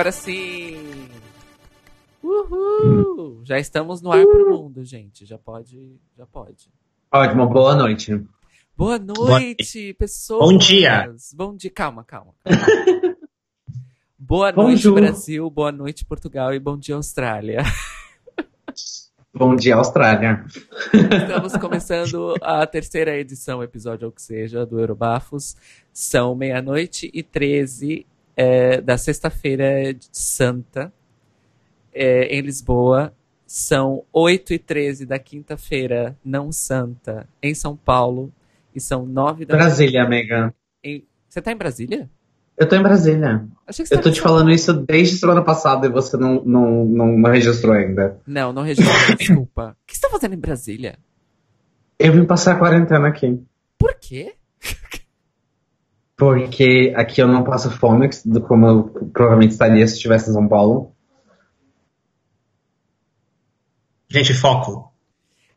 Agora sim! Uhul! Já estamos no ar pro mundo, gente. Já pode. Já pode. Ótimo, boa noite. Boa noite, pessoas. Bom dia. Bom dia. Calma, calma. calma. boa noite, Bonjour. Brasil. Boa noite, Portugal. E bom dia, Austrália. Bom dia, Austrália. Estamos começando a terceira edição, episódio ou que seja, do Eurobafos. São meia-noite e 13 é, da sexta-feira Santa, é, em Lisboa. São 8 e 13 da quinta-feira não santa, em São Paulo. E são 9 da Brasília, amiga. em- Você tá em Brasília? Eu tô em Brasília. Eu tava tô te falando isso desde semana passada e você não, não, não, não registrou ainda. Não, não registrei, desculpa. O que você tá fazendo em Brasília? Eu vim passar a quarentena aqui. Por quê? Porque aqui eu não passo fome, como eu provavelmente estaria se estivesse em São Paulo. Gente, foco.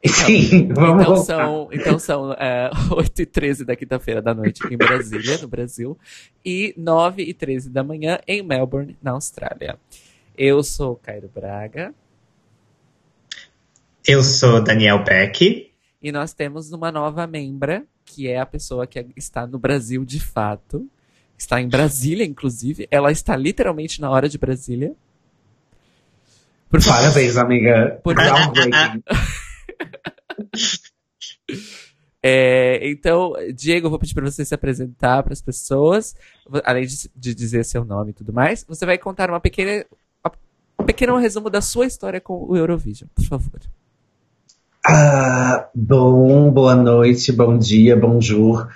Sim, vamos Então voltar. são, então são é, 8 e 13 da quinta-feira da noite em Brasília, no Brasil, e 9 e 13 da manhã em Melbourne, na Austrália. Eu sou Cairo Braga Eu sou Daniel Beck. e nós temos uma nova membra, que é a pessoa que está no Brasil de fato. Está em Brasília, inclusive. Ela está literalmente na hora de Brasília. Por Parabéns, amiga. Por- Groundbreaking. É, então, Diego, eu vou pedir para você se apresentar para as pessoas, além de, de dizer seu nome e tudo mais. Você vai contar uma pequena, um pequeno resumo da sua história com o Eurovision, por favor. Ah, bom, boa noite, bom dia, bonjour.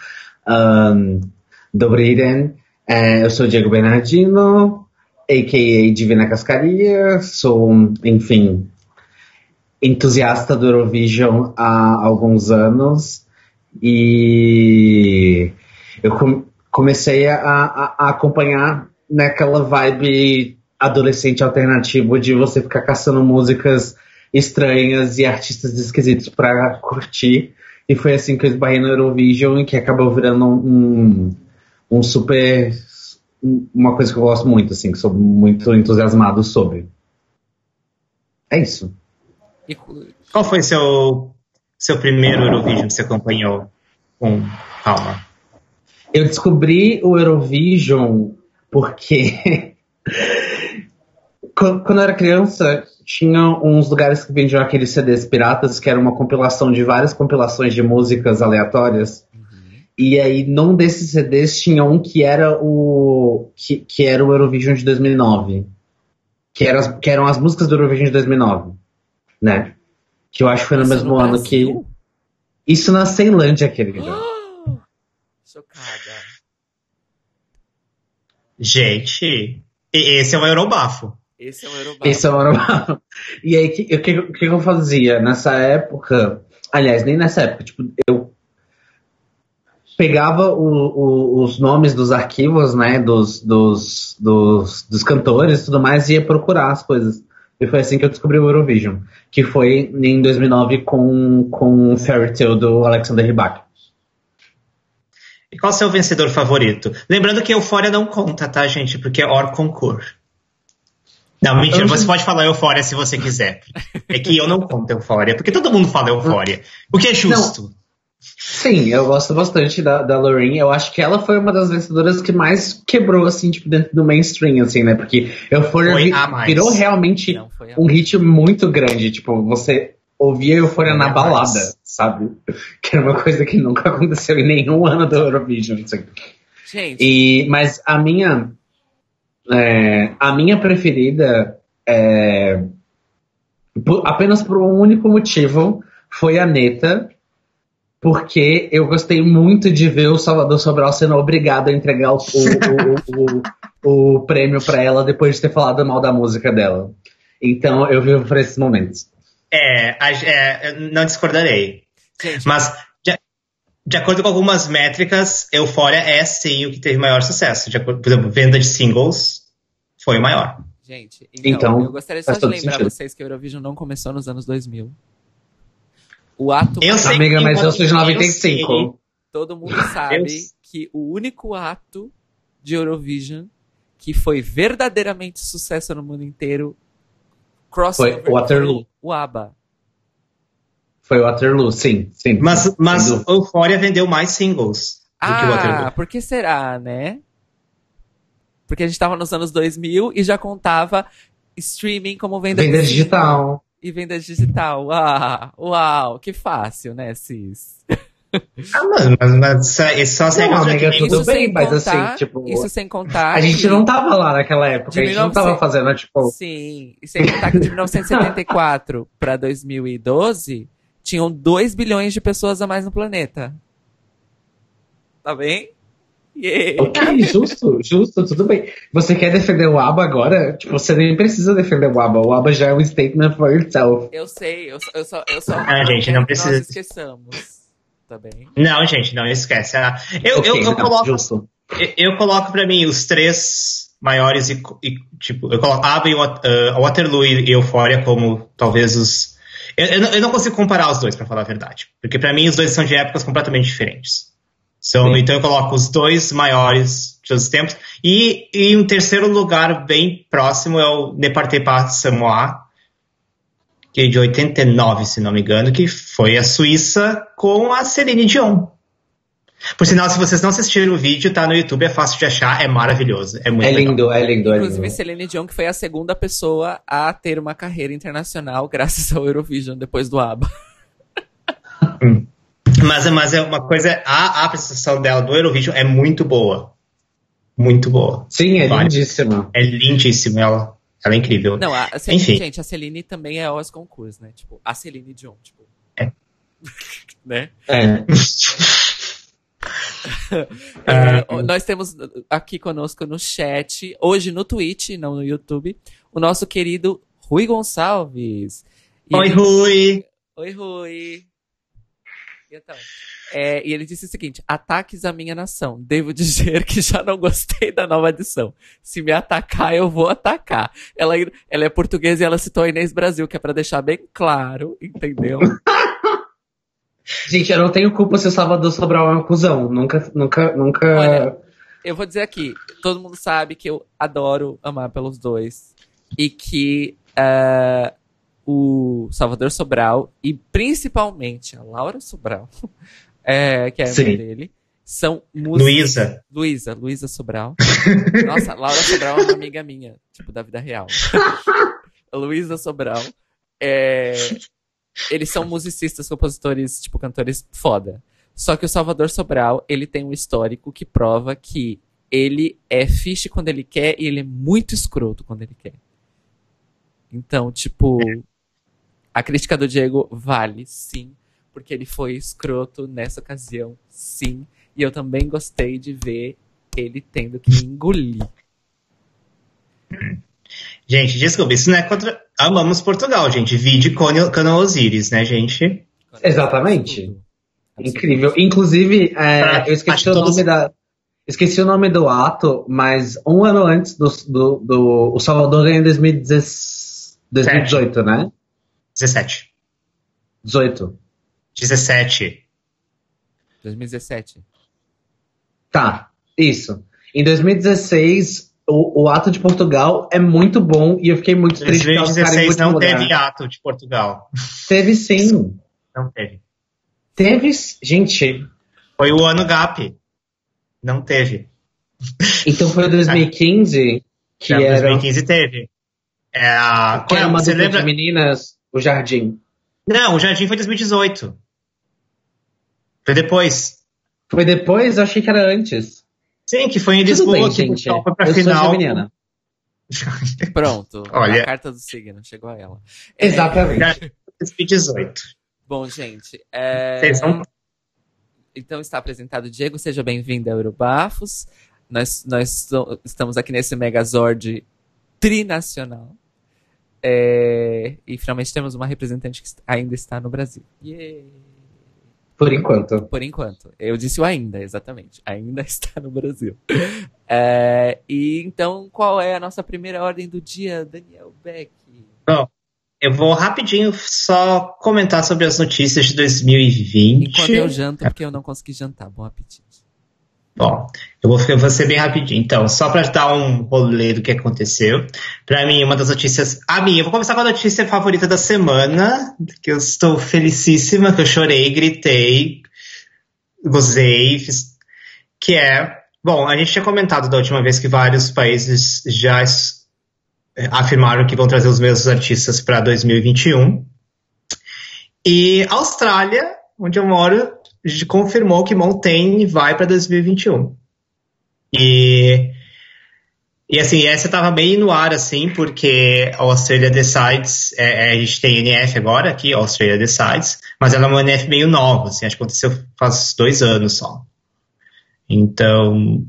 Um, Dobry den. Eh, eu sou Diego Bernardino, a.k.a. Divina Cascaria. Sou, enfim, entusiasta do Eurovision há alguns anos. E eu com- comecei a, a- a acompanhar naquela vibe adolescente alternativo de você ficar caçando músicas estranhas e artistas esquisitos pra curtir. E foi assim que eu esbarrei no Eurovision, que acabou virando um, um super. Uma coisa que eu gosto muito, assim, que sou muito entusiasmado sobre. É isso. E Qual foi seu, seu primeiro Eurovision que você acompanhou com calma? Eu descobri o Eurovision porque Qu- quando eu era criança tinha uns lugares que vendiam aqueles CDs piratas que era uma compilação de várias compilações de músicas aleatórias e aí num desses CDs tinha um que era o que, que era o Eurovision de 2009 que, era as- que eram as músicas do Eurovision de 2009 né que eu acho que foi no Isso mesmo no ano que Brasil? isso na Ceilândia querido Chocada. Gente, esse é o Eurobafo. Esse é o Eurobafo. Esse é o. E aí, o que, que, que eu fazia? Nessa época, aliás, nem nessa época, tipo, eu pegava o- o- os nomes dos arquivos, né, dos, dos, dos, dos cantores e tudo mais, e ia procurar as coisas. E foi assim que eu descobri o Eurovision, que foi em 2009 com, com Fairy Tale do Alexander Rybak. E qual é o seu vencedor favorito? Lembrando que Eufória não conta, tá, gente? Porque é hors concours. Não, mentira, Eu- você pode falar Eufória se você quiser. É que eu não conto Eufória, porque todo mundo fala Eufória. O que é justo. Sim, eu gosto bastante da, da Lorraine. Eu acho que ela foi uma das vencedoras que mais quebrou, assim, tipo, dentro do mainstream, assim, né? Porque Euphoria Foi vi- a mais. virou realmente Não foi a um hit muito grande. Tipo, você ouvia Euphoria Foi na balada, mais. sabe? Que era uma coisa que nunca aconteceu em nenhum ano do Eurovision, assim. Gente, E, mas a minha, é, a minha preferida, é, por- apenas por um único motivo, foi a Neta, porque eu gostei muito de ver o Salvador Sobral sendo obrigado a entregar o, o, o, o- o prêmio pra ela depois de ter falado mal da música dela. Então eu vivo por esses momentos. É, é, eu não discordarei. gente, Mas, de, acordo com algumas métricas, Eufória é sim o que teve maior sucesso. De acordo, por exemplo, venda de singles foi o maior. gente, então, Então, eu gostaria só de lembrar sentido. vocês que o Eurovision não começou nos anos 2000. O ato Eu mais sei Amiga, mas eu sou de eu 95. Todo mundo sabe que o único ato de Eurovision que foi verdadeiramente sucesso no mundo inteiro. Foi Crossover. Waterloo. O ABBA. Foi Waterloo, sim, sim. Mas, mas Sem. Euphoria vendeu mais singles do que Ah, Waterloo. por que será, né? Porque a gente tava nos anos 2000 e já contava streaming como venda, Venda de digital. E venda digital. Ah, uau, que fácil, né, Cis? Ah, mas, mas, mas isso- são as Não, amiga, game. tudo bem, sem mas contar, assim, tipo, Isso sem contar. A gente que- não tava lá naquela época, De a gente não tava 1900 fazendo, tipo. Sim, e sem contar que de 1974 para 2012 tinham 2 bilhões de pessoas a mais no planeta. Tá bem? Yeah. Ok, justo, justo, tudo bem. Você quer defender o ABBA agora? Tipo, você nem precisa defender o ABBA. O ABBA já é um statement for itself. Eu sei, eu, só- eu só. Eu só Ah, gente, não precisa- Nós esqueçamos. Tá bem? Não, gente, não esquece. Ah, Eu, Ok, eu, eu não, coloco, justo. eu, eu coloco pra mim os três maiores e, e, tipo, eu coloco ABBA e ah, Waterloo e Euphoria como talvez os. Eu, eu, não, eu não consigo comparar os dois, pra falar a verdade. Porque pra mim os dois são de épocas completamente diferentes. São, então eu coloco os dois maiores de todos os tempos. E, em terceiro lugar, bem próximo, é o Ne Partez Pas Samoa, que é de 89, se não me engano, que foi a Suíça com a Celine Dion. Por sinal, se vocês não assistiram o vídeo, tá no YouTube, é fácil de achar, é maravilhoso. É muito É legal. lindo, é lindo, é Inclusive, lindo. Celine Dion, que foi a segunda pessoa a ter uma carreira internacional graças ao Eurovision depois do ABBA. Mas, mas é uma coisa, a, a apresentação dela do Eurovision é muito boa. Muito boa. Sim, é Vale. lindíssima. É lindíssima, ela, ela é incrível. Não, a, a Celine, Enfim. gente, a Celine também é os concursos, né? Tipo, a Celine Dion, tipo. É. né? É. É, Ah. nós temos aqui conosco no chat, hoje no Twitch, não no YouTube, o nosso querido Rui Gonçalves. E Oi, ele- Rui! Oi, Rui. E então? É, e ele disse o seguinte: ataques à minha nação. Devo dizer que já não gostei da nova edição. Se me atacar, eu vou atacar. Ela, ela é portuguesa e ela citou a Inês Brasil, que é pra deixar bem claro, entendeu? Gente, eu não tenho culpa se o Salvador Sobral é um cuzão. Nunca, nunca, nunca. Olha, Eu vou dizer aqui: todo mundo sabe que eu adoro amar pelos dois. E que ah, o Salvador Sobral e principalmente a Laura Sobral, é, que é a Sim. irmã dele, são músicos. Luísa. Luísa, Luísa Sobral. Nossa, Laura Sobral é uma amiga minha, tipo, da vida real. Luísa Sobral. É, Eles são musicistas, compositores, tipo, cantores foda. Só que o Salvador Sobral, ele tem um histórico que prova que ele é fiche quando ele quer e ele é muito escroto quando ele quer. Então, tipo, a crítica do Diego vale, sim, porque ele foi escroto nessa ocasião, sim. E eu também gostei de ver ele tendo que engolir. Gente, desculpa, isso não é contra. Amamos Portugal, gente. Vide Cano Cano Osiris, né, gente? Exatamente. Incrível. Inclusive, é, Pra- eu esqueci o nome todos- da. Esqueci o nome do ato, mas um ano antes do. do, do o Salvador ganhou em 2010 2018, né? 17. 18. 17. 2017. Tá, isso. Em 2016, o, o ato de Portugal é muito bom e eu fiquei muito triste porque elas ficarem 2016 muito não lugar. teve ato de Portugal. Teve sim. Não teve. Teve. Gente, Foi o ano GAP. Não teve. então foi 2015 que Não, era. 2015 teve. É a... Que era uma você lembra? de meninas, o Jardim. Não, o Jardim foi 2018. Foi depois. Foi depois? Eu achei que era antes. Sim, que foi em Lisboa, bem, que gente. Foi pra eu final. Pronto. Olha. A carta do signo chegou a ela. É, Exatamente. 2018. bom, gente. é, Vocês vão Então está apresentado o Diego, seja bem-vindo a Eurobafos. Nós, nós estamos aqui nesse Megazord trinacional. É, e finalmente temos uma representante que ainda está no Brasil. Yay! Por enquanto. Por enquanto. Eu disse o ainda, exatamente. Ainda está no Brasil. É, e então, qual é a nossa primeira ordem do dia, Daniel Beck? Eu vou rapidinho só comentar sobre as notícias de 2020. Enquanto eu janto, porque eu não consegui jantar. Bom apetite. Bom, eu vou, eu vou ser bem rapidinho. Então, só para dar um rolê do que aconteceu. Para mim, uma das notícias. A minha, eu vou começar com a notícia favorita da semana, que eu estou felicíssima, que eu chorei, gritei, gozei, fiz, que é. Bom, a gente tinha comentado da última vez que vários países já afirmaram que vão trazer os mesmos artistas para 2021. E a Austrália, onde eu moro, confirmou que Montaigne vai para 2021. E, e assim, essa estava bem no ar, assim, porque a Australia Decides, é, é, a gente tem NF agora aqui, Australia Decides, mas ela é uma NF meio nova, assim, acho que aconteceu faz dois anos só. Então,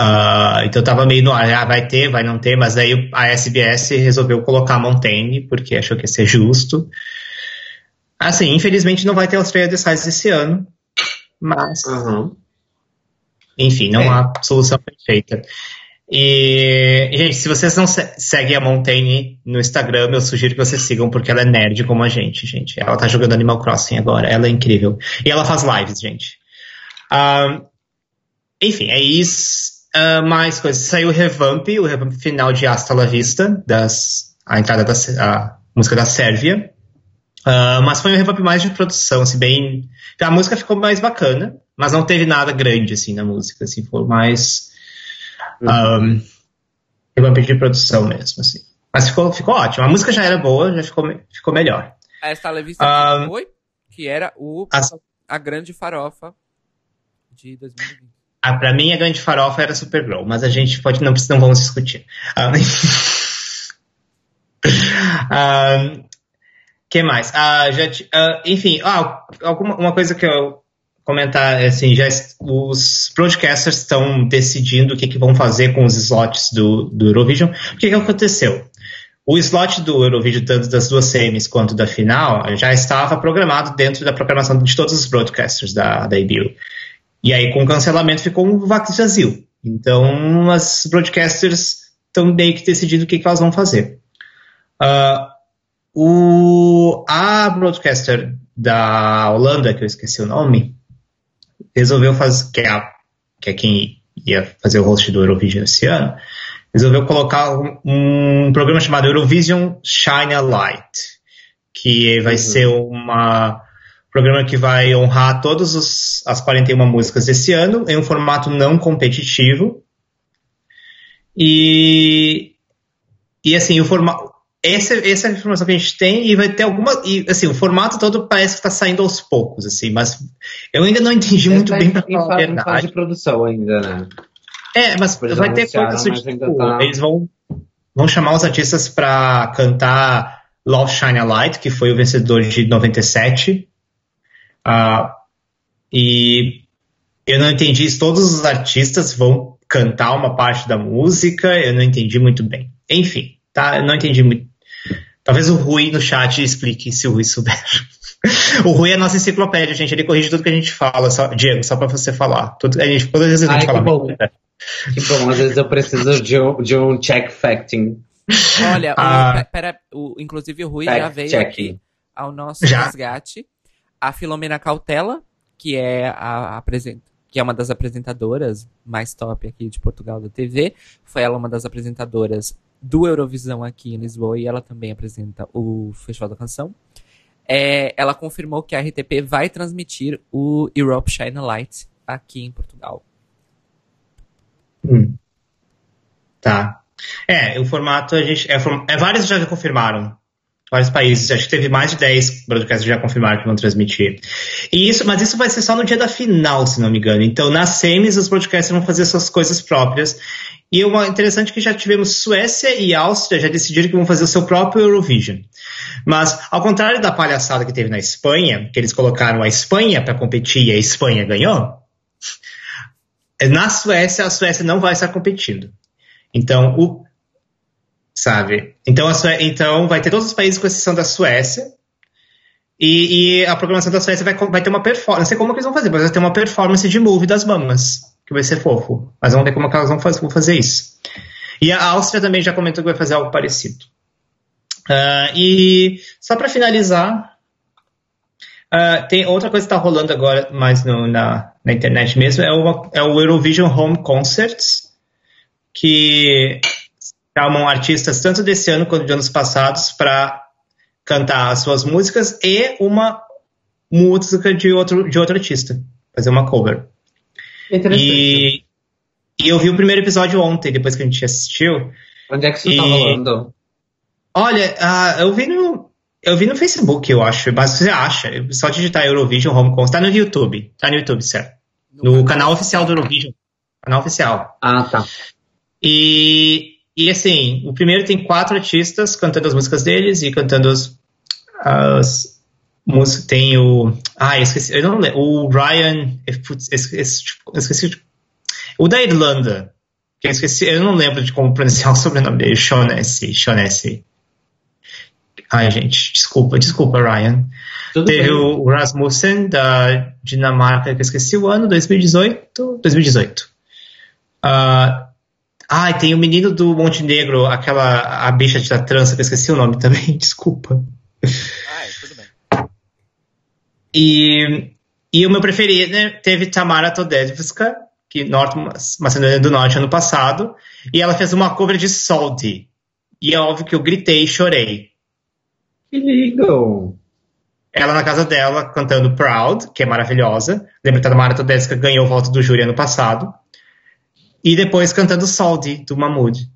uh, então tava meio no ar, ah, vai ter, vai não ter, mas aí a SBS resolveu colocar Montaigne, porque achou que ia ser justo. Assim, infelizmente não vai ter Australia Decides esse ano, mas, uhum. enfim, não é. há solução perfeita. E, gente, se vocês não seguem a Montaigne no Instagram, eu sugiro que vocês sigam, porque ela é nerd como a gente, gente. Ela tá jogando Animal Crossing agora, ela é incrível. E ela faz lives, gente. Uh, enfim, é isso. Uh, mais coisas. Saiu o revamp, o revamp final de Hasta la Vista, das, a entrada da a música da Sérvia. Uh, mas foi um revamp mais de produção, assim, bem. A música ficou mais bacana, mas não teve nada grande, assim, na música, assim, foi mais. Um, revamp de produção mesmo, assim. Mas ficou, ficou ótimo. A música já era boa, já ficou, ficou melhor. Essa Levista um, foi, que era o, a, a grande farofa de 2020. Ah, pra mim, a grande farofa era Supergirl, mas a gente pode, não, não vamos discutir. Um, um, que mais? Uh, já, uh, enfim, ah, alguma, uma coisa que eu comentar, assim, já os broadcasters estão decidindo o que, que vão fazer com os slots do, do Eurovision. O que, que aconteceu? O slot do Eurovision, tanto das duas semis quanto da final, já estava programado dentro da programação de todos os broadcasters da, da EBU. E aí, com o cancelamento, ficou um vazio. Então, as broadcasters estão meio que decidindo o que, que elas vão fazer. Uh, o, a broadcaster da Holanda, que eu esqueci o nome, resolveu fazer, que é, a, que é quem ia fazer o host do Eurovision esse ano, resolveu colocar um, um programa chamado Eurovision Shine a Light, que vai uhum. ser uma programa que vai honrar todas os, as 41 músicas desse ano em um formato não competitivo. E, e assim, o formato essa, essa é a informação que a gente tem e vai ter alguma. E, assim, o formato todo parece que está saindo aos poucos, assim, mas eu ainda não entendi muito bem para verdade. fase de produção ainda, né? É, mas Eles vai ter coisas tipo, tá... eles vão, vão chamar os artistas para cantar Love Shine a Light, que foi o vencedor de 97. Uh, ah, e eu não entendi se todos os artistas vão cantar uma parte da música, eu não entendi muito bem. Enfim, tá? Eu não entendi muito Talvez o Rui no chat explique se o Rui souber. o Rui é a nossa enciclopédia, gente. Ele corrige tudo que a gente fala. Só, Diego, só pra você falar. Tudo, a gente, todas as vezes a gente Ai, fala. Que bom. que bom, às vezes eu preciso de um, de um check facting. Olha, ah, o, pera, o, inclusive o Rui já veio aqui ao nosso já? resgate. A Filomena Cautela, que é a, a que é uma das apresentadoras mais top aqui de Portugal da TV. Foi ela uma das apresentadoras do Eurovisão aqui em Lisboa e ela também apresenta o Festival da Canção. É, ela confirmou que a RTP vai transmitir o Europe Shine Light aqui em Portugal. Hum. Tá. É, o formato a gente. É, é, vários já confirmaram vários países. Acho que teve mais de 10 broadcasts que já confirmaram que vão transmitir. E isso, mas isso vai ser só no dia da final, se não me engano. Então, nas semis, os broadcasts vão fazer suas coisas próprias. E o interessante é que já tivemos Suécia e Áustria já decidiram que vão fazer o seu próprio Eurovision. Mas, ao contrário da palhaçada que teve na Espanha, que eles colocaram a Espanha para competir e a Espanha ganhou, na Suécia, a Suécia não vai estar competindo. Então, o, sabe? Então, a então vai ter todos os países com exceção da Suécia. E, e, a programação da Suécia vai, vai ter uma performance. Não sei como eles vão fazer, mas vai ter uma performance de move das mamas, que vai ser fofo. Mas vamos ver como elas vão fazer, vão fazer isso. E a Áustria também já comentou que vai fazer algo parecido. Uh, e só para finalizar, uh, tem outra coisa que está rolando agora mais no, na, na internet mesmo, é, uma, é o Eurovision Home Concerts, que chamam artistas tanto desse ano quanto de anos passados para cantar as suas músicas e uma música de outro, de outro artista, fazer uma cover. E, e eu vi o primeiro episódio ontem, depois que a gente assistiu. Onde é que você tá e... tá rolando? Olha, uh, eu vi no. Eu vi no Facebook, eu acho, mas você acha. Só digitar Eurovision Home Concert. Tá no YouTube. Tá no YouTube, certo? No, no canal oficial do Eurovision. Canal oficial. Ah, tá. E, e assim, o primeiro tem quatro artistas cantando as músicas deles e cantando as, as músicas. Tem o. Ah, eu esqueci. Eu não lembro. O Ryan. Putz, esqueci, esqueci. O da Irlanda. Que eu esqueci. Eu não lembro de como pronunciar o sobrenome dele. Shaughnessy. Shaughnessy. Ai, gente, desculpa, desculpa, Ryan. Tudo Teve bem. o Rasmussen, da Dinamarca, que eu esqueci o ano, 2018. 2018. Uh, ah, tem o menino do Montenegro, aquela, a bicha da trança, que eu esqueci o nome também, desculpa. Ai, tudo bem. E, e o meu preferido né, teve Tamara Todevska, que Norte, Macedônia do Norte, ano passado, e ela fez uma cover de Salty. E é óbvio que eu gritei e chorei. Que lindo! Ela na casa dela cantando Proud, que é maravilhosa. Lembra que a Mara Todesca ganhou o voto do júri ano passado. E depois cantando Soldi, do Mahmood.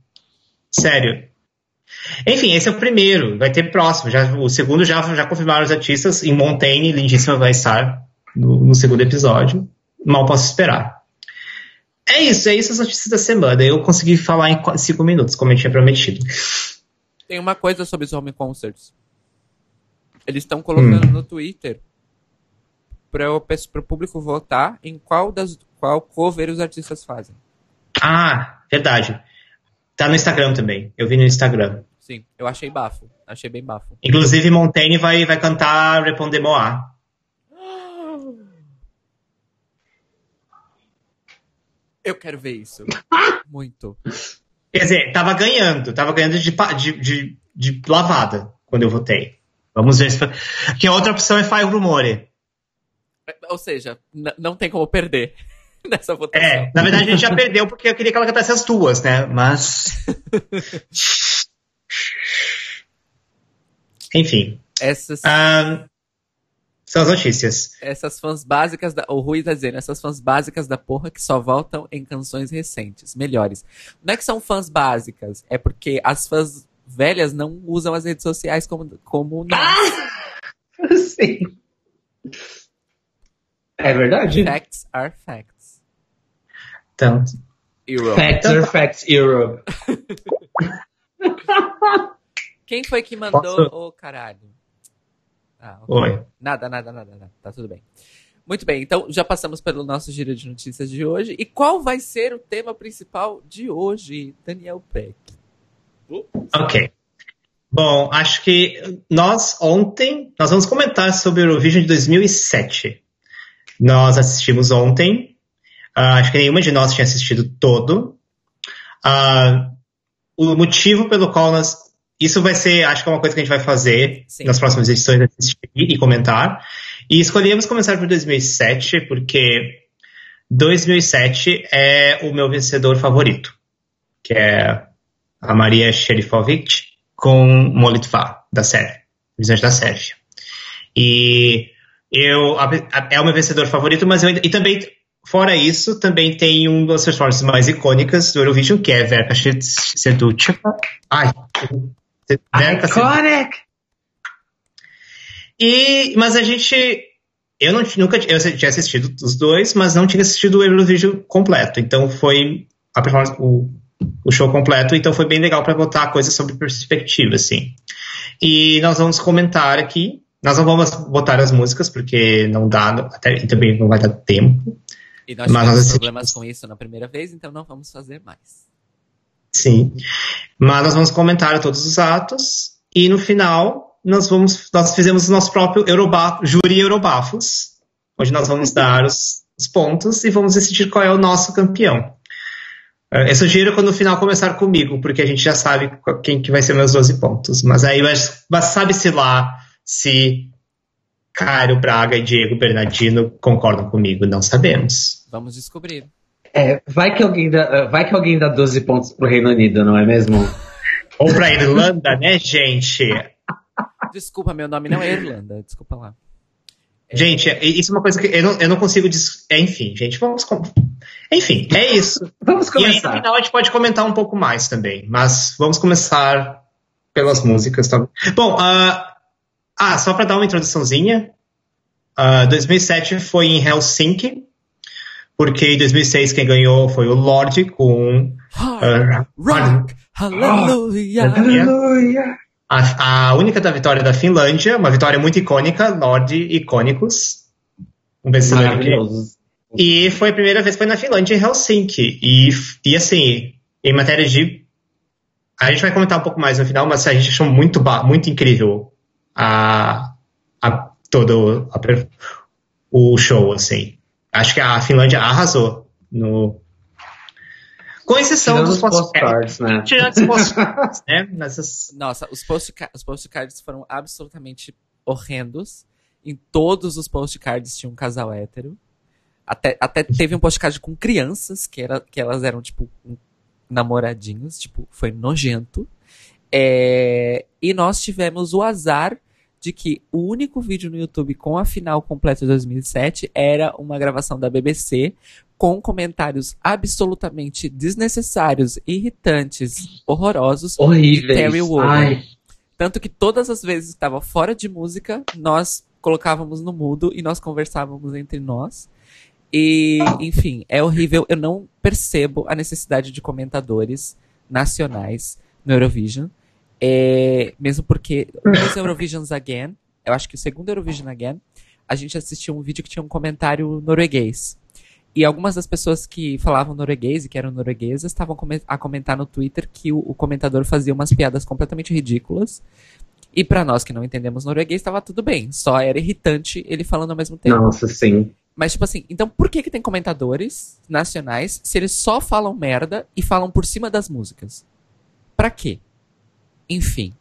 Sério. Enfim, esse é o primeiro. Vai ter próximo. Já, o segundo já, já confirmaram os artistas. Em Montaigne, lindíssima, vai estar no, no segundo episódio. Mal posso esperar. É isso, é isso as notícias da semana. Eu consegui falar em cinco minutos, como eu tinha prometido. Tem uma coisa sobre os home concerts. Eles estão colocando hum. no Twitter para o público votar em qual, das, qual cover os artistas fazem. Ah, verdade. Tá no Instagram também. Eu vi no Instagram. Sim, eu achei bafo. Achei bem bafo. Inclusive, Montaigne vai, vai cantar Répondez-moi. Eu quero ver isso. Muito. Quer dizer, tava ganhando. Tava ganhando de, de, de, de lavada quando eu votei. Vamos ver se. Que a outra opção é Fire Rumore. Ou seja, não tem como perder nessa votação. É, na verdade a gente já perdeu porque eu queria que ela cantasse as duas, né? Mas. Enfim. Essas. Um, são as notícias. Essas fãs básicas da. O Rui tá dizendo, essas fãs básicas da porra que só voltam em canções recentes, melhores. Não é que são fãs básicas, é porque as fãs velhas não usam as redes sociais como, como nós. Ah! Sim. É verdade. Facts are facts. Então. Europe. Facts are facts, Europe. Quem foi que mandou o oh, caralho? Ah, okay. Oi. Nada, nada, nada, nada. Tá tudo bem. Muito bem, então já passamos pelo nosso giro de notícias de hoje. E qual vai ser o tema principal de hoje, Daniel Peck? Ok. Bom, acho que nós ontem, nós vamos comentar sobre o Eurovision de 2007. Nós assistimos ontem, uh, acho que nenhuma de nós tinha assistido todo. Uh, o motivo pelo qual nós. Isso vai ser, acho que é uma coisa que a gente vai fazer Sim. nas próximas edições, assistir e comentar. E escolhemos começar por 2007, porque 2007 é o meu vencedor favorito, que é a Maria Sherifovic com Molitva, da Sérvia, visões da Sérvia. E eu, é o meu vencedor favorito, mas eu, e também, fora isso, também tem uma das performances mais icônicas do Eurovision, que é Verka Serducheva. Ai, Verka Iconic! E, mas a gente, eu não, nunca eu tinha assistido os dois, mas não tinha assistido o Eurovision completo. Então foi a performance, o o show completo, então foi bem legal para botar coisas sobre perspectiva, assim. E nós vamos comentar aqui. Nós não vamos botar as músicas, porque não dá, até, e também não vai dar tempo. E nós mas tivemos problemas com isso na primeira vez, então não vamos fazer mais. Sim. Mas nós vamos comentar todos os atos, e no final nós vamos. Nós fizemos o nosso próprio Eurobaf, júri Eurobafos, onde nós vamos dar os, os pontos e vamos decidir qual é o nosso campeão. É, eu sugiro quando no final começar comigo, porque a gente já sabe quem que vai ser meus 12 pontos. Mas aí mas sabe-se lá se Cairo Braga e Diego Bernardino concordam comigo, não sabemos. Vamos descobrir. É, vai que alguém dá, vai que alguém dá 12 pontos pro Reino Unido, não é mesmo? Ou pra Irlanda, né, gente? Desculpa, meu nome não é Irlanda, desculpa lá. Gente, isso é uma coisa que eu não, eu não consigo. Dis... Enfim, gente, vamos. Com... Enfim, é isso. Vamos E aí, no começar. final, a gente pode comentar um pouco mais também. Mas vamos começar pelas músicas. Tá? Bom, ah, ah, só para dar uma introduçãozinha. ah, 2007 foi em Helsinki. Porque em 2006 quem ganhou foi o Lorde com. Hard ah, rock, hallelujah. Aleluia. a, a única da vitória da Finlândia, uma vitória muito icônica, Lorde Icônicos. Um vencedor Maravilhoso. E foi a primeira vez que foi na Finlândia, em Helsinki. E, e assim, em matéria de. A gente vai comentar um pouco mais no final, mas a gente achou muito, muito incrível a, a, todo a o show, assim. Acho que a Finlândia arrasou no. Com exceção Tirando dos os postcards, né? Tirando os postcards, né? Nessas, Nossa, os, postca os postcards foram absolutamente horrendos. Em todos os postcards tinha um casal hétero. Até, até teve um postcard com crianças, que, era, que elas eram, tipo, um- namoradinhos. Tipo, foi nojento. É, e nós tivemos o azar de que o único vídeo no YouTube com a final completa de 2007 era uma gravação da BBC com comentários absolutamente desnecessários, irritantes, horrorosos Horríveis. Terry Wogan. Tanto que todas as vezes que estava fora de música, nós colocávamos no mudo e nós conversávamos entre nós. E, enfim, é horrível. Eu não percebo a necessidade de comentadores nacionais no Eurovision. É, mesmo porque nos Eurovisions Again, eu acho que o segundo Eurovision Again, a gente assistiu um vídeo que tinha um comentário norueguês. E algumas das pessoas que falavam norueguês e que eram norueguesas estavam a comentar no Twitter que o, o comentador fazia umas piadas completamente ridículas. E pra nós que não entendemos norueguês, estava tudo bem. Só era irritante ele falando ao mesmo tempo. nossa, sim. Mas, tipo assim, então por que, que tem comentadores nacionais se eles só falam merda e falam por cima das músicas? Pra quê? Enfim.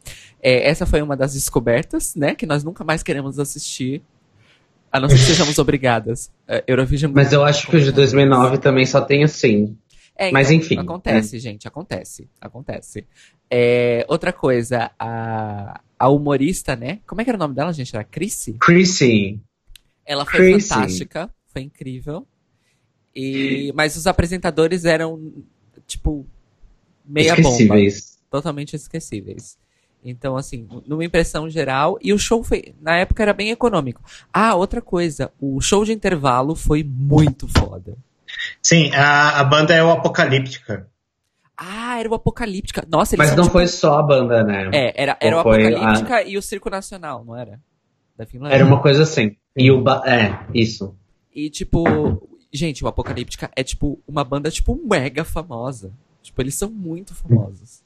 é, essa foi uma das descobertas, né? Que nós nunca mais queremos assistir. A não ser que sejamos obrigadas. É, Eurovision. Mas eu acho que o de 2009 também só tem assim. É, Mas então, enfim, Acontece, gente, acontece. Acontece. É, outra coisa, a, a humorista, né? Como é que era o nome dela, gente? Era Chrissy? Chrissy. Ela foi Chrissy. fantástica, foi incrível. E, mas os apresentadores eram, tipo, meia bomba. Totalmente esquecíveis. Então, assim, numa impressão geral. E o show foi. Na época era bem econômico. Ah, outra coisa. O show de intervalo foi muito foda. sim, a, a banda é o Apocalíptica. Ah, era o Apocalíptica. Nossa, eles Mas não tipo, foi só a banda, né? É, era, era o Ou Apocalíptica e o Circo Nacional, não era? Da Finlândia. Era uma coisa assim. E o ba... É, isso. E, tipo, gente, o Apocalíptica é, tipo, uma banda, tipo, mega famosa. Tipo, eles são muito famosos.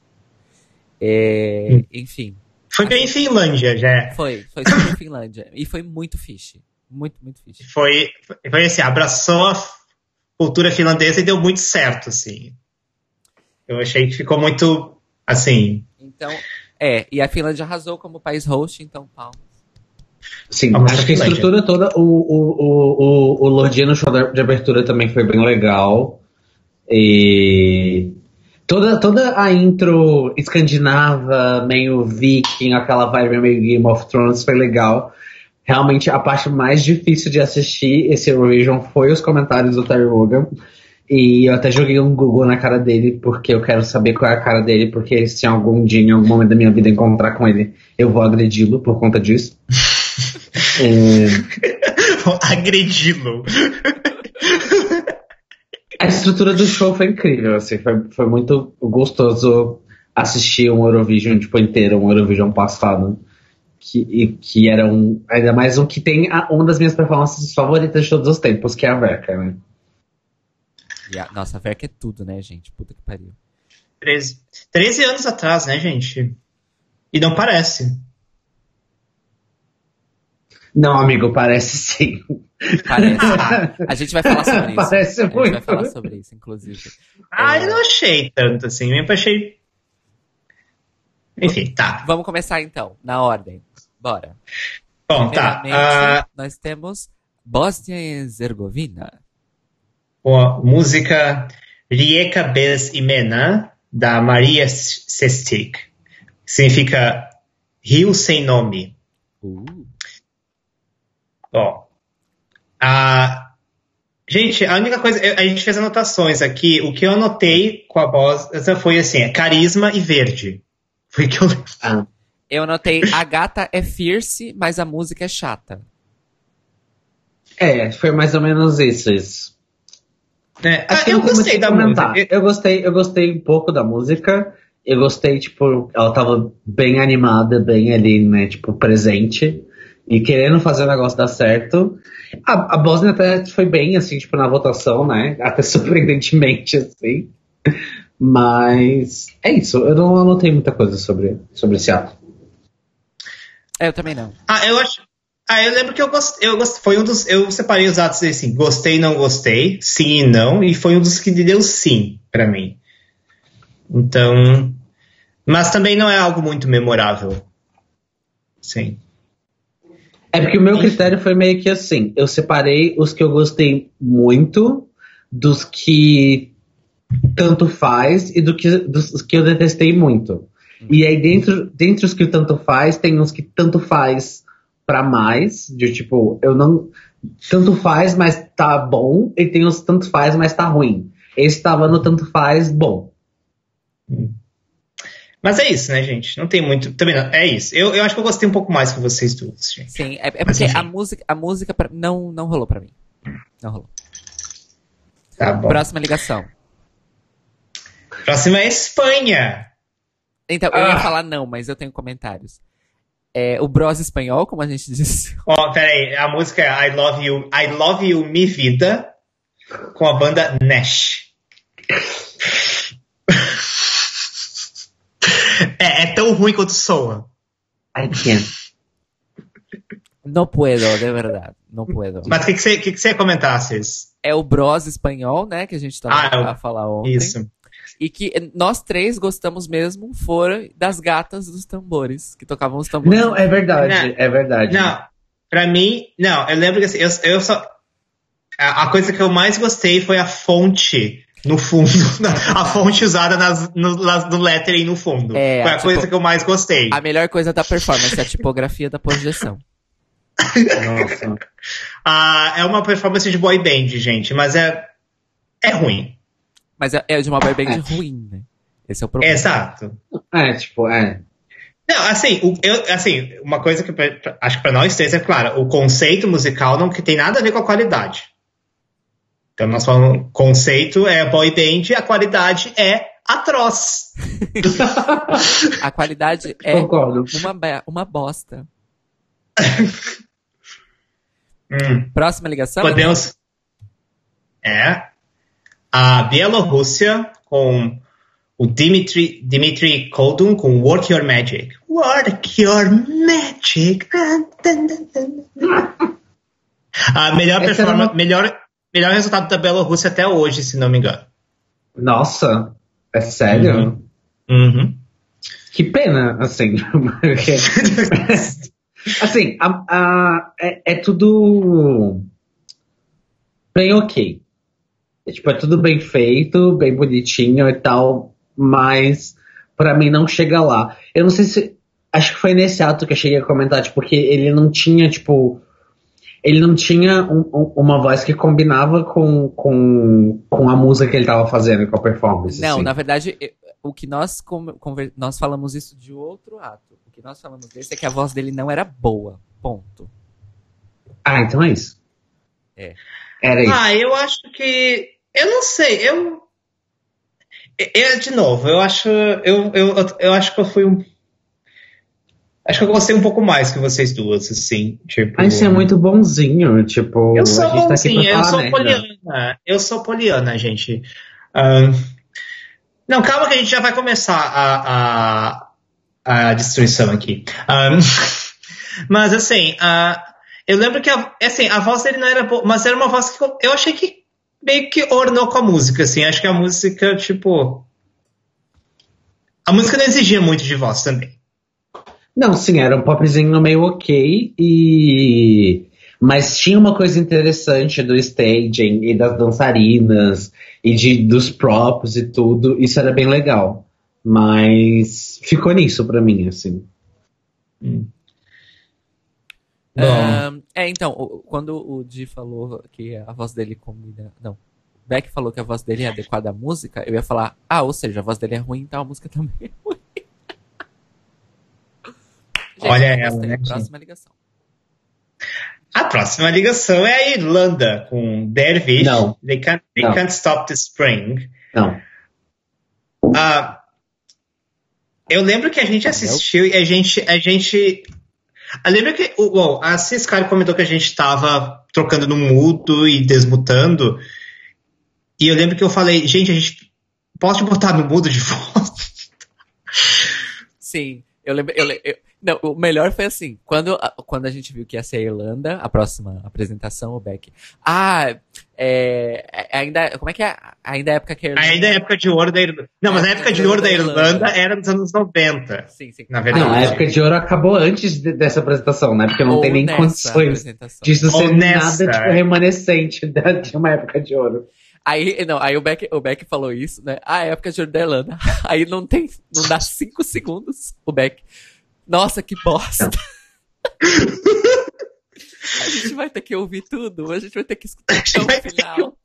É, Hum. enfim, Foi bem Finlândia, já. foi, foi super Finlândia. E foi muito fish. Muito, muito fish. Foi, foi assim, abraçou a cultura finlandesa e deu muito certo, assim. Eu achei que ficou muito, assim, Então, é, e a Finlândia arrasou como país host, então, pau. Sim, Vamos acho que a estrutura toda, o, o, o, o, o Lordinha no show de abertura também foi bem legal. E toda, toda a intro escandinava, meio viking, aquela vibe meio Game of Thrones foi legal. Realmente a parte mais difícil de assistir esse Eurovision foi os comentários do Terry Wogan. E eu até joguei um Google na cara dele, porque eu quero saber qual é a cara dele, porque se algum dia, em algum momento da minha vida, encontrar com ele, eu vou agredi-lo por conta disso. É, agredi-lo. A estrutura do show foi incrível, assim, foi, foi muito gostoso assistir um Eurovision tipo, inteiro, um Eurovision passado. Que, e que era um. Ainda mais um que tem a- uma das minhas performances favoritas de todos os tempos, que é a Verka, né? E a, nossa, a Verka é tudo, né, gente? Puta que pariu. 13, 13 anos atrás, né, gente? E não parece. Não, amigo, parece sim. Parece. a gente vai falar sobre isso. Parece a gente vai falar sobre isso, inclusive. Ah, É. eu não achei tanto assim. Eu achei. Enfim, tá. Vamos começar então, na ordem. Bora. Bom, tá. Primeiramente, nós temos Bósnia e Herzegovina. a música Rijeka bez imena, da Maria Sestic. Significa Rio Sem Nome. Bom, a... gente, a única coisa, a gente fez anotações aqui, o que eu anotei com a voz essa foi assim, é carisma e verde. Foi o que eu Ah, eu notei, a gata é fierce, mas a música é chata. é, foi mais ou menos isso. isso. Acho Ah, que eu muito gostei da comentar. música. Eu gostei, eu gostei um pouco da música. Eu gostei, tipo, ela tava bem animada, bem ali, né, tipo, presente. E querendo fazer o negócio dar certo. A, a Bosnia até foi bem, assim, tipo, na votação, né? Até surpreendentemente, assim. Mas é isso. Eu não anotei muita coisa sobre, sobre esse ato. É, eu também não. Ah, eu acho. Ah, eu lembro que eu gostei. Eu gostei foi um dos. Eu separei os atos assim, gostei, não gostei, sim e não, e foi um dos que deu sim pra mim. Então. Mas também não é algo muito memorável. Sim. É porque o meu critério foi meio que assim. Eu separei os que eu gostei muito dos que tanto faz e do que, dos que eu detestei muito. E aí, dentro, dentre os que tanto faz, tem uns que tanto faz pra mais, de tipo, eu não. Tanto faz, mas tá bom, e tem os tanto faz, mas tá ruim. Esse tava no tanto faz bom. Mas é isso, né, gente? Não tem muito. Também não. É isso. Eu, eu acho que eu gostei um pouco mais que vocês duas, gente. Sim, é, é porque a música, a música pra- não, não rolou pra mim. Não rolou. Tá bom. Próxima ligação. Próxima é Espanha. Então, eu ia Ah. falar não, mas eu tenho comentários. É, o Bros espanhol, como a gente disse. Ó, peraí, a música é I Love You, I Love You Mi Vida, com a banda Nash. É, é tão ruim quanto soa. I can't. Não puedo, de verdade. Não puedo. Mas o que, que, você, que, que você ia comentar, Cis? É o Bros espanhol, né? Que a gente tava Ah, eu- a falar ontem. Isso. E que nós três gostamos mesmo foram das gatas dos tambores, que tocavam os tambores. Não, é verdade, Não. é verdade. Não, pra mim, não, eu lembro que assim, eu, eu só. A, a coisa que eu mais gostei foi a fonte no fundo, a fonte usada nas, no, nas- no lettering no fundo. É, foi a tipo, coisa que eu mais gostei. A melhor coisa da performance é a tipografia da projeção. Nossa. Ah, é uma performance de boy band, gente, mas é, é ruim. Mas é, é de uma boy band É. ruim, né? Esse é o problema. Exato. É, tipo, é. Não, assim, o- eu, assim, uma coisa que pra- pra- acho que pra nós três é claro, o conceito musical não que tem nada a ver com a qualidade. Então nós falamos, conceito é boy band, a qualidade é atroz. A qualidade é Concordo. uma, uma bosta. Hum. Próxima ligação? Podemos. É. A Bielorrússia com o Dmitry, Dmitry Koldun com Work Your Magic. Work Your Magic. A melhor performance, uma- melhor, melhor resultado da Bielorrússia até hoje, se não me engano. Nossa, é sério? Uhum. Uhum. Que pena, assim. assim, a, a- é, é tudo bem ok. É, tipo, é tudo bem feito, bem bonitinho e tal, mas pra mim não chega lá. Eu não sei se. Acho que foi nesse ato que eu cheguei a comentar, tipo, porque ele não tinha, tipo. Ele não tinha um- um- uma voz que combinava com, com, com a música que ele tava fazendo, com a performance. Não, assim. na verdade, o que nós, conver- nós falamos isso de outro ato. O que nós falamos desse é que a voz dele não era boa. Ponto. Ah, então é isso. É. Era isso. Ah, eu acho que. Eu não sei, eu. Eu, de novo, eu acho. Eu, eu, eu acho que eu fui um. Acho que eu gostei um pouco mais que vocês duas, assim. Tipo. Mas você é muito bonzinho, tipo, Eu sou tá bonzinho, pra eu sou merda. poliana. Eu sou poliana, gente. Ahn, não, calma que a gente já vai começar a, a, a destruição aqui. Mas assim, ah, eu lembro que a, assim, a voz dele não era boa, mas era uma voz que eu achei que meio que ornou com a música, assim. Acho que a música, tipo. A música não exigia muito de voz também. Não, sim, era um popzinho meio ok e mas tinha uma coisa interessante do staging e das dançarinas e de, dos props e tudo. Isso era bem legal. Mas ficou nisso pra mim, assim. Hum. Um, é, então, quando o Di falou que a voz dele combina. Não. Beck falou que a voz dele é adequada à música, eu ia falar, ah, ou seja, a voz dele é ruim, então a música também é ruim. Gente, Olha ela, né? Próxima ligação. A próxima ligação é a Irlanda, com Dervish. Não. They can't, they Não. can't stop the spring. Não. Ah, eu lembro que a gente assistiu e a gente. A gente eu lembro que o, bom, a Ciscar comentou que a gente estava trocando no mudo e desmutando. E eu lembro que eu falei, gente, a gente pode botar no mudo de volta? Sim, eu lembro. Eu, eu, não, o melhor foi assim, quando, quando a gente viu que ia ser a Irlanda, a próxima apresentação, o Beck. Ah, é, ainda, como é que é? Ainda é época que a Irlanda... Ainda é época de ouro da Irlanda. Não, mas a época de ouro da Irlanda era nos anos 90. Sim, sim. Na verdade. Não, a época de ouro acabou antes de, dessa apresentação, né? Porque não Ou tem nem condições disso Ou ser nessa. nada tipo, remanescente da- de uma época de ouro. Aí, não, aí o Beck, o Beck falou isso, né? Ah, é época de ouro da Irlanda. Aí não tem, não dá cinco segundos, o Beck. Nossa, que bosta. a gente vai ter que ouvir tudo, a gente vai ter que escutar até o ter final.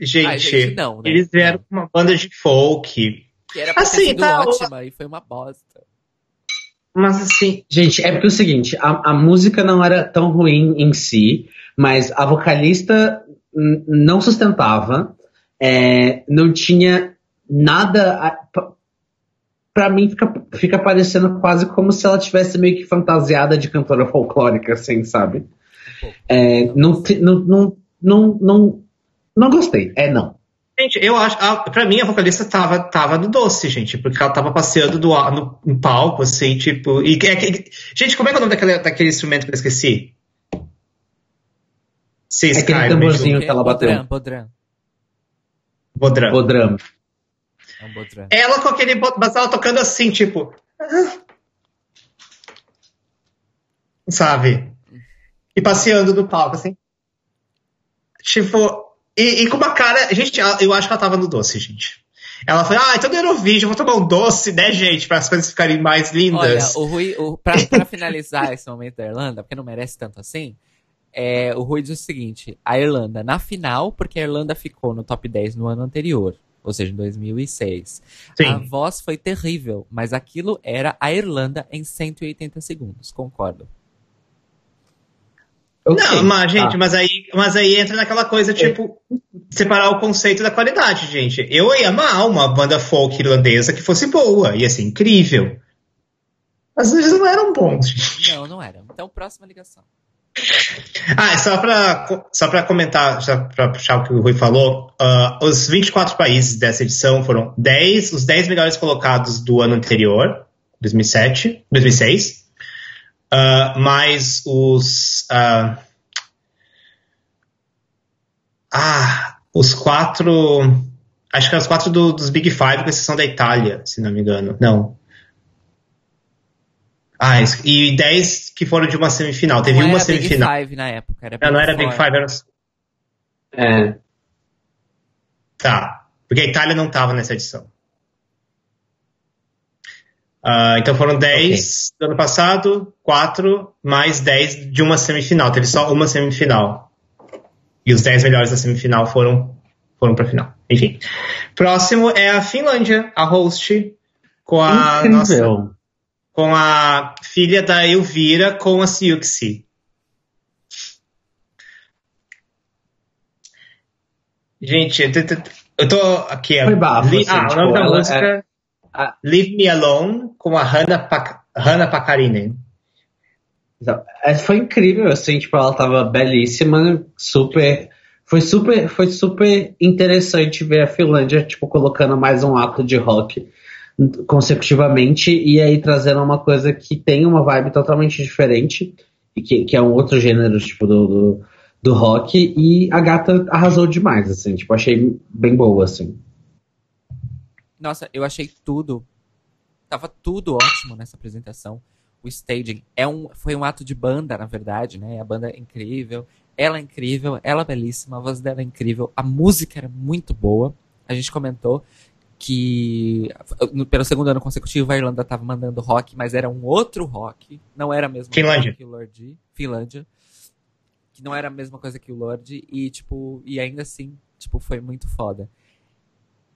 Gente, Ai, gente, não, né? eles vieram com uma banda de folk. Que era pra ter Assim, sido tá, ótima e foi uma bosta. Mas assim, Gente, é porque é o seguinte, a, a música não era tão ruim em si, mas a vocalista não sustentava, é, não tinha nada. A- p- Pra mim fica, fica parecendo quase como se ela tivesse meio que fantasiada de cantora folclórica, assim, sabe? É, não, não, não, não, não, não gostei. É não. gente, eu acho. A, pra mim, a vocalista tava, tava no doce, gente, porque ela tava passeando do, no, no palco, assim, tipo. E, é gente, como é que é o nome daquele, daquele instrumento que eu esqueci? Sim, Aquele tamborzinho. Que que ela bateu. Bodran, Bodran. Bodran. É um. Ela com aquele. ela tocando assim, tipo. Sabe? E passeando no palco, assim. Tipo. E, e com uma cara. Gente, eu acho que ela tava no doce, gente. Ela foi, ah, então no Eurovision, vou tomar um doce, né, gente? Para as coisas ficarem mais Olha, lindas. o Rui, o, pra, pra finalizar esse momento da Irlanda, porque não merece tanto assim, é, o Rui diz o seguinte: a Irlanda na final, porque a Irlanda ficou no top 10 no ano anterior, ou seja, em 2006. Sim. A voz foi terrível, mas aquilo era a Irlanda em 180 segundos, concordo. Ok. Não, mas, gente, Ah, mas, aí, mas aí entra naquela coisa, tipo, separar o conceito da qualidade, gente. Eu ia amar uma banda folk irlandesa que fosse boa, ia ser incrível. Às vezes não eram bons, gente. Não, não era. Então, próxima ligação. Ah, só pra, só pra comentar, pra puxar o que o Rui falou, ah, os 24 países dessa edição foram 10, os 10 melhores colocados do ano anterior, 2007, 2006, ah, mais os. ah, ah, os quatro. Acho que eram os quatro do- dos Big Five, com exceção da Itália, se não me engano. Não. Ah, isso- e 10 que foram de uma semifinal. Teve não uma era semifinal. Big Five na época. Era Não, não era Four. Big Five, era. É. Tá. Porque a Itália não estava nessa edição. Ah, então foram 10 do ano passado, 4 mais 10 de uma semifinal. Teve só uma semifinal. E os 10 melhores da semifinal foram, foram pra final. Enfim. Próximo é a Finlândia, a host, com a, nossa, Incrível. Com a filha da Elvira com a Siuxi. Gente, eu tô- aqui. Foi bafo, Li- assim, ah, o tipo, nome da ela música é- Leave Me Alone com a Hannah, Pac Hannah Pakarinen. Então, é, Foi incrível, assim, tipo, ela tava belíssima, super. Foi super, foi super interessante ver a Finlândia, tipo, colocando mais um ato de rock consecutivamente e aí trazendo uma coisa que tem uma vibe totalmente diferente e que, que é um outro gênero, tipo, do, do, do rock e a gata arrasou demais, assim, tipo, achei bem boa, assim. Nossa, eu achei tudo. tava tudo ótimo nessa apresentação. O staging é um, foi um ato de banda, na verdade, né? A banda é incrível, ela é incrível, ela é belíssima, a voz dela é incrível, a música era muito boa. A gente comentou que pelo segundo ano consecutivo a Irlanda estava mandando rock, mas era um outro rock, não era a mesma Finlândia. coisa que o Lorde, Finlândia, que não era a mesma coisa que o Lorde e tipo, e ainda assim, tipo, foi muito foda.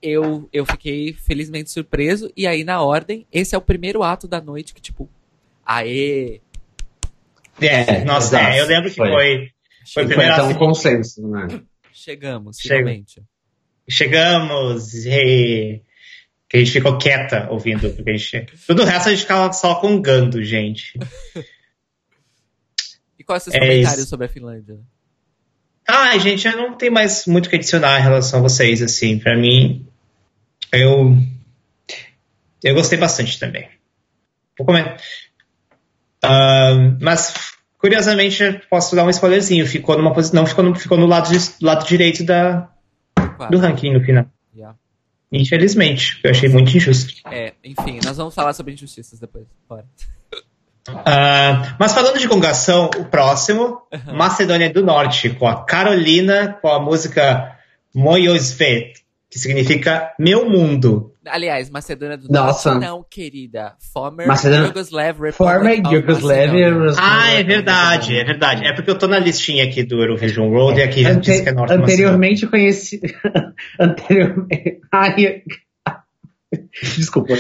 Eu eu fiquei felizmente surpreso e aí na ordem, esse é o primeiro ato da noite que tipo, aê, É, nossa, é, eu lembro que Foi. foi. Foi Foi primeiro até um consenso, né? chegamos Chega. finalmente. Chegamos e. Que a gente ficou quieta ouvindo. Porque a gente... Tudo o resto a gente ficava só congando, gente. E quais são os É comentários isso. sobre a Finlândia? Ai, gente, eu não tenho mais muito o que adicionar em relação a vocês, assim. Pra mim, eu. Eu gostei bastante também. Vou comentar. mas, curiosamente, posso dar um spoilerzinho. Ficou numa posi... Não ficou no, ficou no lado, de- lado direito da, Do ranking no final. Yeah. Infelizmente, eu achei muito injusto. É, enfim, nós vamos falar sobre injustiças depois. Bora. Ah, mas falando de gongação, o próximo, Macedônia do Norte, com a Carolina, com a música Moyosvet, que significa Meu Mundo. Aliás, Macedônia do Nossa. Norte, não, querida. Former Macedônia- Yugoslav Republic Former. Macedonia. Ah, é verdade, é verdade. É porque eu tô na listinha aqui do Eurovision Road e aqui já diz Ante- que é Norte Macedônia. anteriormente conheci. anteriormente. Ai, Desculpa.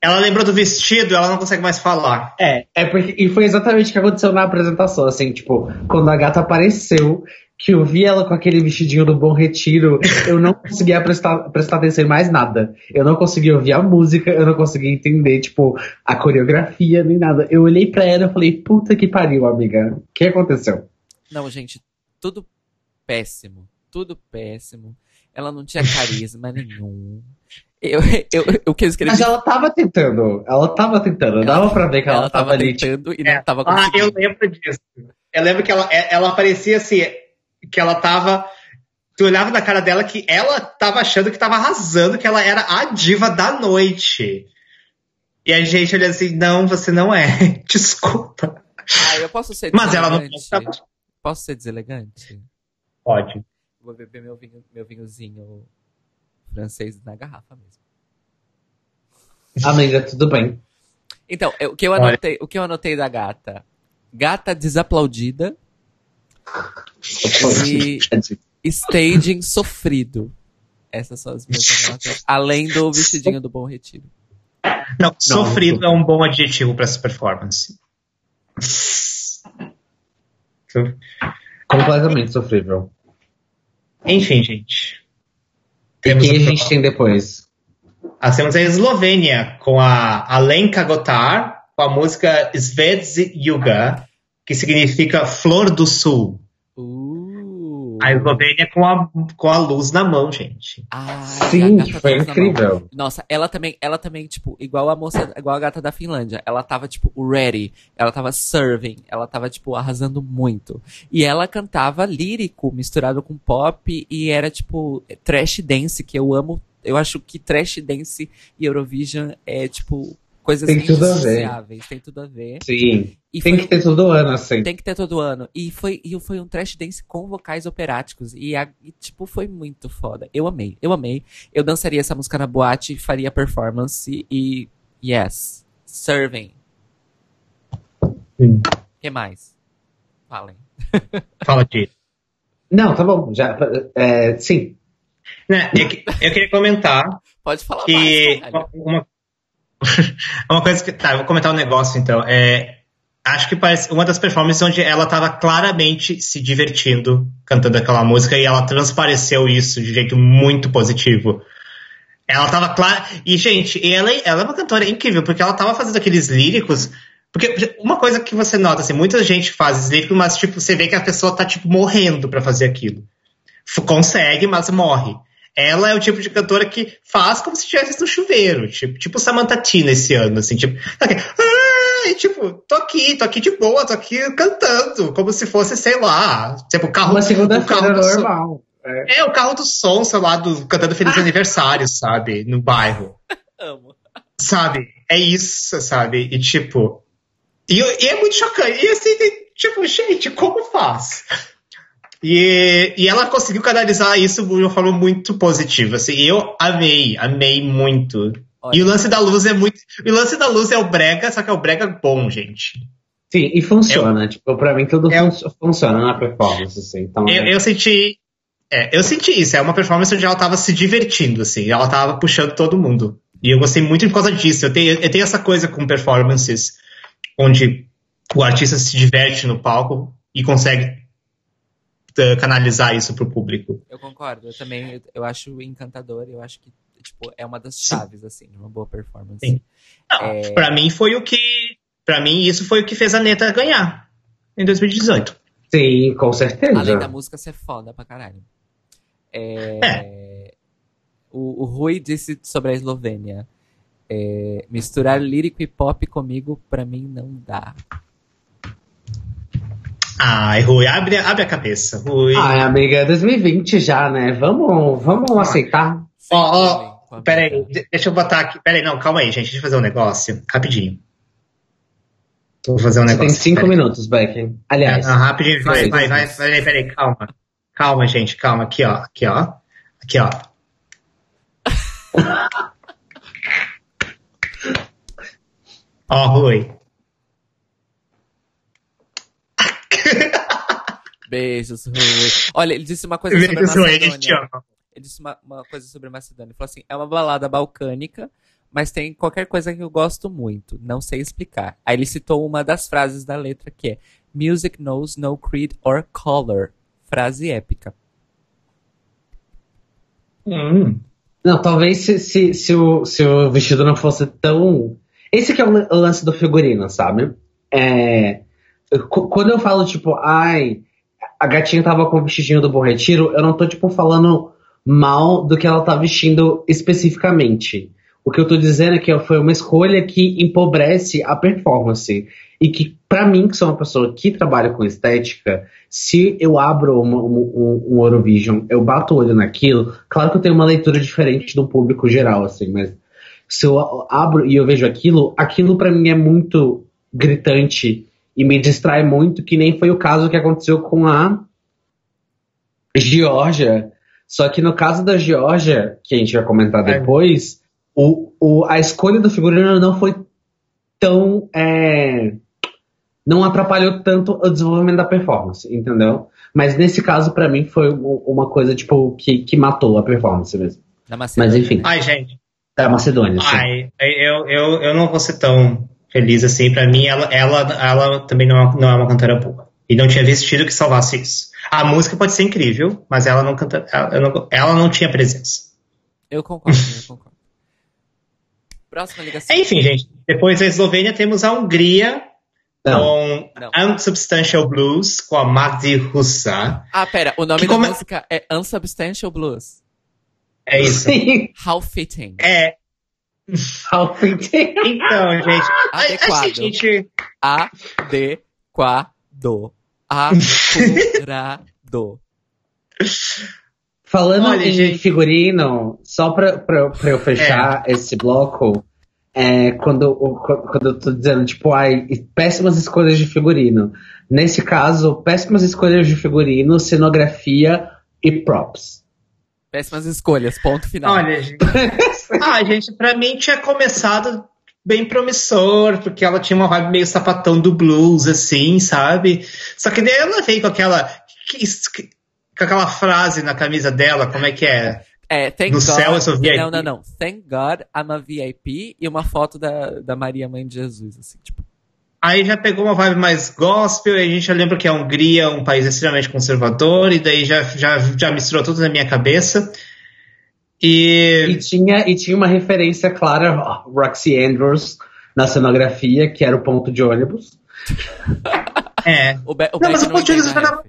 Ela lembrou do vestido, ela não consegue mais falar. É, é porque. E foi exatamente o que aconteceu na apresentação. Assim, tipo, quando a gata apareceu, que eu vi ela com aquele vestidinho do Bom Retiro, eu não conseguia prestar, prestar atenção em mais nada. Eu não conseguia ouvir a música, eu não conseguia entender, tipo, a coreografia, nem nada. Eu olhei pra ela e falei, puta que pariu, amiga. O que aconteceu? Não, gente, tudo péssimo. Tudo péssimo. Ela não tinha carisma nenhum. Eu, eu, eu, que eu escrevi. Mas ela tava tentando. Ela tava tentando. Dava pra ver que ela, tava, ali, tipo, tentando e É. não tava Ah, eu lembro disso. Eu lembro que ela, é- ela parecia assim, que ela tava. Tu olhava na cara dela que ela tava achando que tava arrasando, que ela era a diva da noite. E a gente olha assim, não, você não é. Desculpa. Ah, eu posso ser Mas ela não deselegante? Posso ser deselegante? pode. Vou beber meu, vinho, meu vinhozinho francês na garrafa mesmo. amiga, tudo bem. Então, o, que eu Olha. anotei, o que eu anotei da gata? Gata desaplaudida, E- staging sofrido. Essas são as minhas notas. Além do vestidinho do Bom Retiro. Não, sofrido não. é um bom adjetivo pra essa performance. Completamente sofrível. Enfim, gente. E quem a gente tem depois? Ah, temos a Eslovênia com a Alenka Gotar com a música Svedzi Yuga, que significa Flor do Sul. Uh. A Eslovênia com a, com a luz na mão, gente. Ai, Sim, foi tá mão. incrível. Nossa, ela também, ela também, tipo, igual a moça, igual a gata da Finlândia. Ela tava, tipo, ready. Ela tava serving. Ela tava, tipo, arrasando muito. E ela cantava lírico, misturado com pop. E era, tipo, trash dance, que eu amo. Eu acho que trash dance e Eurovision é, tipo, coisas Tem tudo a ver. Tem tudo a ver. Sim. E Tem foi- que ter todo ano, assim. tem que ter todo ano. E foi, e foi um trash dance com vocais operáticos. E, a- e, tipo, foi muito foda. Eu amei, eu amei. Eu dançaria essa música na boate, faria performance e. Yes. Serving. O que mais? Falem. Fala de. Não, tá bom. Já, é, sim. Né, eu, eu queria comentar Pode falar que mais. uma, uma coisa que. Tá, eu vou comentar um negócio então. É, acho que parece uma das performances onde ela estava claramente se divertindo cantando aquela música e ela transpareceu isso de jeito muito positivo. Ela tava clara. E, gente, ela, ela é uma cantora incrível, porque ela tava fazendo aqueles líricos. Porque uma coisa que você nota, assim, muita gente faz líricos, mas tipo, você vê que a pessoa tá tipo morrendo pra fazer aquilo. Consegue, mas morre. Ela é o tipo de cantora que faz como se estivesse no chuveiro, tipo, tipo Samantha Tina esse ano, assim, tipo, aqui, "Ah", e, tipo, tô aqui, tô aqui de boa, tô aqui cantando, como se fosse, sei lá, tipo, o carro, Uma o segunda-feira carro do som. normal. É. É, o carro do som, sei lá, do, cantando Feliz Aniversário, sabe? No bairro. Amo. Sabe? É isso, sabe? E tipo. E, e é muito chocante. E assim, tipo, gente, como faz? E, e ela conseguiu canalizar isso de uma forma muito positiva. Assim, eu amei, amei muito. Olha. E o lance da luz é muito. O lance da luz é o brega, só que é o brega bom, gente. Sim, e funciona. É, tipo, pra mim tudo é, fun funciona na performance, assim. Então, eu, é... eu senti. É, eu senti isso. É uma performance onde ela tava se divertindo, assim. Ela tava puxando todo mundo. E eu gostei muito por causa disso. Eu tenho, eu tenho essa coisa com performances onde o artista se diverte no palco e consegue canalizar isso pro público. Eu concordo. Eu também eu, eu acho encantador. Eu acho que tipo, é uma das chaves, Sim. assim, de uma boa performance. Sim. Não, é... Pra mim foi o que. Para mim, isso foi o que fez a Neta ganhar em 2018. Sim, com certeza. Além da música ser foda pra caralho. É... é. O, o Rui disse sobre a Eslovênia. É, misturar lírico e pop comigo, pra mim, não dá. Ai, Rui, abre, abre a cabeça. Rui. Ai, amiga, 2020 já, né? Vamos, vamos ah. aceitar. Ó, ó, peraí, deixa eu botar aqui. Peraí, não, calma aí, gente. Deixa eu fazer um negócio. Rapidinho. Vou fazer um Você negócio. Tem cinco peraí. minutos, Beck. Aliás. Ah, rapidinho, vai, vai, vai, peraí, peraí, calma. Calma, gente, calma. Aqui, ó. Aqui, ó. Aqui, ó. ó, Rui. Beijos, Rui. Olha, ele disse uma coisa sobre a Macedônia. Ele disse uma, uma coisa sobre Macedônia. Ele falou assim: é uma balada balcânica, mas tem qualquer coisa que eu gosto muito. Não sei explicar. Aí ele citou uma das frases da letra que é: Music knows no creed or color. Frase épica. Hum. Não, talvez se, se, se, o, se o vestido não fosse tão. Esse que é o lance do figurino, sabe? É, quando eu falo, tipo, ai, a gatinha tava com o vestidinho do Bom Retiro, eu não tô, tipo, falando mal do que ela tá vestindo especificamente. O que eu tô dizendo é que foi uma escolha que empobrece a performance. E que, para mim, que sou uma pessoa que trabalha com estética, se eu abro um, um Eurovision, eu bato o olho naquilo, claro que eu tenho uma leitura diferente do público geral, assim, mas se eu abro e eu vejo aquilo, aquilo para mim é muito gritante e me distrai muito, que nem foi o caso que aconteceu com a Geórgia. Só que no caso da Geórgia, que a gente vai comentar depois, o, o, a escolha do figurino não foi tão. É, não atrapalhou tanto o desenvolvimento da performance, entendeu? Mas nesse caso, para mim, foi uma coisa, tipo, que, que matou a performance mesmo. Mas enfim. Ai, gente. Da Macedônia. Ai, eu, eu, eu não vou ser tão feliz assim. Para mim, ela, ela, ela também não é, não é uma cantora boa. E não tinha vestido que salvasse isso. A música pode ser incrível, mas ela não canta, ela não, ela não tinha presença. Eu concordo, eu concordo. Próxima ligação. Enfim, gente. Depois da Eslovênia temos a Hungria não. com não. Unsubstantial Blues com a Magdi Russa. Ah, pera. O nome da come... música é Unsubstantial Blues. É isso. How fitting. É, então, gente. Adequado. A, gente... Adequado. Acurado. Falando Olha, em gente... figurino, só pra, pra, pra eu fechar é. esse bloco, é, quando, quando eu tô dizendo, tipo, ai, péssimas escolhas de figurino. Nesse caso, péssimas escolhas de figurino, cenografia e props. Péssimas escolhas, ponto final. Olha, gente. ah, gente, pra mim tinha começado bem promissor, porque ela tinha uma vibe meio sapatão do blues, assim, sabe? Só que daí ela veio com aquela. Com aquela frase na camisa dela, como é que é? É, thank no God. céu eu sou VIP. Não, não, não. Thank God I'm a VIP e uma foto da, da Maria Mãe de Jesus, assim, tipo. Aí já pegou uma vibe mais gospel, e a gente já lembra que a Hungria é um país extremamente conservador, e daí já, já, já misturou tudo na minha cabeça. E... e, tinha, e tinha uma referência clara, Roxy Andrews, na cenografia, que era o ponto de ônibus. É. O, Be o não, mas o ponto de ônibus era...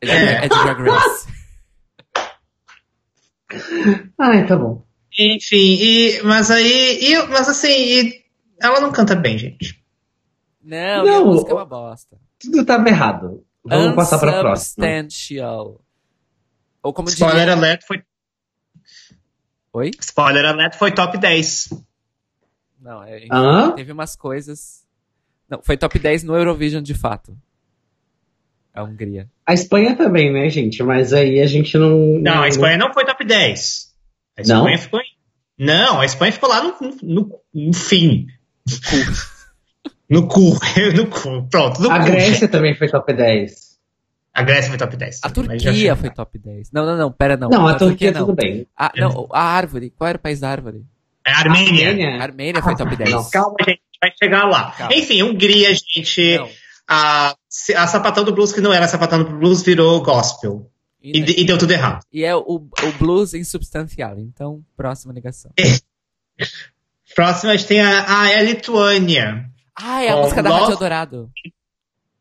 É. é de Drag Race. Ai, tá bom. Enfim, e, mas aí. E, mas assim, e ela não canta bem, gente. Não, não a música é uma bosta. Tudo estava errado. Vamos passar pra próxima. Ou como Spoiler diria... alert foi. Oi? Spoiler alert, foi top 10. Não, é, teve umas coisas. Não, foi top 10 no Eurovision de fato. A Hungria. A Espanha também, né, gente? Mas aí a gente não. Não, a Espanha não foi top 10. A Não? Espanha ficou. em- Não, a Espanha ficou lá no, no, no fim. No cu. no cu. Pronto, no A cu. Grécia também foi top 10. A Grécia foi top 10. A Turquia foi. top 10. Não, não, não, pera, não. Não, a Turquia não. tudo bem. Ah, não, a árvore. Qual era o país da árvore? É a Armênia. A Armênia? Armênia foi top 10. Não, Calma, gente, vai chegar lá. Calma. Enfim, Hungria, gente. Não. A, a sapatão do blues, que não era sapatão do blues, virou gospel. E, E, e deu tudo errado. e é o, o blues insubstancial. Então, próxima ligação. Próximo, a gente tem a, a, a Lituânia. Ah, é a música da Love- Rádio Dourado.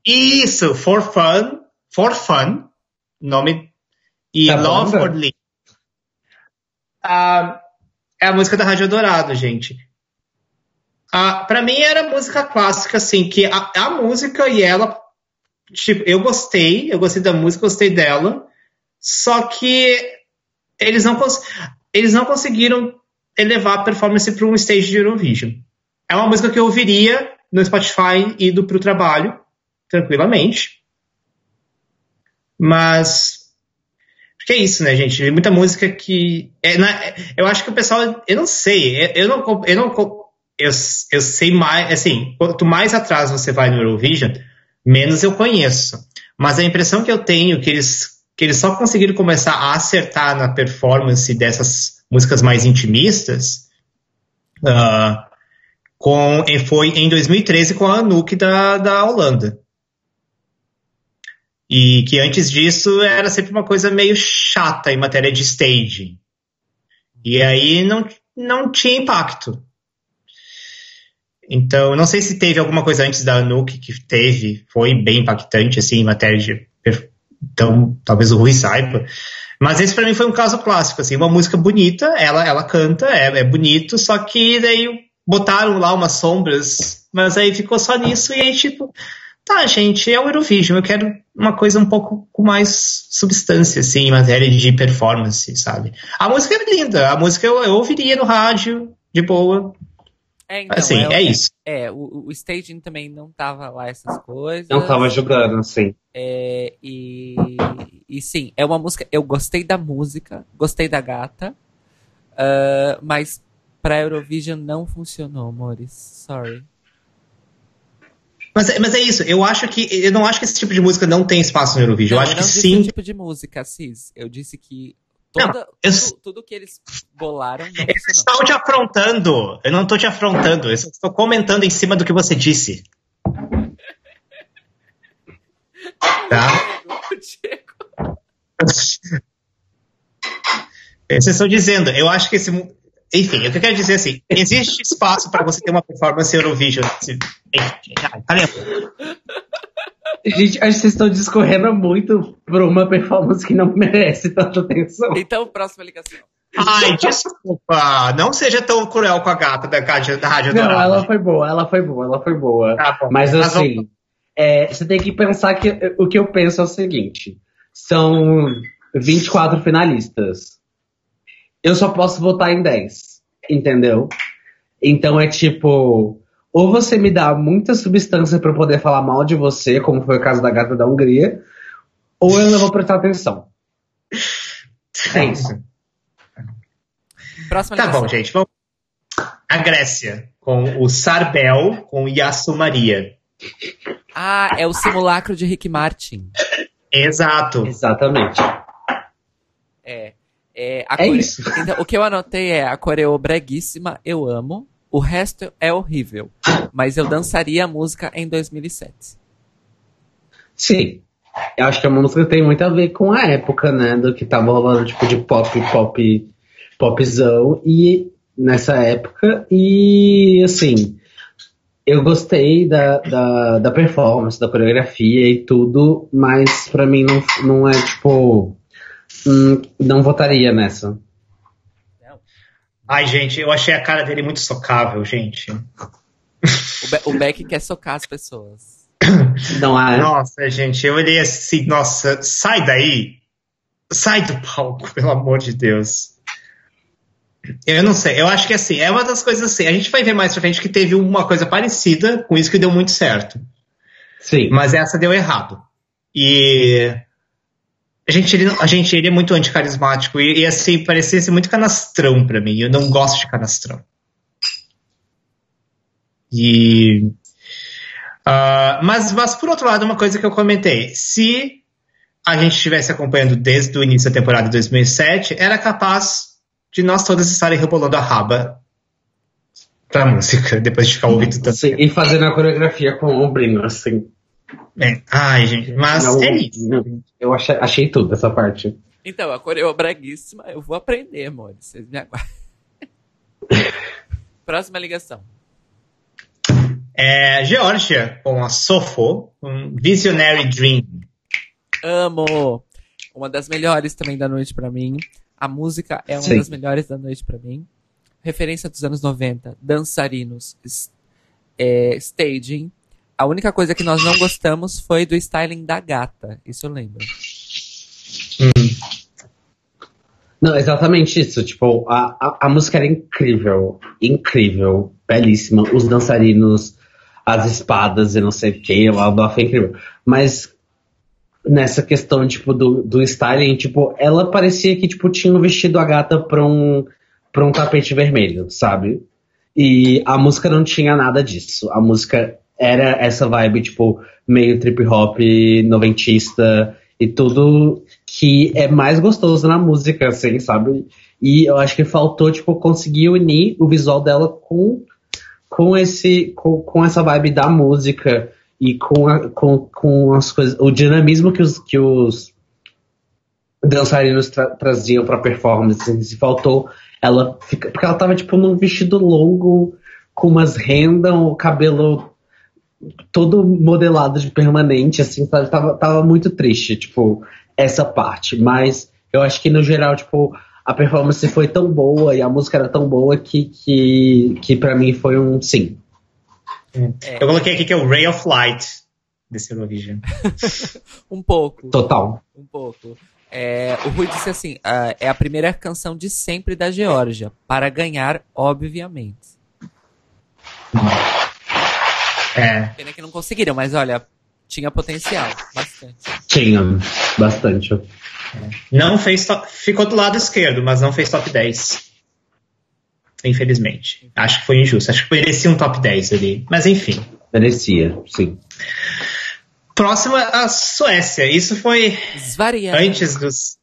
Isso, For Fun. For Fun. Nome. E Da Love banda? for Lee. Ah, é a música da Rádio Dourado, gente. Ah, pra mim era música clássica, assim, que a, a música e ela. Tipo, eu gostei, eu gostei da música, gostei dela. Só que eles não, cons- eles não conseguiram elevar a performance para um stage de Eurovision. É uma música que eu ouviria no Spotify indo pro trabalho, tranquilamente. Mas. Porque é isso, né, gente? Tem muita música que. É, na- eu acho que o pessoal. Eu não sei. Eu, não. Eu, não eu, eu sei mais. Assim, quanto mais atrás você vai no Eurovision, menos eu conheço. Mas a impressão que eu tenho é que eles, que eles só conseguiram começar a acertar na performance dessas músicas mais intimistas. ah, com, foi em 2013 com a Anouk da, da Holanda. E que antes disso era sempre uma coisa meio chata em matéria de staging. E aí não, não tinha impacto. Então, não sei se teve alguma coisa antes da Anouk que teve, foi bem impactante, assim, em matéria de. Então, talvez o Rui saiba. Mas esse pra mim foi um caso clássico, assim, uma música bonita, ela, ela canta, é, é bonito, só que daí botaram lá umas sombras, mas aí ficou só nisso e aí, tipo, tá, gente, é o Eurovision, eu quero uma coisa um pouco com mais substância, assim, em matéria de performance, sabe? A música é linda, a música eu, eu ouviria no rádio, de boa, É, então, assim, é, isso. É, o, o staging também não tava lá essas coisas. Não tava jogando, assim. É, e, e sim, é uma música. Eu gostei da música, gostei da gata, ah, mas pra Eurovision não funcionou, amores. Sorry. Mas, mas é isso, eu acho que, eu não acho que esse tipo de música não tem espaço no Eurovision, eu acho não que disse sim, tipo de música, Cis. Eu disse que toda, tudo, tudo que eles bolaram não Eu funcionou. estou te afrontando. Eu não estou te afrontando. Eu estou comentando em cima do que você disse. Tá? Vocês estão dizendo, eu acho que esse. Enfim, o que eu quero dizer é assim: existe espaço para você ter uma performance Eurovision. Enfim, tá lendo? Gente, acho que vocês estão discorrendo muito por uma performance que não merece tanta atenção. Então, próxima ligação. Ai, desculpa. Não seja tão cruel com a gata da, rádio- da Rádio Não, Dourada. ela foi boa, ela foi boa, ela foi boa. Tá bom. Mas Mas assim, é, você tem que pensar que o que eu penso é o seguinte: são 24 finalistas. Eu só posso votar em 10, entendeu? Então é tipo, ou você me dá muita substância pra eu poder falar mal de você, como foi o caso da gata da Hungria, ou eu não vou prestar atenção. É isso. Próxima Tá ligação. bom, gente. Vamos. A Grécia, com o Sarbel, com Yasu Maria. Ah, é o simulacro de Rick Martin. Exato. Exatamente. É. É, a É core- isso. Então, o que eu anotei é a coreo breguíssima, eu amo. O resto é horrível. Mas eu dançaria a música em 2007. Sim. Eu acho que a música tem muito a ver com a época, né? Do que tava rolando, tipo, de pop, pop, popzão. E nessa época. E, assim, eu gostei da, da, da performance, da coreografia e tudo, mas pra mim não, não é, tipo. hum, não votaria nessa. Ai, gente, eu achei a cara dele muito socável, gente. O, Be o Beck quer socar as pessoas. Não há. Nossa, gente, eu olhei assim, nossa, sai daí. Sai do palco, pelo amor de Deus. Eu não sei, eu acho que assim, é uma das coisas assim, a gente vai ver mais pra frente que teve uma coisa parecida com isso que deu muito certo. Sim. Mas essa deu errado. E a gente, ele, a gente, ele é muito anticarismático e, e assim, parecia ser muito canastrão para mim. Eu não gosto de canastrão. E. Uh, mas, mas, por outro lado, uma coisa que eu comentei: se a gente estivesse acompanhando desde o início da temporada de 2007, era capaz de nós todas estarem rebolando a raba pra música, depois de ficar ouvindo tanto. Sim, e fazendo a coreografia com o Brino, assim. É. Ai, gente, mas não, é isso. Não, eu achei, achei tudo essa parte. Então, a coreo braguíssima, eu vou aprender, amor. Vocês me aguardem. Próxima ligação. É, Georgia, com a Sofo, um Visionary Dream. Amo! Uma das melhores também da noite para mim. A música é uma Sim. das melhores da noite para mim. Referência dos anos 90, dançarinos, é, staging, a única coisa que nós não gostamos foi do styling da gata. Isso eu lembro. Hum. Não, exatamente isso. Tipo, a, a, a, música era incrível. Incrível. Belíssima. Os dançarinos, as espadas e não sei o que. Lá, lá foi incrível. Mas nessa questão, tipo, do, do styling, tipo, ela parecia que, tipo, tinha vestido a gata pra um, pra um tapete vermelho, sabe? E a música não tinha nada disso. A música era essa vibe, tipo, meio trip hop, noventista e tudo que é mais gostoso na música, assim, sabe? E eu acho que faltou, tipo, conseguir unir o visual dela com, com, esse, com, com essa vibe da música e com, a, com, com as coisas, o dinamismo que os, que os dançarinos tra traziam pra performance. Assim, faltou ela porque ela tava, tipo, num vestido longo, com umas rendas, o cabelo todo modelado de permanente, assim, tava, tava muito triste, tipo, essa parte. Mas eu acho que no geral, tipo, a performance foi tão boa e a música era tão boa que, que, que para mim foi um sim. É. Eu coloquei aqui que é o Ray of Light desse Eurovision. um pouco. Total. Um pouco. É, o Rui disse assim: uh, é a primeira canção de sempre da Geórgia, para ganhar, obviamente. É. Pena que não conseguiram, mas olha, tinha potencial, bastante. Tinha, bastante. É. Não fez top, ficou do lado esquerdo, mas não fez top 10. Infelizmente. Acho que foi injusto. Acho que merecia um top 10 ali. Mas enfim. Merecia, sim. Próxima, a Suécia. Isso foi antes dos.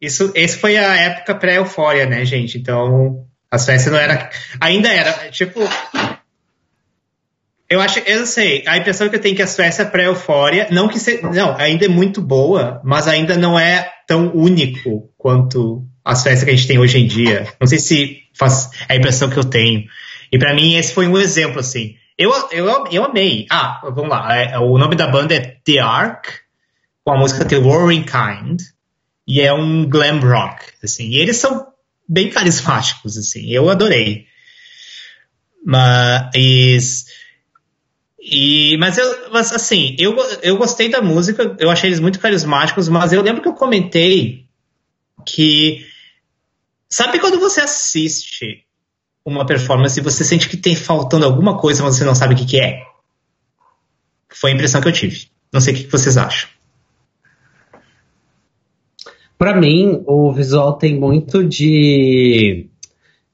Isso, esse foi a época pré-eufória, né, gente? Então, a Suécia não era. Ainda era. Tipo, eu acho, eu não sei, a impressão que eu tenho é que a Suécia é pré-eufória, não que se, não, ainda é muito boa, mas ainda não é tão único quanto a Suécia que a gente tem hoje em dia. Não sei se faz é a impressão que eu tenho. E para mim esse foi um exemplo assim. Eu, eu, eu amei. Ah, vamos lá. É, o nome da banda é The Ark, com a música The Roaring Kind, e é um glam rock, assim. E eles são bem carismáticos, assim. Eu adorei. Mas e, mas, eu, mas assim, eu, eu gostei da música, eu achei eles muito carismáticos, mas eu lembro que eu comentei que. Sabe quando você assiste uma performance e você sente que tem faltando alguma coisa, mas você não sabe o que, que é? Foi a impressão que eu tive. Não sei o que, que vocês acham. Para mim, o visual tem muito de.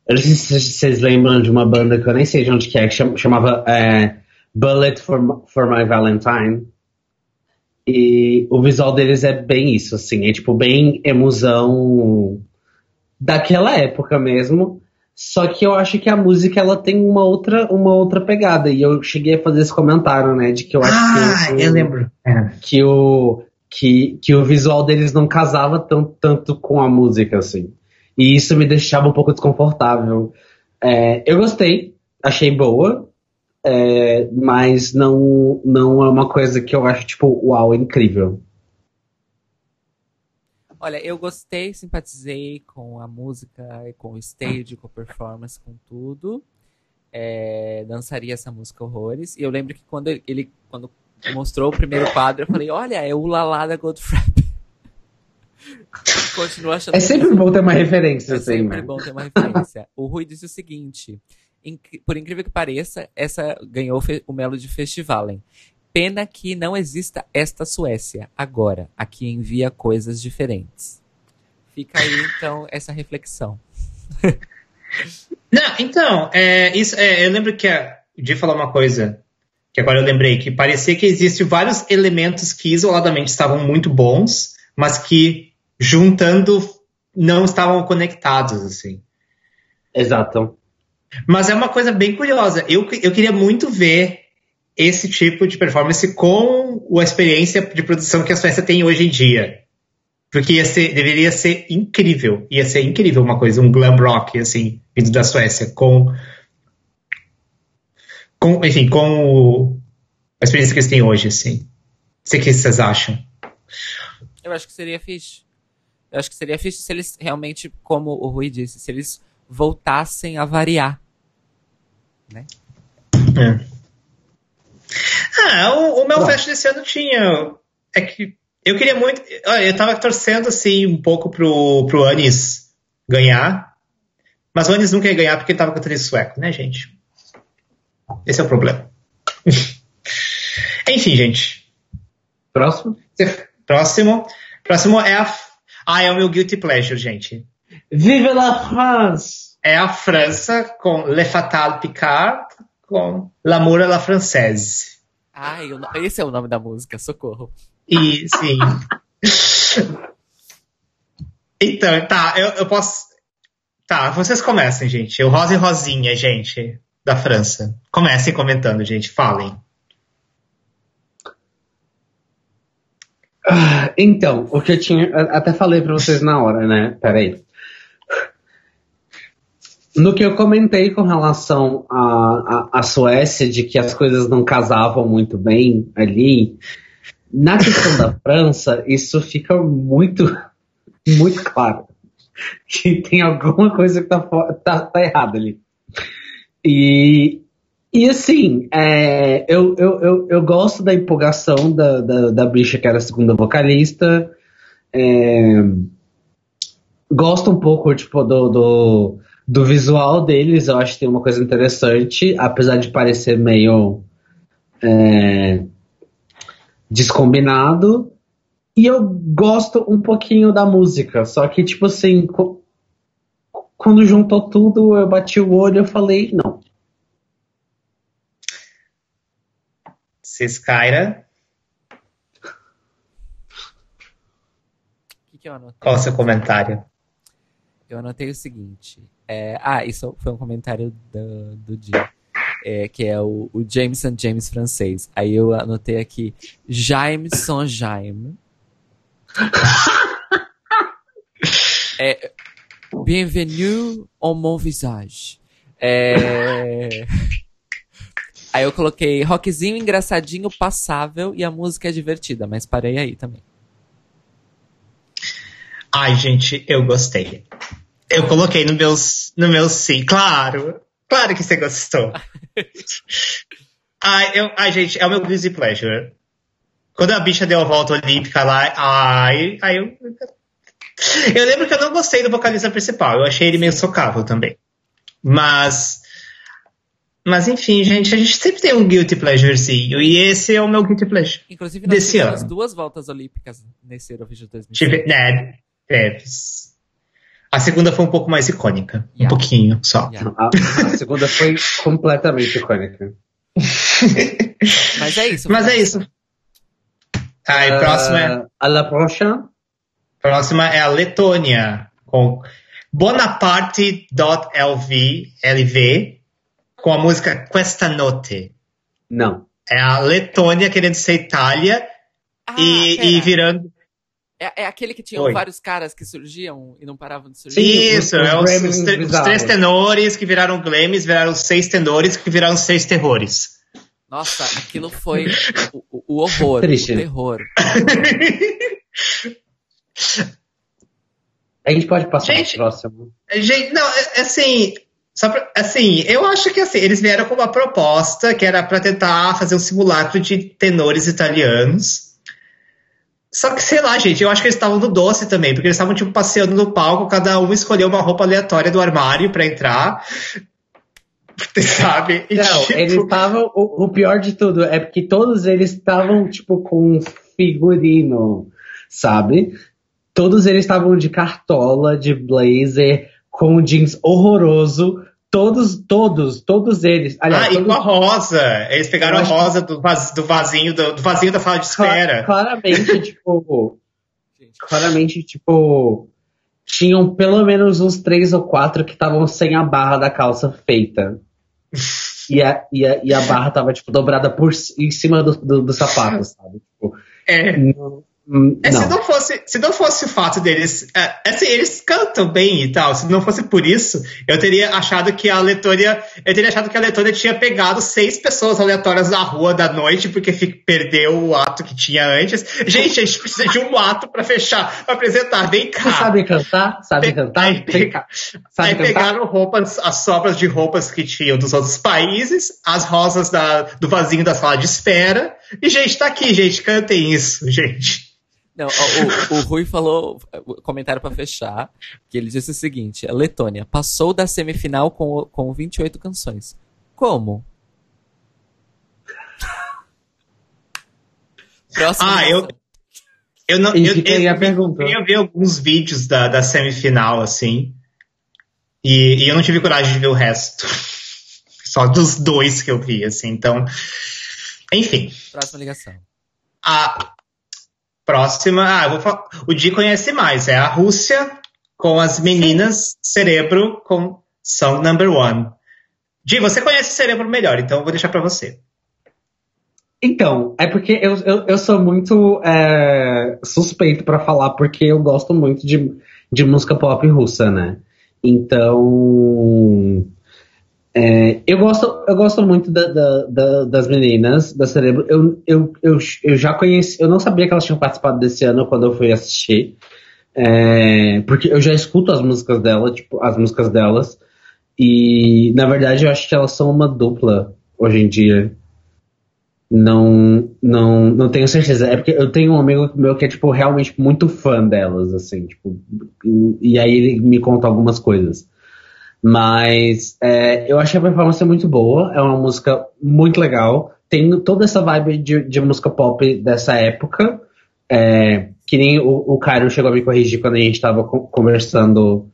Eu não sei se vocês lembram de uma banda que eu nem sei de onde que é, que chamava é, Bullet for, for My Valentine. E o visual deles é bem isso, assim, é tipo bem emoção daquela época mesmo. Só que eu acho que a música ela tem uma outra, uma outra pegada. E eu cheguei a fazer esse comentário, né? De que eu acho ah, que. eu lembro. É. Que o, que, que o visual deles não casava tanto, tanto com a música, assim. E isso me deixava um pouco desconfortável. É, eu gostei, achei boa é, mas não, não é uma coisa que eu acho, tipo, uau, incrível. Olha, eu gostei, simpatizei com a música, com o stage, com a performance, com tudo. É, dançaria essa música horrores. E eu lembro que quando ele quando mostrou o primeiro quadro, eu falei, olha, é o Lalá da Goldfrapp. Continua achando É sempre bom ter uma referência, É assim, sempre né? bom ter uma referência. o Rui disse o seguinte: por incrível que pareça, essa ganhou o Melody Festivalen. Pena que não exista esta Suécia agora. Aqui envia coisas diferentes. Fica aí, então, essa reflexão. Não, então, é, isso, é, eu lembro que a, de falar uma coisa que agora eu lembrei, que parecia que existem vários elementos que isoladamente estavam muito bons, mas que juntando não estavam conectados, assim. Exato. Mas é uma coisa bem curiosa. Eu, eu queria muito ver esse tipo de performance com a experiência de produção que a Suécia tem hoje em dia. Porque ia ser, deveria ser incrível. Ia ser incrível uma coisa, um glam rock, assim, vindo da Suécia, com. com enfim, com o- a experiência que eles têm hoje, assim. Não sei o que vocês acham. Eu acho que seria fixe. Eu acho que seria fixe se eles realmente, como o Rui disse, se eles voltassem a variar. É. Ah, o, o. Melfest desse ano tinha. É que eu queria muito. Eu tava torcendo assim um pouco pro, pro Anis ganhar. Mas o Anis nunca ia ganhar porque ele tava cantando em sueco, né, gente? Esse é o problema. Enfim, gente. Próximo. Próximo. Próximo é a. Ah, é o meu Guilty Pleasure, gente. Vive la France! É a França com Le Fatal Picard com L'amour à la française. Ai, esse é o nome da música, socorro. E sim. então, tá, eu, eu posso. Tá, vocês comecem, gente. O Rosa e Rosinha, gente, da França. Comecem comentando, gente. Falem. Ah, Então, o que eu tinha. Até falei pra vocês na hora, né? Peraí. No que eu comentei com relação à Suécia, de que as coisas não casavam muito bem ali, na questão da França, isso fica muito, muito claro. Que tem alguma coisa que tá, tá, tá errada ali. E, e assim, é, eu, eu, eu, eu gosto da empolgação da, da, da bicha que era a segunda vocalista. É, gosto um pouco tipo, do, do, do visual deles, eu acho que tem uma coisa interessante, apesar de parecer meio é, descombinado. E eu gosto um pouquinho da música, só que, tipo assim, quando juntou tudo, eu bati o olho e falei, não. Ciscaira, que, que eu anotei? qual o seu comentário? Eu anotei o seguinte. É, ah, isso foi um comentário do, do dia. é, que é o, o Jameson James francês. Aí eu anotei aqui Jameson Jaime. é, Bienvenue au mon visage. É, aí eu coloquei rockzinho engraçadinho, passável e a música é divertida, mas parei aí também. Ai, gente, eu gostei. Eu coloquei no meu, no meu sim, claro. Claro que você gostou. ai, eu, ai, gente, é o meu guilty pleasure. Quando a bicha deu a volta olímpica lá, ai, ai eu. Eu lembro que eu não gostei do vocalista principal. Eu achei ele meio socável também. Mas. Mas enfim, gente, a gente sempre tem um guilty pleasurezinho. E esse é o meu guilty pleasure. Inclusive, nós Desse ano. duas voltas olímpicas nesse Eurovision 2005. Tive, né, teve. A segunda foi um pouco mais icônica. Um Yeah. pouquinho só. Yeah. A, a segunda foi completamente icônica. Mas é isso. Mas é isso. Aí, Ah, próxima, é, À la prochaine. próxima é a Letônia, com Bonaparte.lv, LV, com a música Questa Notte. Não. É a Letônia querendo ser Itália Ah, e, e virando. É, é aquele que tinha Oi. vários caras que surgiam e não paravam de surgir? Isso, os- os é os, os os três tenores que viraram Glemes, viraram seis tenores que viraram seis terrores. Nossa, aquilo foi o, o- o horror, Triste. o terror. A gente pode passar Gente, pro próximo. Gente, não, é- é assim, só pra- assim, eu acho que assim, eles vieram com uma proposta que era pra tentar fazer um simulacro de tenores italianos. Só que, sei lá, gente, eu acho que eles estavam no doce também, porque eles estavam, tipo, passeando no palco, cada um escolheu uma roupa aleatória do armário pra entrar. Sabe? E, Não, tipo... eles estavam. O, o, pior de tudo é porque todos eles estavam, tipo, com figurino, sabe? Todos eles estavam de cartola, de blazer, com jeans horroroso. Todos, todos, todos eles. Aliás, ah, todos... e com a rosa. Eles pegaram a rosa do, vaz, do vasinho do, do vasinho da sala de espera. Claramente, tipo. claramente, tipo. Tinham pelo menos uns três ou quatro que estavam sem a barra da calça feita. e, a, e, a, e a barra tava, tipo, dobrada por, em cima do, do, do sapato, sabe? Tipo, é. Não, Hum, é, se, não fosse, se não fosse o fato deles. É, assim, eles cantam bem e tal. Se não fosse por isso, eu teria achado que a Letônia. Eu teria achado que a Letônia tinha pegado seis pessoas aleatórias na rua da noite, porque perdeu o ato que tinha antes. Gente, a gente precisa de um ato para fechar, pra apresentar. Vem cá. Você sabe cantar? Sabe Pe cantar? Aí, pega, sabe aí cantar? pegaram roupas, as sobras de roupas que tinham dos outros países, as rosas da, do vasinho da sala de espera. E, gente, tá aqui, gente. Cantem isso, gente. Não, o, o, Rui falou, comentário para fechar, que ele disse o seguinte: a Letônia passou da semifinal com, com 28 canções. Como? Próxima ah, eu, eu não. Eu, eu, eu, eu vi alguns vídeos da, da semifinal, assim. E, e eu não tive coragem de ver o resto. Só dos dois que eu vi, assim. Então. Enfim. Próxima ligação. A, Próxima, ah, vou falar, o Di conhece mais, é a Rússia com as meninas Cerebro com Song Number One. Di, você conhece Cerebro melhor, então eu vou deixar para você. Então, é porque eu, eu, eu sou muito é, suspeito para falar, porque eu gosto muito de, de música pop russa, né? Então, é, eu, gosto, eu gosto muito da, da, da, das meninas da Cerebro. Eu, eu, eu, eu já conheci, eu não sabia que elas tinham participado desse ano quando eu fui assistir. É, porque eu já escuto as músicas dela, tipo, as músicas delas. E na verdade eu acho que elas são uma dupla hoje em dia. Não, não, não tenho certeza. É porque eu tenho um amigo meu que é, tipo, realmente muito fã delas, assim, tipo, e, e aí ele me conta algumas coisas. Mas é, eu achei a performance muito boa, é uma música muito legal. Tem toda essa vibe de, de música pop dessa época. É, que nem o, Cairo chegou a me corrigir quando a gente estava conversando,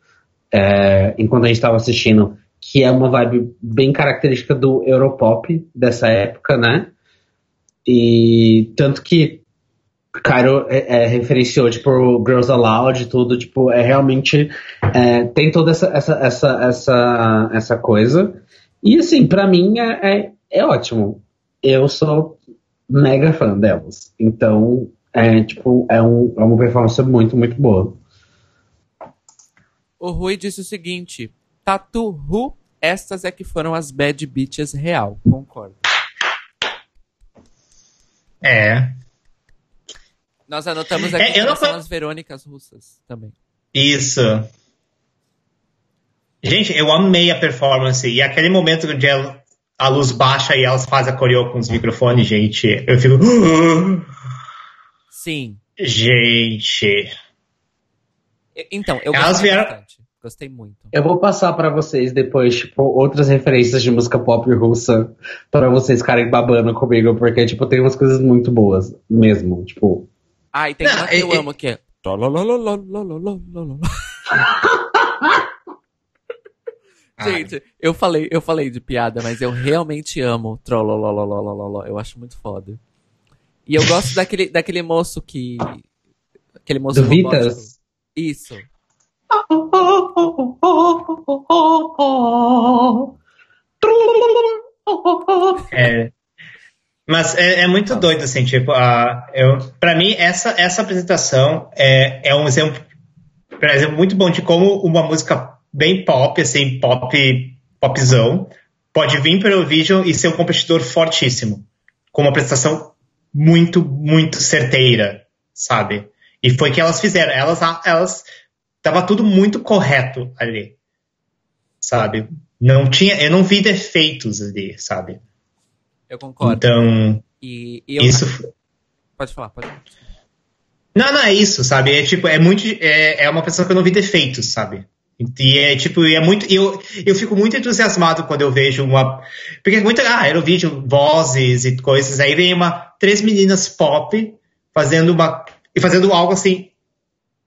é, enquanto a gente estava assistindo, que é uma vibe bem característica do Europop dessa época, né? E tanto que Cairo é, é, referenciou, tipo, Girls Aloud e tudo, tipo, é realmente. É, tem toda essa, essa, essa, essa, essa coisa. E, assim, para mim é, é, é, ótimo. Eu sou mega fã delas. Então, é, tipo, é, um, é uma performance muito, muito boa. O Rui disse o seguinte: Tatu Ru, estas é que foram as bad bitches real. Concordo. É, nós anotamos aqui é, que são as Verônicas russas também. Isso. Gente, eu amei a performance. E aquele momento onde a luz baixa e elas fazem a coreo com os microfones, gente, eu fico. Sim. Gente. Então, eu elas gostei vieram... bastante. Gostei muito. Eu vou passar para vocês depois, tipo, outras referências de música pop russa para vocês ficarem babando comigo, porque, tipo, tem umas coisas muito boas mesmo, tipo. Ah, e tem uma que eu amo que é. Gente, eu falei, eu falei de piada, mas eu realmente amo trollolololololol. Eu acho muito foda. E eu gosto daquele, daquele moço que. Aquele moço Do Vitas? Isso. É. Mas é, é muito doido, assim, tipo, uh, eu, pra mim, essa, essa apresentação é, é um exemplo, por exemplo, muito bom de como uma música bem pop, assim, pop, popzão, pode vir para o Vision e ser um competidor fortíssimo. Com uma apresentação muito, muito certeira, sabe? E foi o que elas fizeram. Elas, elas, tava tudo muito correto ali, sabe? Não tinha, eu não vi defeitos ali, sabe? Eu concordo. Então, e, e eu... isso. Pode falar, pode falar. Não, não é isso, sabe? É tipo, é muito. É, é uma pessoa que eu não vi defeitos, sabe? E é tipo, é muito. Eu, eu fico muito entusiasmado quando eu vejo uma. Porque é muito. Ah, Eurovídeo, vozes e coisas. Aí vem uma. Três meninas pop fazendo uma. E fazendo algo assim.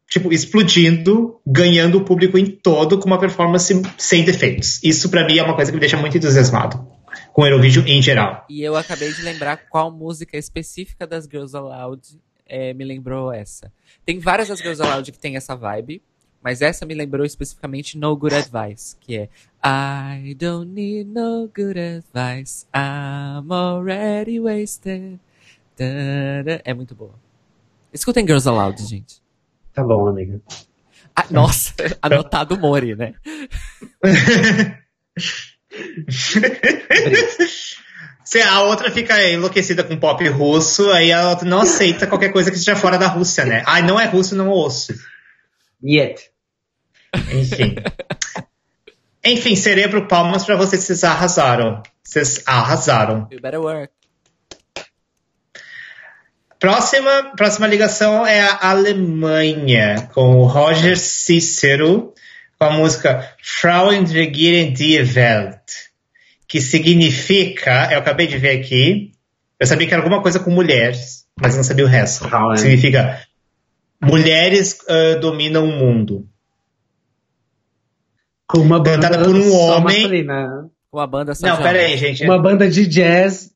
Tipo, explodindo, ganhando o público em todo com uma performance sem defeitos. Isso para mim é uma coisa que me deixa muito entusiasmado com o Eurovídeo em geral. E eu acabei de lembrar qual música específica das Girls Aloud é, me lembrou essa. Tem várias das Girls Aloud que tem essa vibe, mas essa me lembrou especificamente No Good Advice, que é I don't need no good advice, I'm already wasted. É muito boa. Escutem Girls Aloud, gente. Tá bom, amiga. Ah, nossa, anotado Mori, né? Se a outra fica enlouquecida com pop russo, aí a outra não aceita qualquer coisa que esteja fora da Rússia, né? Ai, não é russo, não ouço. Yet. Enfim. Enfim, cerebro, palmas pra vocês, vocês arrasaram. Vocês arrasaram. You better work. Próxima, próxima ligação é a Alemanha, com o Roger Cícero, com a música Frauen regieren die Welt, que significa, eu acabei de ver aqui, eu sabia que era alguma coisa com mulheres, mas não sabia o resto. Frauen. Significa mulheres uh, dominam o mundo. Com uma banda Cantada por um homem. masculina. Uma banda Não, de pera aí, gente. Uma banda de jazz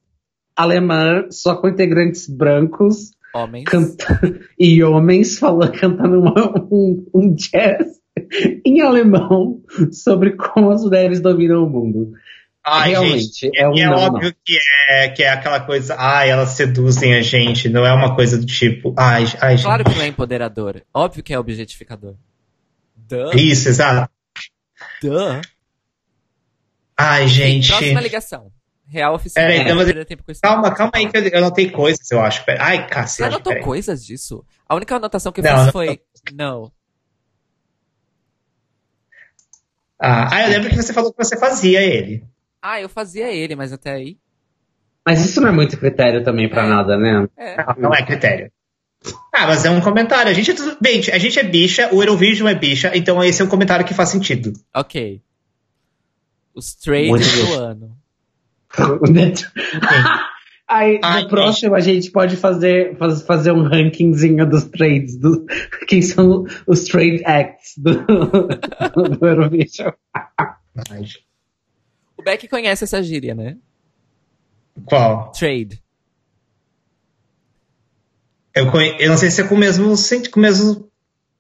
alemã, só com integrantes brancos Homens. canta- e homens falando, cantando uma- um, um jazz em alemão sobre como as mulheres dominam o mundo. Ai, Realmente, gente, é um e é não, óbvio que é, que é aquela coisa, ai, elas seduzem a gente, não é uma coisa do tipo, ai, ai, gente. Claro que não é empoderador. Óbvio que é objetificador. Duh. Isso, exato. Duh. Ai, gente. Próxima ligação. Real oficial. Peraí, Não então, vou. Calma, calma aí que eu, eu anotei coisas, eu acho. Ai, Você cacete. anotou peraí. coisas disso? A única anotação que eu Não, fiz não. foi não. Ah, ah, eu lembro que você falou que você fazia ele. Ah, eu fazia ele, mas até aí. Mas isso não é muito critério também pra É. nada, né? É. Não, não é critério. Ah, mas é um comentário. A gente é tudo... Bem, a gente é bicha, o Eurovision é bicha, então esse é um comentário que faz sentido. Ok. Os trades do ano. Aí, Ai, no próximo, a gente pode fazer, faz- fazer um rankingzinho dos trades, do, quem são os trade acts do, do, do Eurovision. O Beck conhece essa gíria, né? Qual? Trade. Eu, conhe... eu não sei se é com o mesmo. Com o mesmo...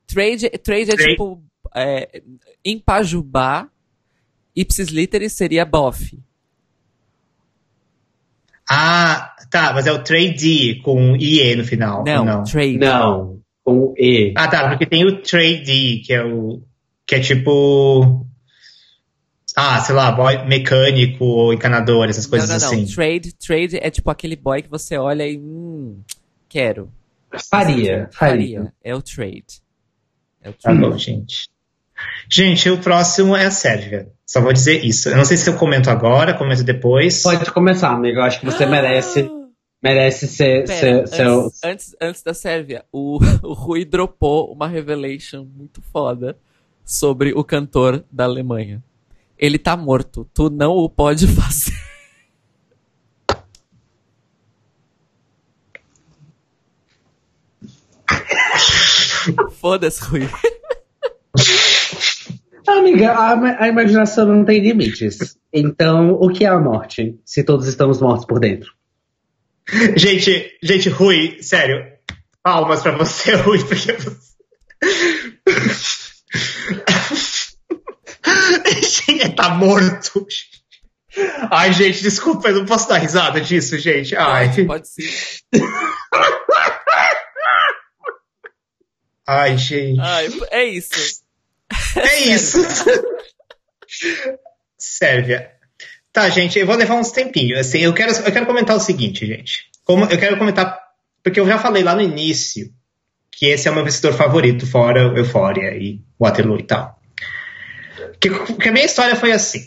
Trade, trade é Trade. tipo. É, em Pajubá, ipsis literis seria bofe. Ah, tá, mas é o trade com IE no final. Não, não. trade. Não, com E. Ah, tá, porque tem o trade, que é o. que é tipo. Ah, sei lá, boy, mecânico ou encanador, essas Não, coisas não, não. assim. Trade, trade é tipo aquele boy que você olha e. Hum, quero. Faria, faria. Faria. É o trade. É o Tá trade. bom, gente. Gente, o próximo é a Sérvia. Só vou dizer isso. Eu não sei se eu comento agora, comento depois. Pode começar, amigo. Eu acho que você merece, merece ser, Pera, ser, antes, ser o- antes, antes da Sérvia, o, o Rui dropou uma revelation muito foda sobre o cantor da Alemanha. Ele tá morto. Tu não o pode fazer. Foda-se, Rui. Amiga, a, a imaginação não tem limites. Então, o que é a morte? Se todos estamos mortos por dentro. Gente, gente, Rui, sério. Palmas pra você, Rui, porque você. Gente, tá morto. Ai, gente, desculpa, eu não posso dar risada disso, gente. Ai, Pode, pode sim. ai gente. Ai, é isso. É isso. Sérvia. Tá, gente, eu vou levar uns tempinhos. Assim, eu quero, eu quero comentar o seguinte, gente. Como, eu quero comentar, porque eu já falei lá no início que esse é o meu vencedor favorito, fora Euphoria e Waterloo e tal. Que, que a minha história foi assim.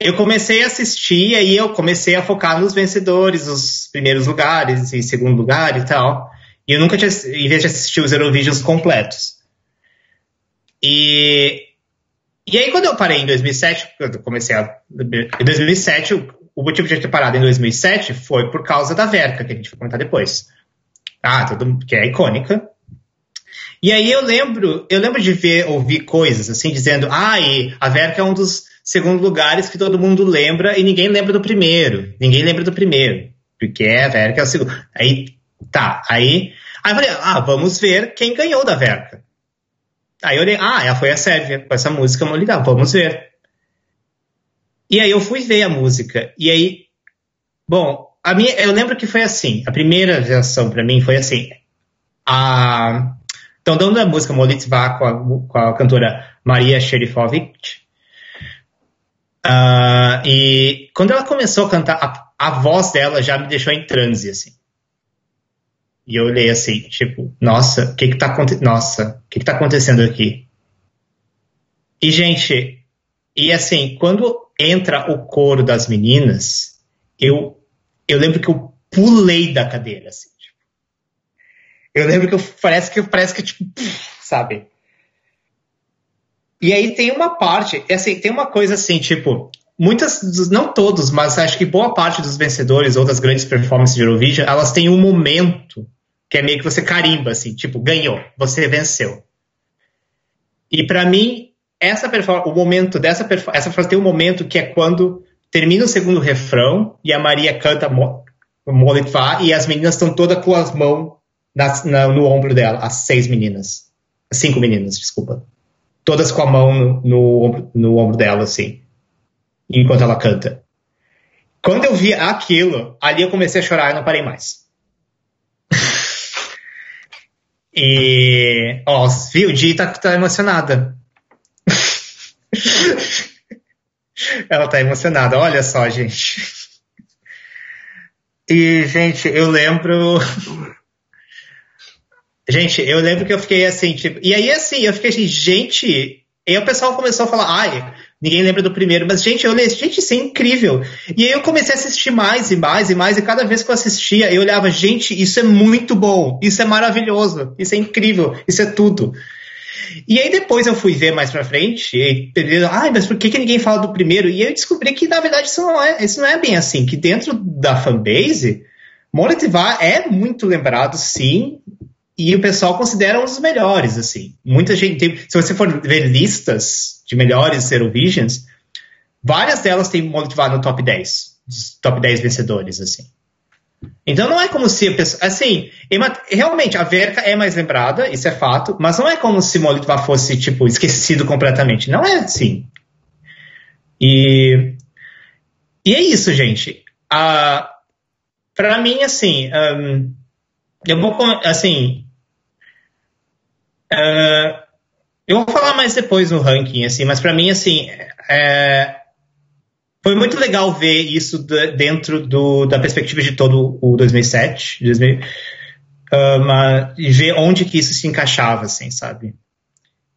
Eu comecei a assistir e aí eu comecei a focar nos vencedores, os primeiros lugares e segundo lugar e tal. E E eu nunca tinha, em vez de assistir os Eurovisions completos. E, e aí, quando eu parei em 2007, eu comecei a. Em 2007, o, motivo de eu ter parado em 2007 foi por causa da Verka, que a gente vai comentar depois. Ah, que é icônica. E aí eu lembro, eu lembro de ver, ouvir coisas assim, dizendo, ah, e a Verka é um dos segundos lugares que todo mundo lembra e ninguém lembra do primeiro. Ninguém lembra do primeiro. Porque a Verka é o segundo. Aí, tá, aí, aí eu falei, ah, vamos ver quem ganhou da Verka. Aí eu olhei, ah, foi a Sérvia, com essa música Molidão, vamos ver. E aí eu fui ver a música, e aí, bom, a minha, eu lembro que foi assim, a primeira reação para mim foi assim, a, então dando a música Molitva com a, com a cantora Maria Sherifovic, uh, e quando ela começou a cantar, a, a voz dela já me deixou em transe, assim. E eu olhei assim, tipo, nossa, o que que tá acontecendo? Nossa, o que que tá acontecendo aqui? E, gente, e assim, quando entra o coro das meninas, eu, eu lembro que eu pulei da cadeira, assim. Tipo. Eu lembro que eu, parece que parece que, tipo, sabe? E aí tem uma parte, assim, tem uma coisa assim, tipo, muitas, não todos, mas acho que boa parte dos vencedores ou das grandes performances de Eurovision, elas têm um momento que é meio que você carimba, assim, tipo, ganhou, você venceu. E para mim, essa o momento dessa essa frase tem um momento que é quando termina o segundo refrão e a Maria canta Molitva e as meninas estão todas com as mãos na, na, no ombro dela, as seis meninas, cinco meninas, desculpa, todas com a mão no, no, no ombro dela, assim enquanto ela canta. Quando eu vi aquilo, ali eu comecei a chorar e não parei mais. e, ó, viu? Di tá, tá emocionada. Ela tá emocionada, olha só, gente. E, gente, eu lembro. Gente, eu lembro que eu fiquei assim, tipo. E aí, assim, eu fiquei assim, gente. E aí o pessoal começou a falar, ai, Ninguém lembra do primeiro, mas, gente, eu olhei, gente, isso é incrível. E aí eu comecei a assistir mais e mais e mais, e cada vez que eu assistia, eu olhava, gente, isso é muito bom, isso é maravilhoso, isso é incrível, isso é tudo. E aí depois eu fui ver mais pra frente, e ai, ah, mas por que, que ninguém fala do primeiro? E eu descobri que, na verdade, isso não é, isso não é bem assim, que dentro da fanbase, Moletivar é muito lembrado, sim, e o pessoal considera um dos melhores, assim. Muita gente tem, se você for ver listas de melhores Eurovisions, várias delas têm motivado no top 10, top 10 vencedores, assim. Então não é como se assim, realmente a Verka é mais lembrada, isso é fato, mas não é como se Molitva fosse tipo esquecido completamente, não é assim. E e é isso, gente. Uh, para mim, assim, um, eu vou assim, uh, eu vou falar mais depois no ranking, assim, mas para mim, assim, é, foi muito legal ver isso dentro do, da perspectiva de todo o 2007, 2000, uh, e ver onde que isso se encaixava, assim, sabe?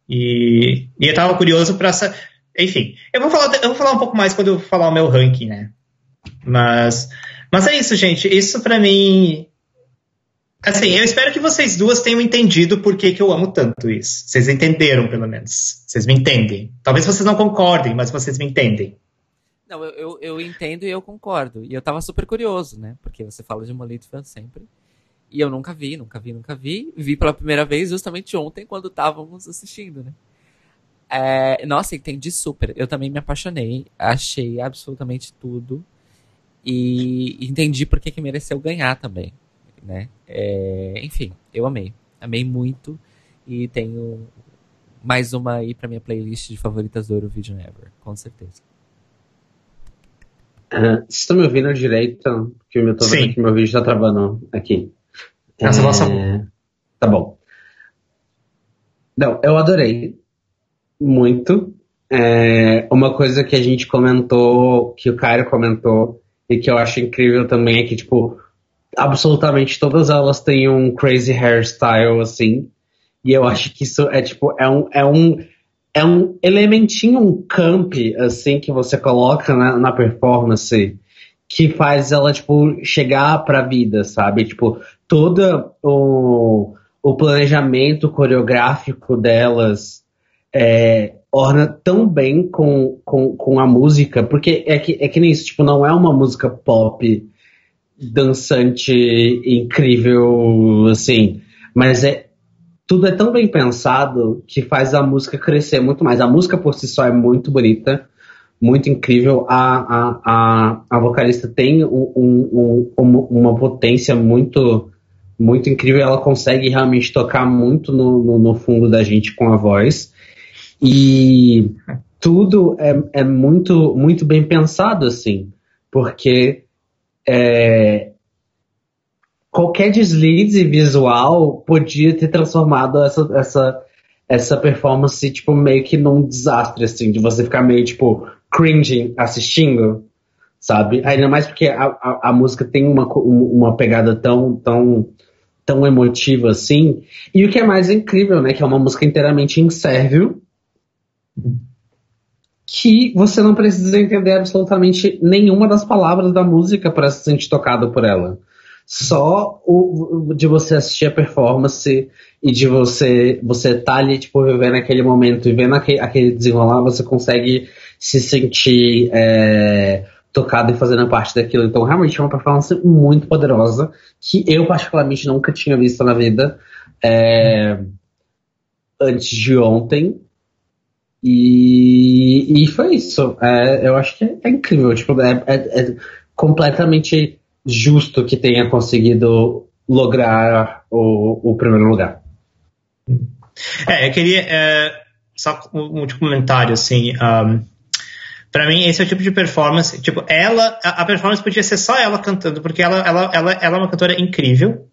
E, e eu tava curioso para essa, enfim, eu vou falar, eu vou falar um pouco mais quando eu falar o meu ranking, né? Mas, mas é isso, gente. Isso para mim Assim, eu espero que vocês duas tenham entendido por que, que eu amo tanto isso. Vocês entenderam, pelo menos. Vocês me entendem. Talvez vocês não concordem, mas vocês me entendem. Não, eu, eu, eu entendo e eu concordo. E eu tava super curioso, né? Porque você fala de Molitva sempre. E eu nunca vi, nunca vi, nunca vi. Vi pela primeira vez justamente ontem, quando estávamos assistindo, né? É, nossa, entendi super. Eu também me apaixonei. Achei absolutamente tudo. E entendi por que, que mereceu ganhar também né? É, enfim, eu amei. Amei muito. E tenho mais uma aí pra minha playlist de favoritas do Eurovision Ever, com certeza. Uh, vocês estão me ouvindo direito? Porque eu tô vendo que meu vídeo tá travando aqui. Essa é, nossa... Tá bom. Não, eu adorei muito. É, uma coisa que a gente comentou, que o Caio comentou, e que eu acho incrível também é que, tipo, absolutamente todas elas têm um crazy hairstyle, assim. E eu acho que isso é tipo, é um, é um, é um elementinho, um camp, assim, que você coloca na, na performance que faz ela, tipo, chegar pra vida, sabe? Tipo, todo o, o planejamento coreográfico delas é, orna tão bem com, com, com a música, porque é que, é que nem isso, tipo, não é uma música pop dançante incrível, assim, mas é tudo é tão bem pensado que faz a música crescer muito mais. A música por si só é muito bonita, muito incrível. A, a, a, a vocalista tem um, um, um, uma potência muito muito incrível. Ela consegue realmente tocar muito no, no, no fundo da gente com a voz. E tudo é, é muito, muito bem pensado, assim, porque é, qualquer deslize visual podia ter transformado essa, essa, essa performance, tipo, meio que num desastre, assim, de você ficar meio, tipo, cringing assistindo, sabe? Ainda mais porque a, a, a música tem uma, uma pegada tão, tão, tão emotiva, assim. E o que é mais incrível, né, que é uma música inteiramente em sérvio, que você não precisa entender absolutamente nenhuma das palavras da música para se sentir tocado por ela. Só o, de você assistir a performance e de você você tá ali tipo vivendo aquele momento e vendo aquele, aquele desenrolar, você consegue se sentir é, tocado e fazendo parte daquilo. Então, realmente é uma performance muito poderosa que eu particularmente nunca tinha visto na vida é, antes de ontem. E, e foi isso. É, eu acho que é, é incrível. Tipo, é, é, é, completamente justo que tenha conseguido lograr o, o primeiro lugar. É, eu queria é, só um último comentário assim. Um, para mim esse é o tipo de performance, tipo ela, a, a performance podia ser só ela cantando, porque ela, ela, ela, ela é uma cantora incrível.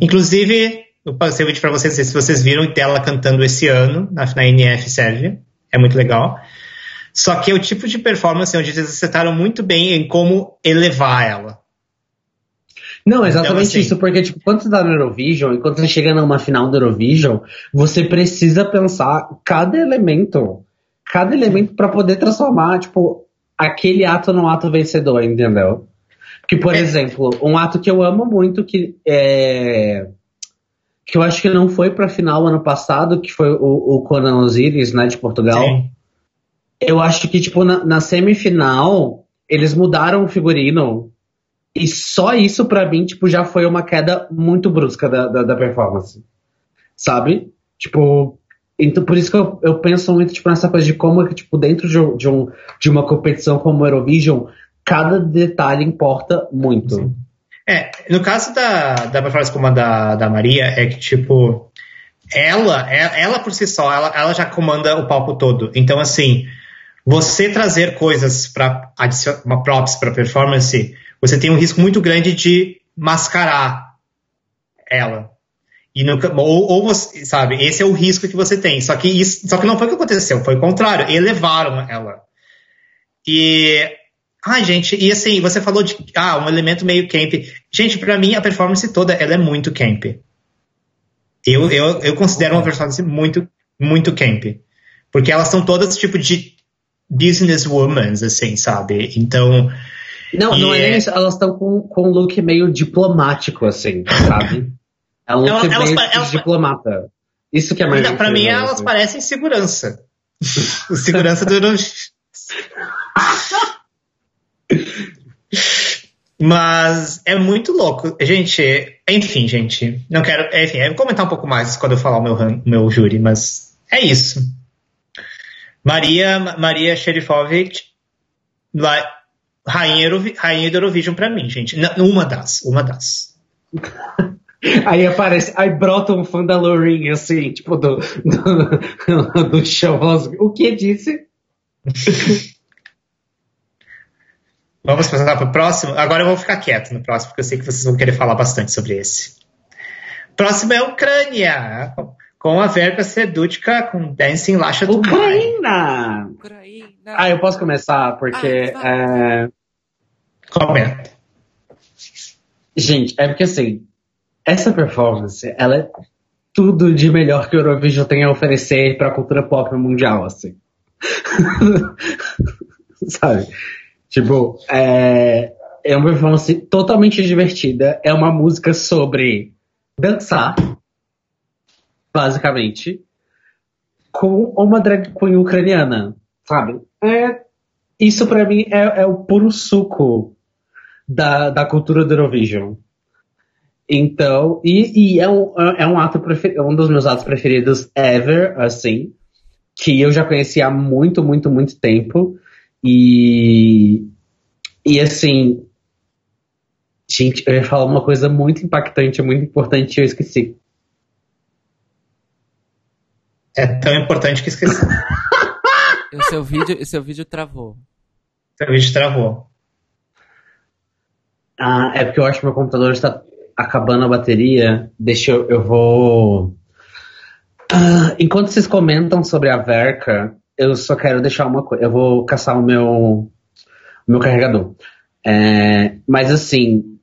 Inclusive, eu passei o vídeo para vocês, se vocês viram dela cantando esse ano na, na NF Sérvia é muito legal. Só que é o tipo de performance onde eles acertaram muito bem em como elevar ela. Não, exatamente então, assim, isso, porque tipo, quando você tá no Eurovision e quando você chega numa final do Eurovision, você precisa pensar cada elemento, cada elemento para poder transformar, tipo, aquele ato num ato vencedor, entendeu? Porque, por é. exemplo, um ato que eu amo muito, que é que eu acho que não foi pra final ano passado, que foi o, o Conan Osiris, né, de Portugal. Sim. Eu acho que, tipo, na, na, semifinal, eles mudaram o figurino. E só isso, pra mim, tipo, já foi uma queda muito brusca da, da, da performance. Sabe? Tipo, então por isso que eu, eu penso muito, tipo, nessa coisa de como, tipo, dentro de, de, um, de uma competição como o Eurovision, cada detalhe importa muito. Sim. É, no caso da, da performance como a da, da Maria, é que, tipo, ela, é, ela por si só, ela, ela já comanda o palco todo. Então, assim, você trazer coisas para adicionar props para performance, você tem um risco muito grande de mascarar ela. E no, ou, ou você, sabe, esse é o risco que você tem. Só que, isso, só que não foi o que aconteceu, foi o contrário, elevaram ela. E ah, gente, e assim, você falou de ah, um elemento meio camp. Gente, para mim a performance toda ela é muito camp. Eu, eu, eu considero uma performance muito, muito camp. Porque elas são todas tipo de businesswomen, assim, sabe? Então. Não, não é, é isso. Elas estão com, com um look meio diplomático, assim, sabe? É um look elas, meio elas, elas, diplomata. Isso que é mais. Pra mim, elas assim. parecem segurança. segurança do. Mas é muito louco. Gente, enfim, gente. Não quero. Enfim, eu vou comentar um pouco mais quando eu falar o meu, meu júri, mas é isso. Maria, Maria Sherifovic, rainha, rainha do Eurovision pra mim, gente. Uma das, uma das. Aí aparece, aí brota um fã da Lorraine, assim, tipo, do, do, do show. O que disse? Vamos passar para o próximo? Agora eu vou ficar quieto no próximo, porque eu sei que vocês vão querer falar bastante sobre esse. Próximo é a Ucrânia, com a verba sedútica com Dancing Lasha do Ucrânia! Ucrânia! Ah, eu posso começar, porque... Ah, é... Comenta. Gente, é porque assim, essa performance, ela é tudo de melhor que o Eurovision tem a oferecer para a cultura pop mundial, assim. Sabe? Tipo, é, é uma performance totalmente divertida. É uma música sobre dançar, basicamente, com uma drag queen ucraniana, sabe? É, isso para mim é, é, o puro suco da, da cultura do Eurovision. Então, e, e é, um, é um ato um dos meus atos preferidos ever, assim, que eu já conheci há muito, muito, muito tempo. E, e assim, gente, eu ia falar uma coisa muito impactante, muito importante e eu esqueci. É tão importante que esqueci. o seu vídeo, o seu vídeo travou. Seu vídeo travou. Ah, é porque eu acho que meu computador está acabando a bateria. Deixa eu, eu vou. Ah, enquanto vocês comentam sobre a Verka, eu só quero deixar uma coisa. Eu vou caçar o meu, meu carregador. É, mas assim,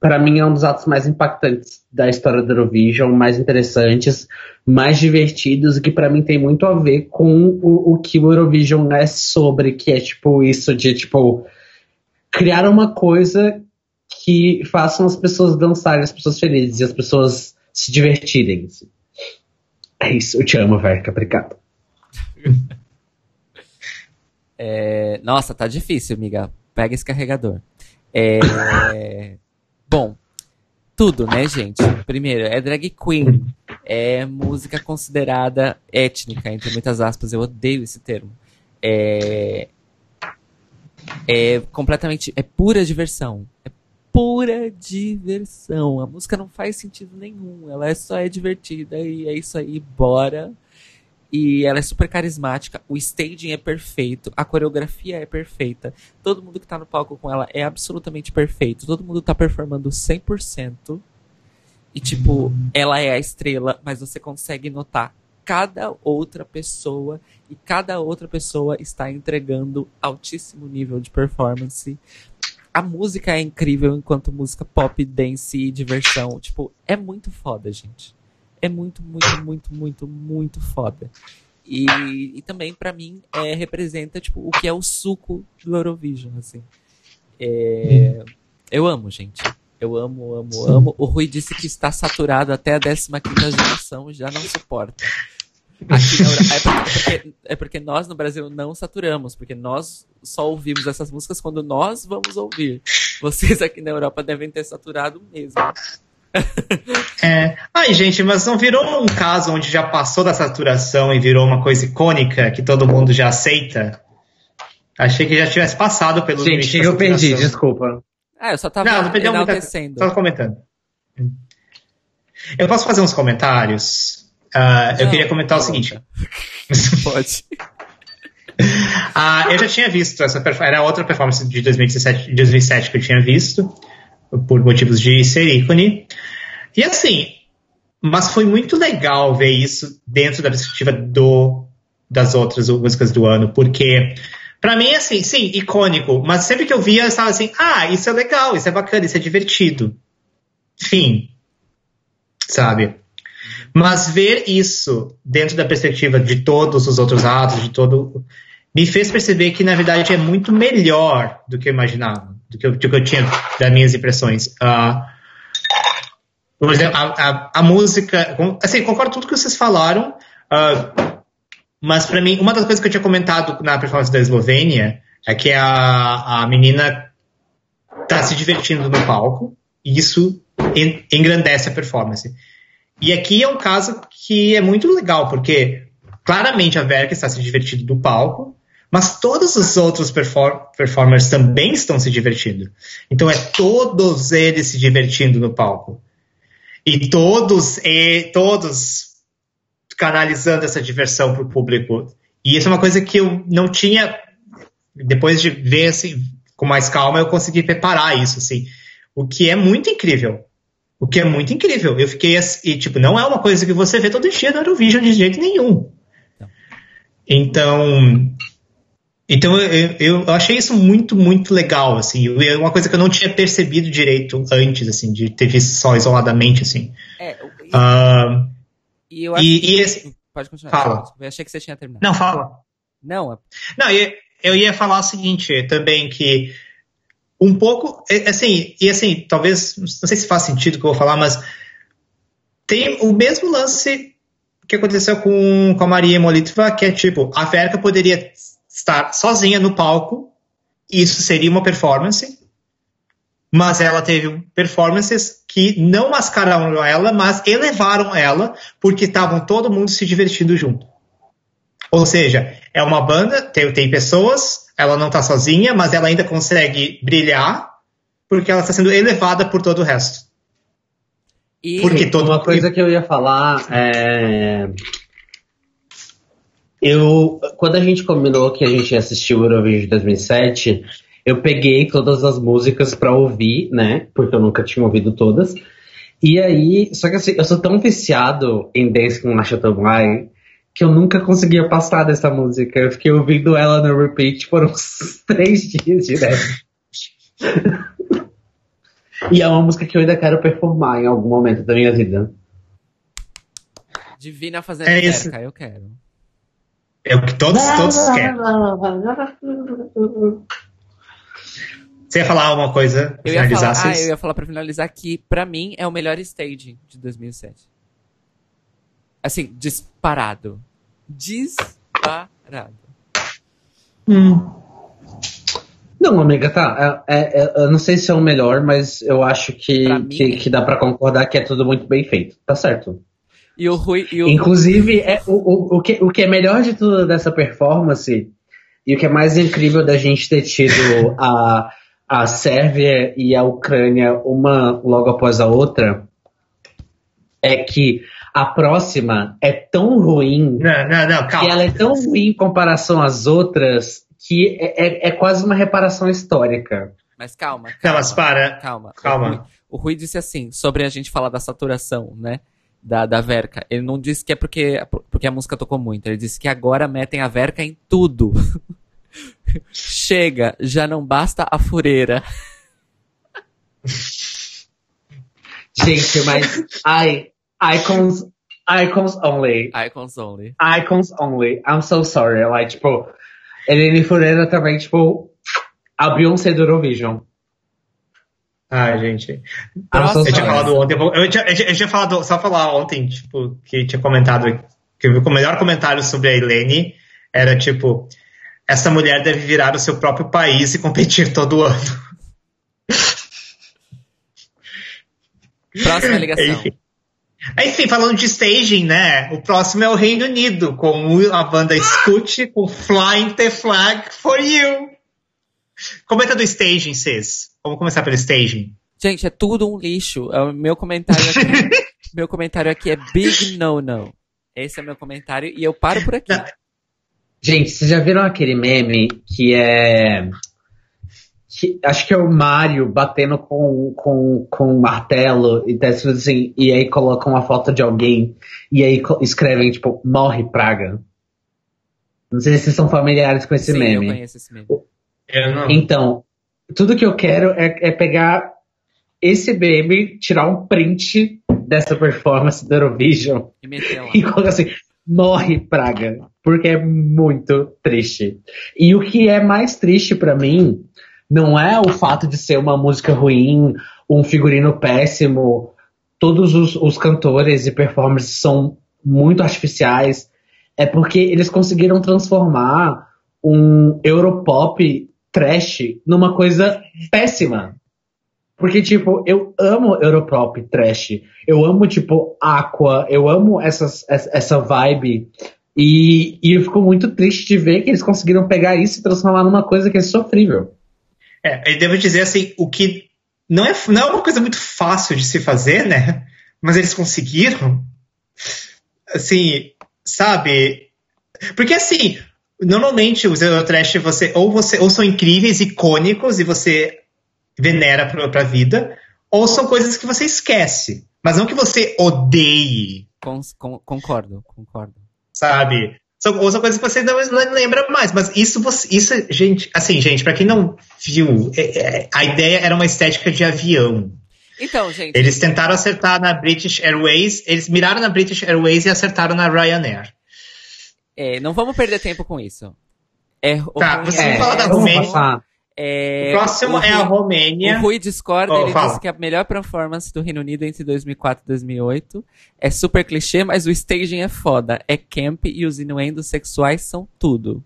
para mim é um dos atos mais impactantes da história do Eurovision, mais interessantes, mais divertidos, e que para mim tem muito a ver com o, o, que o Eurovision é sobre, que é tipo isso de tipo criar uma coisa que façam as pessoas dançarem, as pessoas felizes e as pessoas se divertirem. É isso, eu te amo, Verka, obrigado. É, nossa, tá difícil, amiga. Pega esse carregador. É, Bom, tudo, né, gente? Primeiro, é drag queen. É música considerada étnica, entre muitas aspas. Eu odeio esse termo. É, é completamente. É pura diversão. É pura diversão. A música não faz sentido nenhum. Ela é só é divertida e é isso aí, bora. E ela é super carismática, o staging é perfeito, a coreografia é perfeita. Todo mundo que tá no palco com ela é absolutamente perfeito. Todo mundo tá performando 100%. E tipo, ela é a estrela, mas você consegue notar cada outra pessoa e cada outra pessoa está entregando altíssimo nível de performance. A música é incrível enquanto música pop, dance e diversão. Tipo, é muito foda, gente é muito, muito, muito, muito, muito foda. E, e também, para mim, é, representa tipo, o que é o suco do Eurovision, assim. É, eu amo, gente. Eu amo, amo, Sim. amo. O Rui disse que está saturado até a 15 geração, já não suporta. Aqui é, porque, é porque nós no Brasil não saturamos, porque nós só ouvimos essas músicas quando nós vamos ouvir. Vocês aqui na Europa devem ter saturado mesmo. É. Ai, gente, mas não virou um caso onde já passou da saturação e virou uma coisa icônica que todo mundo já aceita? Achei que já tivesse passado pelo Gente, eu perdi, desculpa. Ah, eu só tava não, não enaltecendo. Só comentando. Eu posso fazer uns comentários? Uh, eu queria comentar o seguinte. Pode. uh, eu já tinha visto essa era outra performance de 2017, 2007 que eu tinha visto por motivos de ser ícone. E assim, mas foi muito legal ver isso dentro da perspectiva do, das outras músicas do ano, porque para mim, assim, sim, icônico, mas sempre que eu via, eu estava assim, ah, isso é legal, isso é bacana, isso é divertido. Fim. Sabe? Mas ver isso dentro da perspectiva de todos os outros atos, de todo. me fez perceber que, na verdade, é muito melhor do que eu imaginava do que eu, do que eu tinha das minhas impressões. Uh, por exemplo, a, a, a, música, assim, concordo com tudo que vocês falaram, uh, mas para mim, uma das coisas que eu tinha comentado na performance da Eslovênia é que a, a menina tá se divertindo no palco, e isso engrandece a performance. E aqui é um caso que é muito legal, porque claramente a Verka está se divertindo do palco, mas todos os outros perform performers também estão se divertindo. Então é todos eles se divertindo no palco. E todos e todos canalizando essa diversão para o público. E isso é uma coisa que eu não tinha depois de ver assim com mais calma, eu consegui preparar isso assim. O que é muito incrível. O que é muito incrível. Eu fiquei assim, tipo, não é uma coisa que você vê todo dia no Eurovision de jeito nenhum. Então, então eu, eu, achei isso muito, muito legal, assim. É uma coisa que eu não tinha percebido direito antes, assim, de ter visto só isoladamente, assim. É, e, uh, e eu acho e, que... E esse... Pode continuar. Fala. Eu achei que você tinha terminado. Não, fala. Não, é... Não, eu, eu ia falar o seguinte também, que um pouco, assim, e assim, talvez, não sei se faz sentido o que eu vou falar, mas tem o mesmo lance que aconteceu com, com a Maria Molitva, que é tipo, a Verka poderia estar sozinha no palco, isso seria uma performance, mas ela teve performances que não mascararam ela, mas elevaram ela, porque estavam todo mundo se divertindo junto. Ou seja, é uma banda, tem, tem pessoas, ela não está sozinha, mas ela ainda consegue brilhar, porque ela está sendo elevada por todo o resto. E porque todo... uma coisa que eu ia falar é. Eu, quando a gente combinou que a gente assistiu o Eurovision 2007, eu peguei todas as músicas para ouvir, né? Porque eu nunca tinha ouvido todas. E aí, só que assim, eu sou tão viciado em Dance com Nasha Tomai que eu nunca conseguia passar dessa música. Eu fiquei ouvindo ela no repeat por uns três dias direto. e é uma música que eu ainda quero performar em algum momento da minha vida. Divina fazendo é isso. eu quero. É o que todos, todos querem. Você ia falar alguma coisa eu ia falar, ah, eu ia falar pra finalizar que, pra mim, é o melhor stage de 2007. Assim, disparado. Disparado. Hum. Não, amiga, tá. É, é, é, eu não sei se é o melhor, mas eu acho que, mim, que, que, dá para concordar que é tudo muito bem feito. Tá certo. E o Rui. E o... Inclusive, é, o, o, o, que, o que é melhor de tudo dessa performance, e o que é mais incrível da gente ter tido a a Sérvia e a Ucrânia uma logo após a outra, é que a próxima é tão ruim. Não, não, não, calma. Que ela é tão ruim em comparação às outras que é, é, é quase uma reparação histórica. Mas calma, calma. Não, mas para. Calma. Calma. O Rui, o Rui disse assim, sobre a gente falar da saturação, né? Da, da Verka. Ele não disse que é porque, porque a música tocou muito. Ele disse que agora metem a Verka em tudo. Chega, já não basta a fureira. Gente, mas ai, icons, icons only. Icons only. Icons only. I'm so sorry. Like, tipo, Helene Fureira também, tipo, a Beyoncé do Eurovision. Ai, gente. eu tinha falado ontem, eu tinha, eu tinha falado, só falar ontem, tipo, que tinha comentado, que o melhor comentário sobre a Helene era, tipo, essa mulher deve virar o seu próprio país e competir todo ano. Próxima ligação. Enfim. Enfim, falando de staging, né? O próximo é o Reino Unido, com a banda Scoot com Flying the Flag for You. Comenta do staging, Cis. Vamos começar pelo staging. Gente, é tudo um lixo. É o meu comentário aqui. meu comentário aqui é Big No No. Esse é meu comentário e eu paro por aqui. Não, Gente, vocês já viram aquele meme que é. Que, acho que é o Mario batendo com, com, com um martelo e tá assim, e aí colocam uma foto de alguém e aí escrevem, tipo, morre praga. Não sei se vocês são familiares com esse Sim, meme. Eu conheço esse meme. Eu não. Então, tudo que eu quero é, é pegar esse meme, tirar um print dessa performance do Eurovision e, e colocar assim, morre praga, porque é muito triste. E o que é mais triste para mim não é o fato de ser uma música ruim, um figurino péssimo, todos os, os cantores e performers são muito artificiais, é porque eles conseguiram transformar um Europop trash numa coisa péssima. Porque, tipo, eu amo Europop trash. Eu amo, tipo, Aqua. Eu amo essas, essa vibe. E, e eu fico muito triste de ver que eles conseguiram pegar isso e transformar numa coisa que é sofrível. É, eu devo dizer assim, o que não é, não é uma coisa muito fácil de se fazer, né? Mas eles conseguiram. Assim, sabe? Porque assim, normalmente os Eurotrash você ou você ou são incríveis, icônicos e você venera para a vida, ou são coisas que você esquece, mas não que você odeie. Con con concordo, concordo. Sabe? São, ou são coisas que você não lembra mais, mas isso, isso gente, assim, gente, para quem não viu, é, é, a ideia era uma estética de avião. Então, gente. Eles tentaram acertar na British Airways, eles miraram na British Airways e acertaram na Ryanair. É, não vamos perder tempo com isso. É, tá, você é, fala da Romênia. É, o próximo o é a Rui- Romênia. O Rui discorda, Oh, ele fala. disse que a melhor performance do Reino Unido entre 2004 e 2008 é super clichê, mas o staging é foda, é camp e os inuendos sexuais são tudo.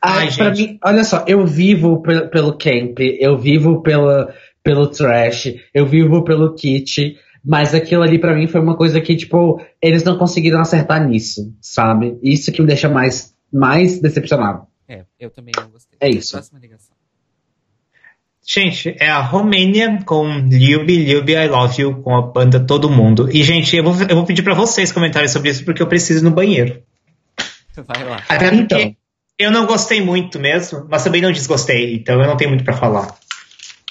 Ai, Ai, pra gente. mim, olha só, eu vivo pe- pelo camp, eu vivo pela, pelo trash, eu vivo pelo kit, mas aquilo ali pra mim foi uma coisa que, tipo, eles não conseguiram acertar nisso, sabe? Isso que me deixa mais, mais decepcionado. É, eu também não gostei. É isso. Próxima ligação. Gente, é a Romênia com Liubi, Liubi, I Love You, com a banda Todo Mundo. E, gente, eu vou, eu vou pedir pra vocês comentarem sobre isso, porque eu preciso ir no banheiro. Vai lá. Até Então. eu não gostei muito mesmo, mas também não desgostei, então eu não tenho muito pra falar.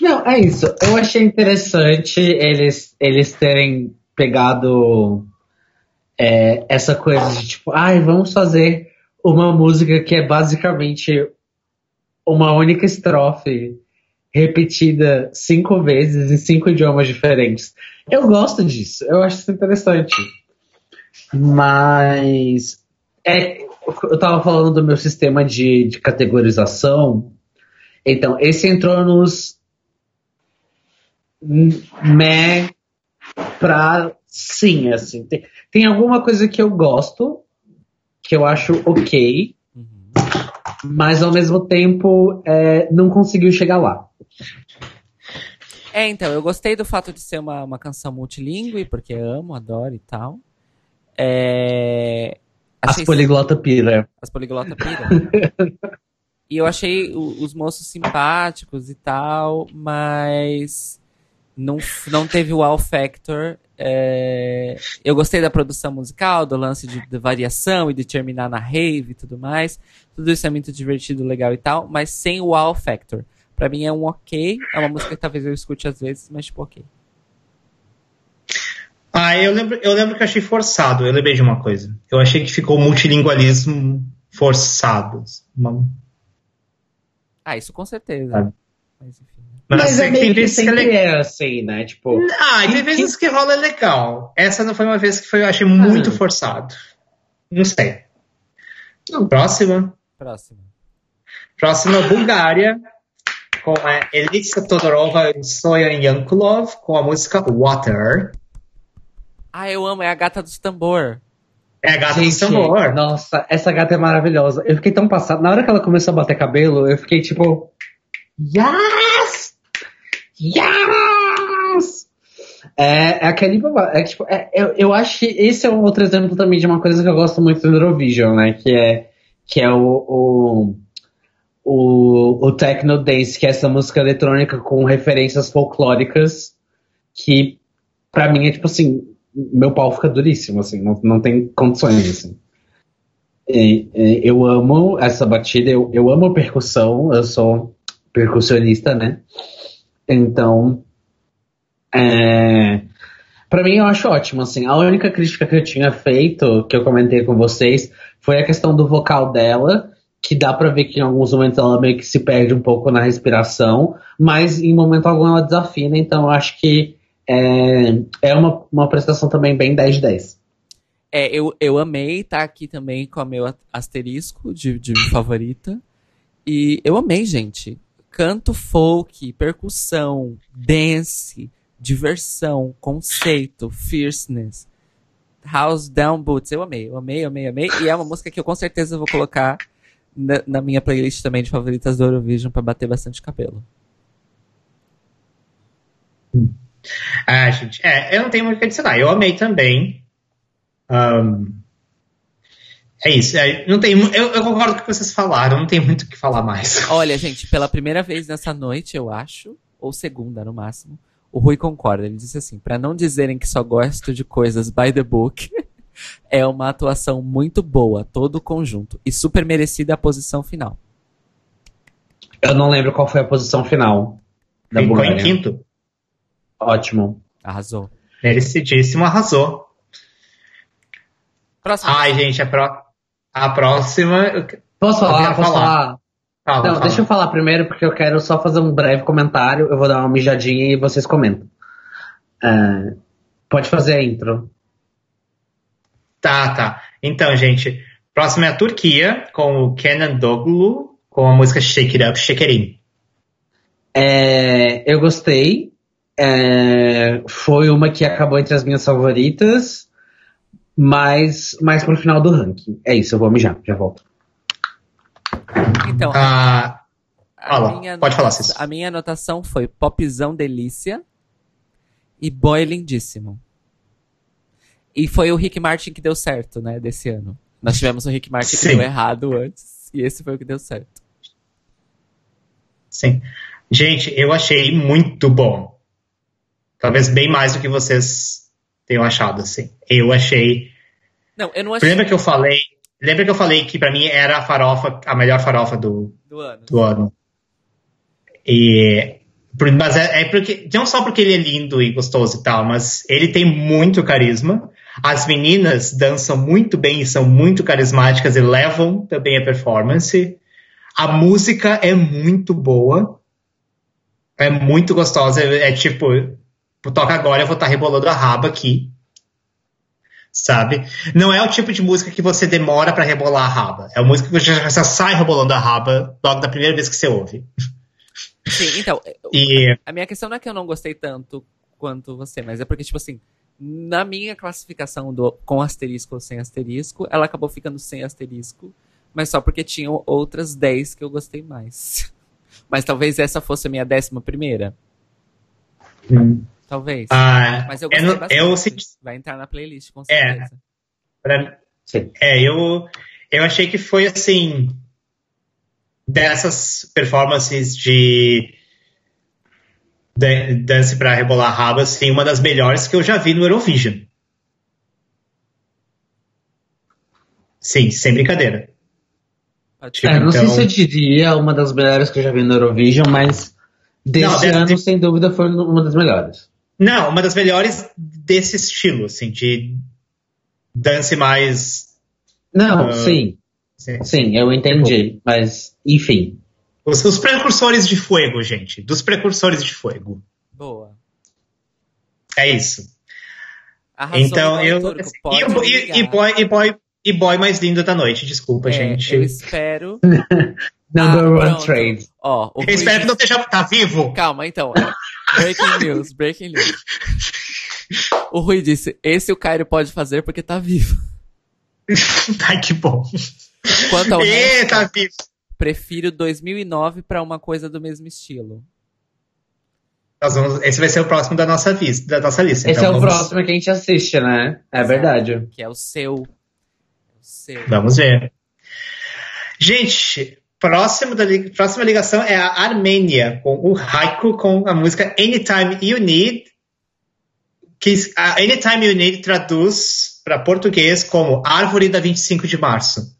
Não, é isso. Eu achei interessante eles, eles terem pegado é, essa coisa de tipo, ai, vamos fazer uma música que é basicamente uma única estrofe repetida cinco vezes em cinco idiomas diferentes. Eu gosto disso, eu acho isso interessante. Mas é, eu tava falando do meu sistema de, de categorização. Então, esse entrou nos meh pra sim, assim. Tem, tem alguma coisa que eu gosto, que eu acho ok, Uhum. mas ao mesmo tempo é, não conseguiu chegar lá. É, então, eu gostei do fato de ser uma, uma canção multilingüe, porque amo, adoro e tal. É... As poliglota pira. As poliglota pira. e eu achei o- os moços simpáticos e tal, mas não, não teve o wow factor. É, Eu gostei da produção musical, do lance de, de variação e de terminar na rave e tudo mais. Tudo isso é muito divertido, legal e tal, mas sem o wow factor. Pra mim é um ok, é uma música que talvez eu escute às vezes, mas tipo ok. Ah, eu lembro, eu lembro que eu achei forçado, eu lembrei de uma coisa. Eu achei que ficou multilingualismo forçado. Uma- Ah, isso com certeza. Sabe? Mas enfim. Mas, Mas é tem meio que vezes que é legal. é assim, né? Tipo, Ah, e tem vezes que rola legal. Essa não foi uma vez que foi, eu achei muito Ah. forçado. Não sei. Próxima. Próximo. Próxima, Bulgária, com a Elisa Todorova e Soyan Yankulov, com a música Water. Ah, eu amo, é a gata dos tambor. É a gata do gente, tambor. nossa, essa gata é maravilhosa. Eu fiquei tão passado. Na hora que ela começou a bater cabelo, eu fiquei tipo. Yes! Yes! É, é aquele. É, tipo, é- eu, eu acho que esse é um outro exemplo também de uma coisa que eu gosto muito do Eurovision, né? Que é, que é o, o, o, o Techno Dance, que é essa música eletrônica com referências folclóricas, que pra mim é tipo assim, meu pau fica duríssimo, assim, não, não tem condições, assim. E- e eu amo essa batida, eu, eu amo percussão, eu sou percussionista, né? Então, é, para mim eu acho ótimo, assim. A única crítica que eu tinha feito, que eu comentei com vocês, foi a questão do vocal dela, que dá pra ver que em alguns momentos ela meio que se perde um pouco na respiração, mas em momento algum ela desafina, então eu acho que é, é uma, uma prestação também bem 10 de 10. É, eu, eu amei estar aqui também com o meu a- asterisco de, de favorita. E eu amei, gente. Canto folk, percussão, dance, diversão, conceito, fierceness, house down boots. Eu amei, eu amei, amei, amei. E é uma música que eu com certeza vou colocar na, na minha playlist também de favoritas do Eurovision pra bater bastante cabelo. Ah, gente, é, eu não tenho muito o que adicionar. Eu amei também. Ahn, é isso. é, não tem, eu, eu concordo com o que vocês falaram, não tem muito o que falar mais. Olha, gente, pela primeira vez nessa noite, eu acho, ou segunda no máximo, o Rui concorda. Ele disse assim: pra não dizerem que só gosto de coisas by the book, é uma atuação muito boa, todo o conjunto, e super merecida a posição final. Eu não lembro qual foi a posição final da Ficou em Bulgária. quinto. Ótimo. Arrasou. Merecidíssimo, arrasou. Próximo. Ai, gente, a, pró- a próxima. Posso falar? Posso falar. falar? Fala, Não, fala. deixa eu falar primeiro, porque eu quero só fazer um breve comentário. Eu vou dar uma mijadinha e vocês comentam. É, pode fazer a intro. Tá, tá. Então, gente, próximo é a Turquia, com o Kenan Doglu, com a música Shake It Up, Shake It In. É, eu gostei. É, foi uma que acabou entre as minhas favoritas, mas mais pro final do ranking. É isso, eu vou mijar, já volto. Então, Ah, a fala, minha pode falar, Cis. A minha anotação foi popzão delícia e boy lindíssimo. E foi o Rick Martin que deu certo, né, desse ano. Nós tivemos o Rick Martin que Sim. deu errado antes, e esse foi o que deu certo. sim. Gente, eu achei muito bom. Talvez bem mais do que vocês tenham achado, assim. Eu achei. Não, eu não achei Lembra que eu falei. Lembra que eu falei que pra mim era a farofa, a melhor farofa do, do ano. do ano. E, mas é, é porque, não só porque ele é lindo e gostoso e tal, mas ele tem muito carisma. As meninas dançam muito bem e são muito carismáticas e levam também a performance. A música é muito boa. É muito gostosa. É, é tipo, toca agora, eu vou estar rebolando a raba aqui. Sabe? Não é o tipo de música que você demora pra rebolar a raba. É uma música que você já sai rebolando a raba logo da primeira vez que você ouve. Sim, então, E a minha questão não é que eu não gostei tanto quanto você, mas é porque, tipo assim, na minha classificação do com asterisco ou sem asterisco, ela acabou ficando sem asterisco, mas só porque tinham outras 10 que eu gostei mais. Mas talvez essa fosse a minha décima primeira. Talvez. ah, mas eu gostei não- bastante. eu senti. Vai entrar na playlist, com É. certeza. pra- Sim. É, eu, eu achei que foi assim. Dessas performances de. dance pra rebolar a raba, assim, uma das melhores que eu já vi no Eurovision. Sim, sem brincadeira. Tipo, É, não sei então- se eu diria uma das melhores que eu já vi no Eurovision, mas desse Não, ano, de- sem dúvida, foi uma das melhores. Não, uma das melhores desse estilo, assim, de dance mais. Não, Ah, sim, assim, sim, eu entendi, mas enfim. Os, os precursores de fogo, gente. Dos precursores de fogo. Boa. É isso. Arrasou então eu. turco, e, o- e- e boy, e, boy, e boy mais lindo da noite, desculpa, É, gente. Eu espero. Number Ah, one pronto. trade. Ó, o Eu espero que não esteja. Tá vivo? Calma, então. Breaking news, breaking news. O Rui disse: esse o Cairo pode fazer porque tá vivo. Ai, que bom. Quanto ao Ê, resto, tá vivo. prefiro 2009 pra uma coisa do mesmo estilo. Nós vamos- esse vai ser o próximo da nossa, vis, da nossa lista. Esse então é o vamos, próximo que a gente assiste, né? É verdade. Que é o seu. O seu. Vamos ver. Gente, próximo da, próxima ligação é a Armênia, com o Haiku com a música Anytime You Need, que a Anytime You Need traduz para português como Árvore da 25 de Março.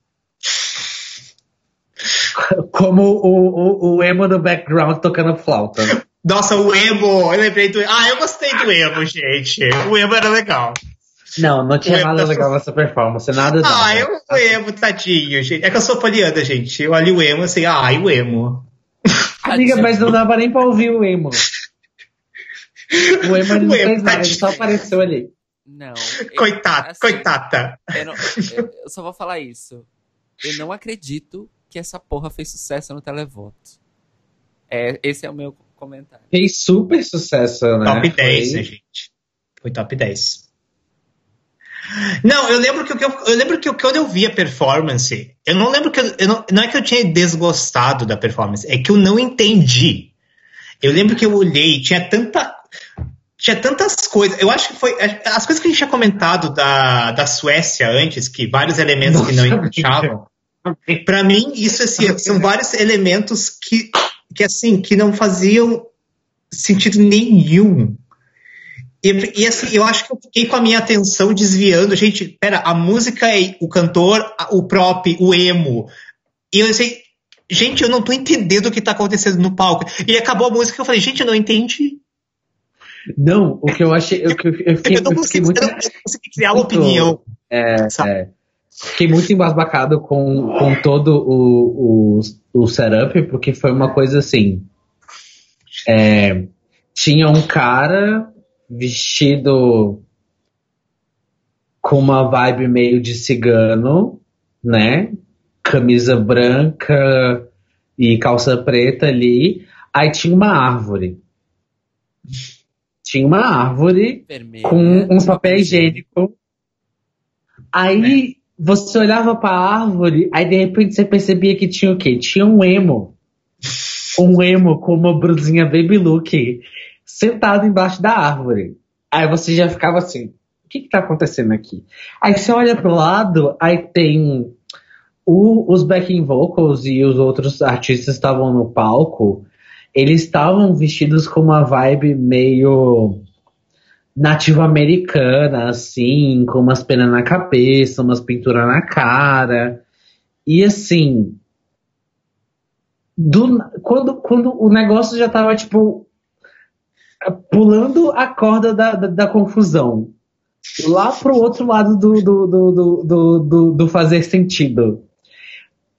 Como o, o, o emo do background tocando flauta. Nossa, o emo! Eu lembrei do. Ah, eu gostei do emo, gente. O emo era legal. Não, não tinha emo nada da- legal nessa performance, nada Ah, nada. eu o emo, tadinho, gente. É que eu sou poliana, gente. Eu olho o emo assim, ai, o emo. Amiga, mas não dava nem pra ouvir o emo. O emo ele não O emo, fez nada, ele só apareceu ali. Não. Coitada, assim, coitada. Eu, não- eu- eu só vou falar isso. Eu não acredito que essa porra fez sucesso no televoto. É, esse é o meu comentário. Fez super sucesso, né? Top 10, Foi- né, gente? Foi top 10. Não, eu lembro que, o que eu, eu lembro que quando eu vi a performance, eu não lembro que eu, eu não, não é que eu tinha desgostado da performance, é que eu não entendi. Eu lembro que eu olhei, e tinha tanta tinha tantas coisas. Eu acho que foi as coisas que a gente tinha comentado da, da Suécia antes, que vários elementos que não Nossa, encaixavam. Pra mim, isso assim, são vários elementos que, que assim, que não faziam sentido nenhum. E, e, assim, eu acho que eu fiquei com a minha atenção desviando. Gente, pera, a música é o cantor, o prop, o emo. E eu sei, gente, eu não tô entendendo o que tá acontecendo no palco. E acabou a música e eu falei, gente, eu não entendi. Não, o que eu achei. Eu, eu, eu fiquei, Eu não consegui, muito. eu não consegui criar uma opinião. É, Sabe? é. Fiquei muito embasbacado com, com todo o, o, o setup, porque foi uma coisa assim. é, tinha um cara vestido com uma vibe meio de cigano, né? Camisa branca, e calça preta ali. Aí tinha uma árvore. Tinha uma árvore Vermelha. com um papel higiênico. Aí você olhava pra árvore, aí de repente você percebia que tinha o quê? Tinha um emo. Um emo com uma brusinha baby look sentado embaixo da árvore. Aí você já ficava assim, o que que tá acontecendo aqui? Aí você olha pro lado, aí tem o- os backing vocals e os outros artistas estavam no palco, eles estavam vestidos com uma vibe meio nativa americana, assim, com umas penas na cabeça, umas pinturas na cara. E assim, do- quando, quando o negócio já tava, tipo, pulando a corda da, da, da confusão, lá pro outro lado do, do, do, do, do, do- do fazer sentido,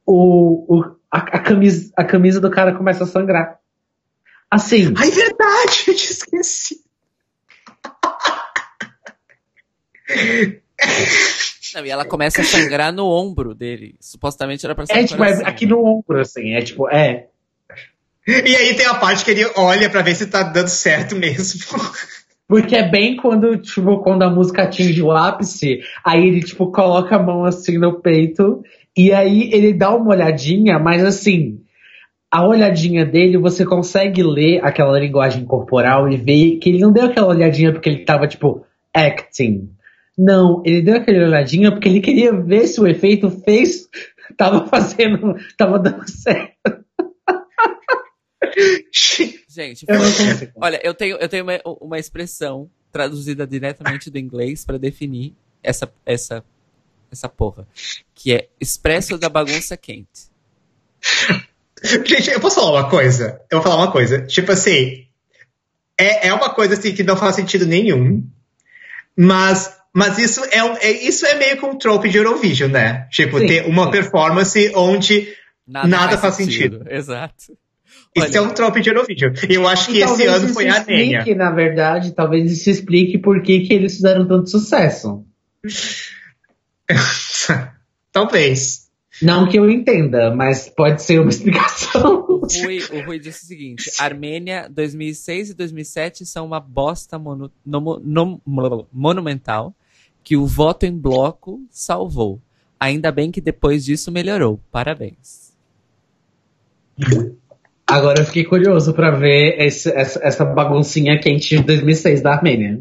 o, o, a, a camisa, a camisa do cara começa a sangrar. Assim, Ai, verdade, eu te esqueci. Não, e ela começa a sangrar no ombro dele. Supostamente era pra ser é tipo, é aqui no ombro, assim, é tipo, é. E aí tem a parte que ele olha pra ver se tá dando certo mesmo. Porque é bem quando, tipo, quando a música atinge o ápice, aí ele, tipo, coloca a mão assim no peito, e aí ele dá uma olhadinha, mas assim, a olhadinha dele, você consegue ler aquela linguagem corporal e ver que ele não deu aquela olhadinha porque ele tava, tipo, acting. Não, ele deu aquela olhadinha porque ele queria ver se o efeito fez, tava fazendo, tava dando certo. Gente, Eu foi- olha, eu tenho, eu tenho uma, uma expressão traduzida diretamente do inglês pra definir essa, essa, essa porra. Que é expresso da bagunça quente. Gente, eu posso falar uma coisa? Eu vou falar uma coisa. Tipo assim, é, é uma coisa assim que não faz sentido nenhum, mas, mas isso, é, é, isso é meio que um trope de Eurovision, né? Tipo, Sim, ter uma sim. performance onde Nada faz Exato. Isso é um trope de Eurovision. Eu acho que esse ano foi a Nênia. explique, na verdade, talvez isso explique por que, que eles fizeram tanto sucesso. Talvez. Não que eu entenda, mas pode ser uma explicação. o Rui, o Rui disse o seguinte: Armênia 2006 e 2007 são uma bosta mono- nomo- nom- monumental que o voto em bloco salvou. Ainda bem que depois disso melhorou. Parabéns. Agora eu fiquei curioso pra ver esse- essa, essa baguncinha quente de 2006 da Armênia.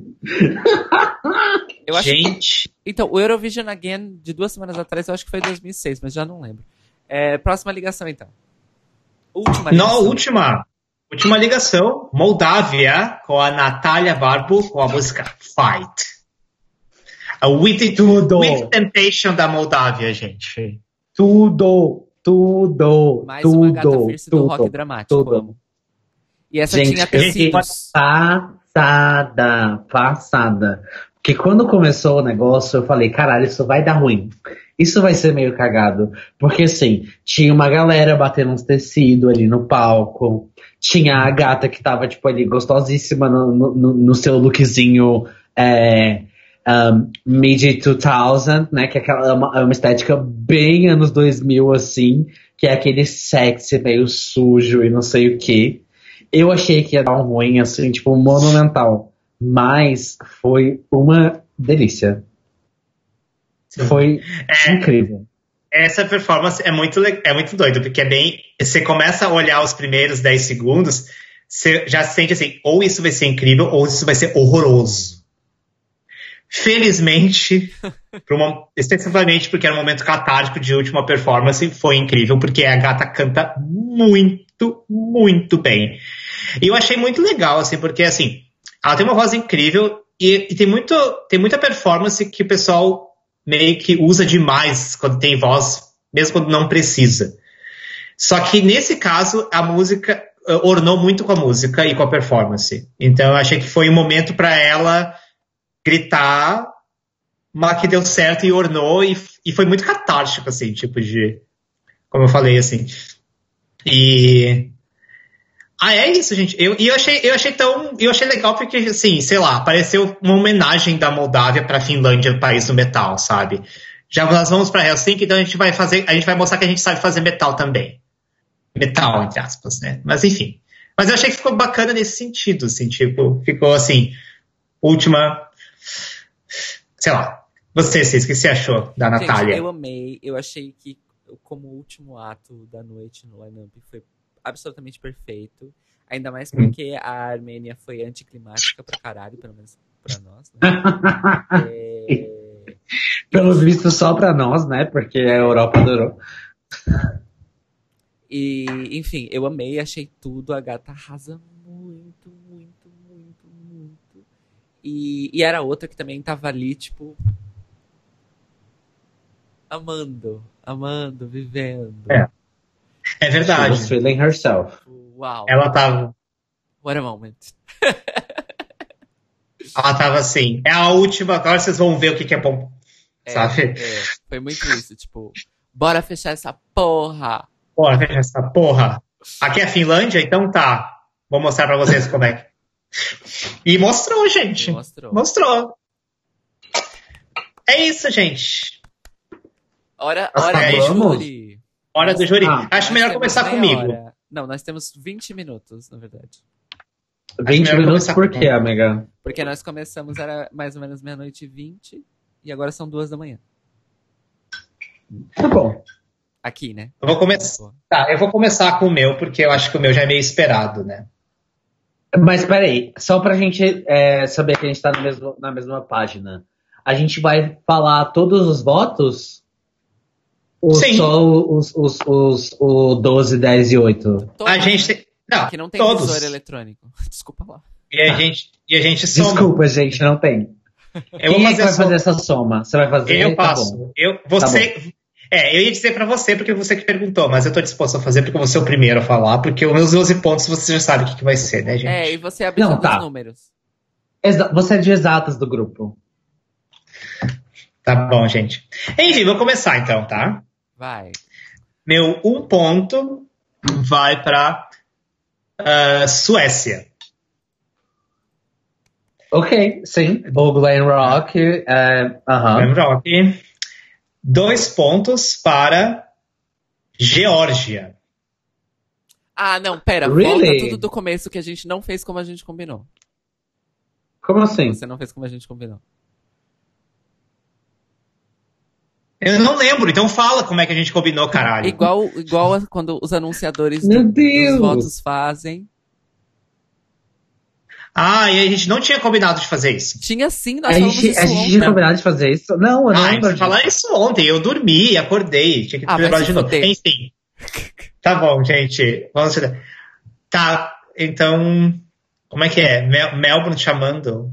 Eu acho que- Gente, então, o Eurovision Again de duas semanas atrás eu acho que foi 2006, mas já não lembro. É, próxima ligação então. Última não, ligação. última. Última ligação. Moldávia com a Natália Barbo com a música Fight. A With, Tudo. With Temptation da Moldávia, gente. Tudo, tudo, Mais uma gata tudo, fierce do rock tudo. dramático. tudo. Amo. E essa Gente, tinha tecidos. passada, passada. Porque quando começou o negócio, eu falei, caralho, isso vai dar ruim. Isso vai ser meio cagado. Porque assim, tinha uma galera batendo uns tecidos ali no palco. Tinha a gata que tava, tipo, ali gostosíssima no, no, no- no seu lookzinho é, um, mid 2000, né? Que é, aquela, é uma, é uma estética bem anos 2000, assim. Que é aquele sexy meio sujo e não sei o que. Eu achei que ia dar um ruim, assim, tipo, monumental. Mas foi uma delícia. Foi É, incrível. essa performance é muito, é muito doido, porque é bem. Você começa a olhar os primeiros 10 segundos, você já sente assim, ou isso vai ser incrível, ou isso vai ser horroroso. Felizmente, uma- especificamente porque era um momento catártico de última performance, foi incrível, porque a gata canta muito, muito bem. E eu achei muito legal, assim, porque assim, ela tem uma voz incrível e, e tem, muito, tem muita performance que o pessoal meio que usa demais quando tem voz, mesmo quando não precisa. Só que nesse caso, a música eh, ornou muito com a música e com a performance. Então eu achei que foi um momento para ela gritar, mas que deu certo e ornou, e, e foi muito catártico, assim, tipo de. Como eu falei, assim. E. Ah, é isso, gente. Eu, e eu achei, eu achei tão. Eu achei legal porque, assim, sei lá, pareceu uma homenagem da Moldávia pra Finlândia, país do metal, sabe? Já nós vamos pra Helsinki, então a gente vai fazer. A gente vai mostrar que a gente sabe fazer metal também. metal, entre aspas, né? Mas enfim. Mas eu achei que ficou bacana nesse sentido, assim, tipo, ficou assim, última. Sei lá. Você, Cis, o que você achou da Gente, Natália? eu amei. Eu achei que, como último ato da noite no lineup, foi absolutamente perfeito. Ainda mais Hum. porque a Armênia foi anticlimática pra caralho, pelo menos pra nós. Né? É, Pelo visto, só pra nós, né? Porque a Europa adorou. E, enfim, eu amei, achei tudo. A gata arrasa muito, muito, muito, muito. E, e era outra que também tava ali, tipo. Amando, amando, vivendo. É. É She verdade. was feeling herself. Uau, Ela tava, what a moment. ela tava assim. É a última, agora vocês vão ver o que, que é bom. É, Sabe? é, foi muito isso, tipo, bora fechar essa porra. Bora fechar essa porra. Aqui é a Finlândia? Então tá. Vou mostrar pra vocês como é que. E mostrou, gente. Mostrou. Mostrou. É isso, gente. Hora, hora do júri. Hora do júri. Ah, Acho melhor começar comigo. hora. Não, nós temos 20 minutos, na verdade. 20 melhor minutos começar por quê, amiga? Porque nós começamos, era mais ou menos meia-noite e 20, e agora são duas da manhã. Tá bom. Aqui, né? Eu vou começar. Pô. Tá, eu vou começar com o meu, porque eu acho que o meu já é meio esperado, né? Mas peraí, só pra gente é, saber que a gente tá no mesmo- na mesma página. A gente vai falar todos os votos? Ou Sim. só os, os, os, o 12, 10 e 8? Todos, A gente tem. Não, Que não tem todos. visor eletrônico. Desculpa lá. E a gente, e a gente soma. Desculpa, gente, não tem. Eu vou Quem é que vai só- fazer essa soma? Você vai fazer? Eu Tá passo. bom. eu, você. É, eu ia dizer pra você, porque você que perguntou, mas eu tô disposto a fazer porque vou ser o primeiro a falar, porque os meus 12 pontos você já sabe o que, que vai ser, né, gente? É, e você abriu Não, dos tá. números. Exa- Você é de exatas do grupo. Tá bom, gente. Enfim, vou começar então, tá? Vai. Meu um ponto vai pra ah, Suécia. Ok, sim. O Glen Rock. É, aham. Glam Rock. Dois pontos para Geórgia. Ah, não, pera. Really? Volta tudo do começo que a gente não fez como a gente combinou. Como assim? Você não fez como a gente combinou. Eu não lembro, então fala como é que a gente combinou, caralho. Igual, igual a- quando os anunciadores Meu do- Deus! dos votos fazem. Ah, e a gente não tinha combinado de fazer isso. Tinha sim, nós A falamos gente, isso a gente ontem. tinha combinado de fazer isso? Não, eu não Ah, lembro falar isso ontem. Eu dormi, acordei. Tinha que Ah, lembrar de novo. fuder. Enfim. Tá bom, gente. Vamos Tá, então. Como é que é? Mel- Melbourne chamando?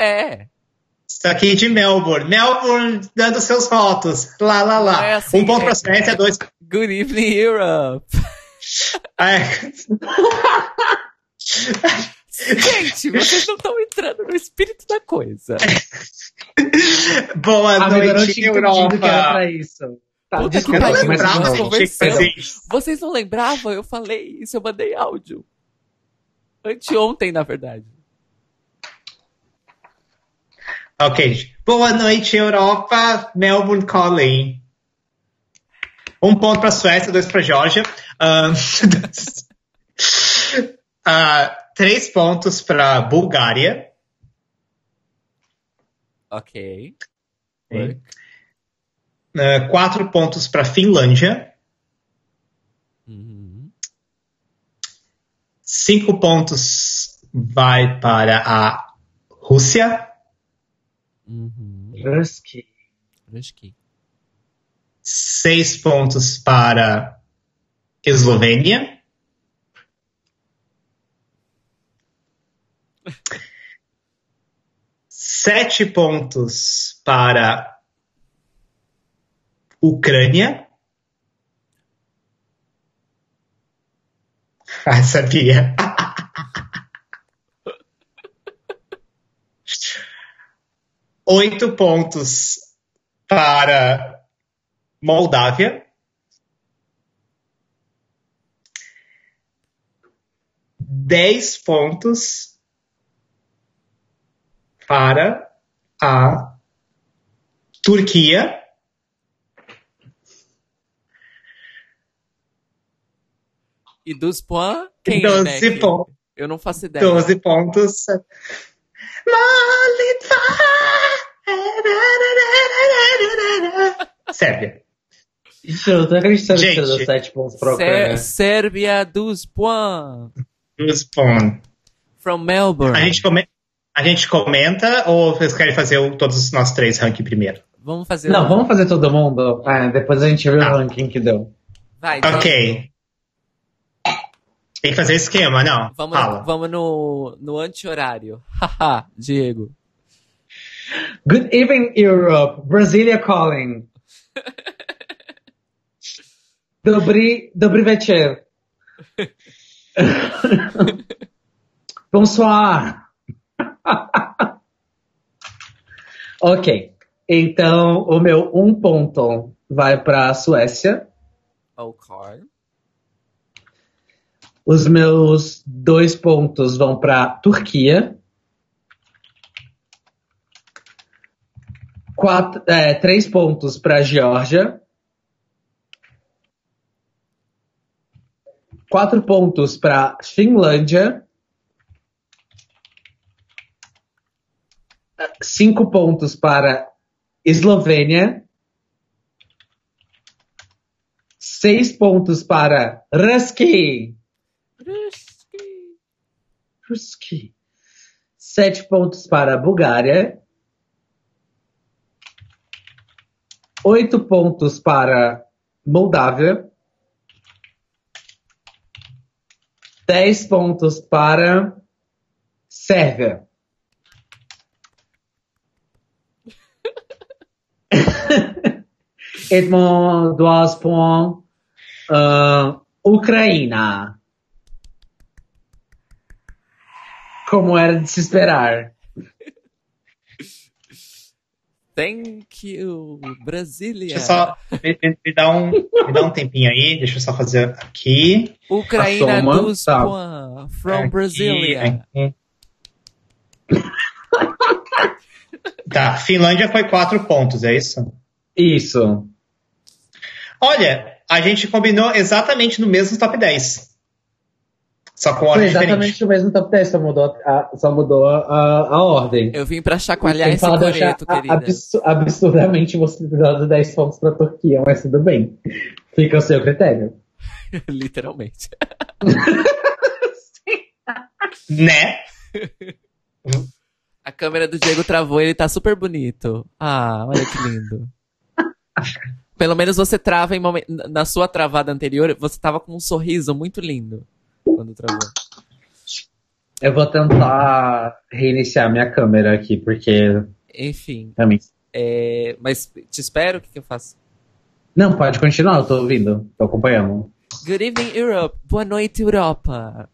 É. Estou aqui de Melbourne. Melbourne dando seus votos. Lá, lá, lá. É assim, um ponto é- pra Suécia, dois. Good evening, Europe. É. Gente, vocês não estão entrando no espírito da coisa. Boa Amiga, eu não noite, tinha entendido que era Europa. pra isso. Tá, Puta que não pariu, mas. Vocês não lembravam? Eu falei isso, eu mandei áudio. Anteontem, na verdade. Ok. Boa noite, Europa. Melbourne calling. Um ponto para Suécia, dois para Geórgia. Ahn, ah, três pontos para Bulgária. Ok. Ah, quatro pontos para Finlândia. Uhum. Cinco pontos vai para a Rússia. Uhum. Seis pontos para Eslovênia. Sete pontos para Ucrânia. Ah, sabia. Oito pontos para Moldávia. Dez pontos para a Turquia. E dos points, quem 12 Beck? pontos. Eu não faço ideia. 12 pontos. Sérvia. Gente, eu tô acreditando que você deu 7 pontos pra Sé-. Sérvia dos points. 12 pontos. From Melbourne. A gente, come- a gente comenta ou vocês querem fazer o- todos os nossos três ranking primeiro? Vamos fazer. Não, um- vamos fazer todo mundo? É, depois a gente vê Tá. o ranking que deu. Vai, então, Ok. Tem que fazer esquema, não? Vamos, Fala. vamos no, no anti-horário. Haha, Diego. Good evening, Europe. Brasilia calling. Dobry, dobry večer. Bonsoir. ok. Então, o meu um ponto vai para a Suécia. Ok. Os meus dois pontos vão para Turquia. Quatro, é, três pontos para Geórgia. Quatro pontos para Finlândia. Cinco pontos para Eslovênia. Seis pontos para Ruski. Ruski. Ruski. Sete pontos para Bulgária. Oito pontos para Moldávia. Dez pontos para Sérvia. Edmond dois pontos. ah, Ucrânia. Como era de se esperar. Thank you, Brasília. Deixa eu só. Me, me- me dá um, me dá um tempinho aí, deixa eu só fazer aqui. Ucraína A soma, dos tá. From aqui, Brasília. aqui. Tá, Finlândia foi quatro pontos, é isso? Isso. Olha, a gente combinou exatamente no mesmo top 10. Só com Foi ordem diferente. exatamente o mesmo top 10, só mudou a, só mudou a, a ordem. Eu vim pra chacoalhar esse coreto, querida. absu- absurdamente você dando 10 pontos pra Turquia, mas tudo bem. Fica o seu critério. Literalmente. Né? A câmera do Diego travou e ele tá super bonito. Ah, olha que lindo. Pelo menos você trava em momen- na sua travada anterior, você tava com um sorriso muito lindo quando travou. Eu vou tentar reiniciar minha câmera aqui, porque Enfim, realmente. é, mas te espero, o que, que eu faço? Não, pode continuar, eu tô ouvindo, tô acompanhando. Good evening, Europe. Boa noite, Europa.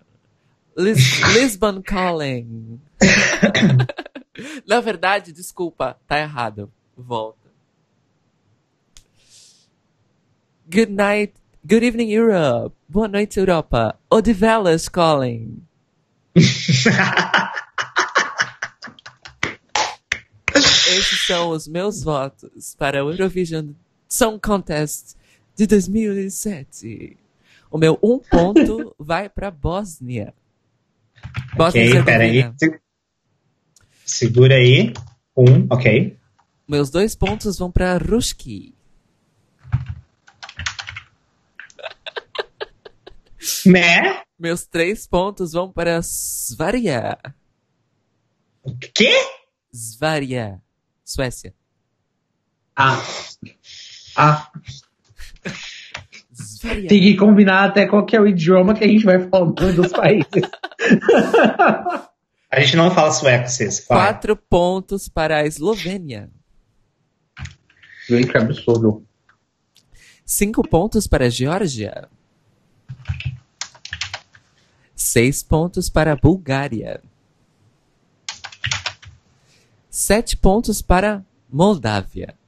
Lis Lisbon calling. Na verdade, desculpa, tá errado. Volta. Good night. Good evening, Europe. Boa noite, Europa. Odivelas calling. Esses são os meus votos para o Eurovision Song Contest de 2007. O meu um ponto vai para Bósnia. Bósnia ok, peraí. Segura aí. Um, ok. Meus dois pontos vão para Ruski. Né? Meus três pontos vão para Svaria. Quê? Svaria. Suécia. Ah. Ah, Svaria. tem que combinar até qual que é o idioma que a gente vai falando dos países. A gente não fala sueco, vocês. Vai. Quatro pontos para a Eslovênia. Gente, que absurdo. Cinco pontos para a Geórgia. Seis pontos para a Bulgária. Sete pontos para Moldávia.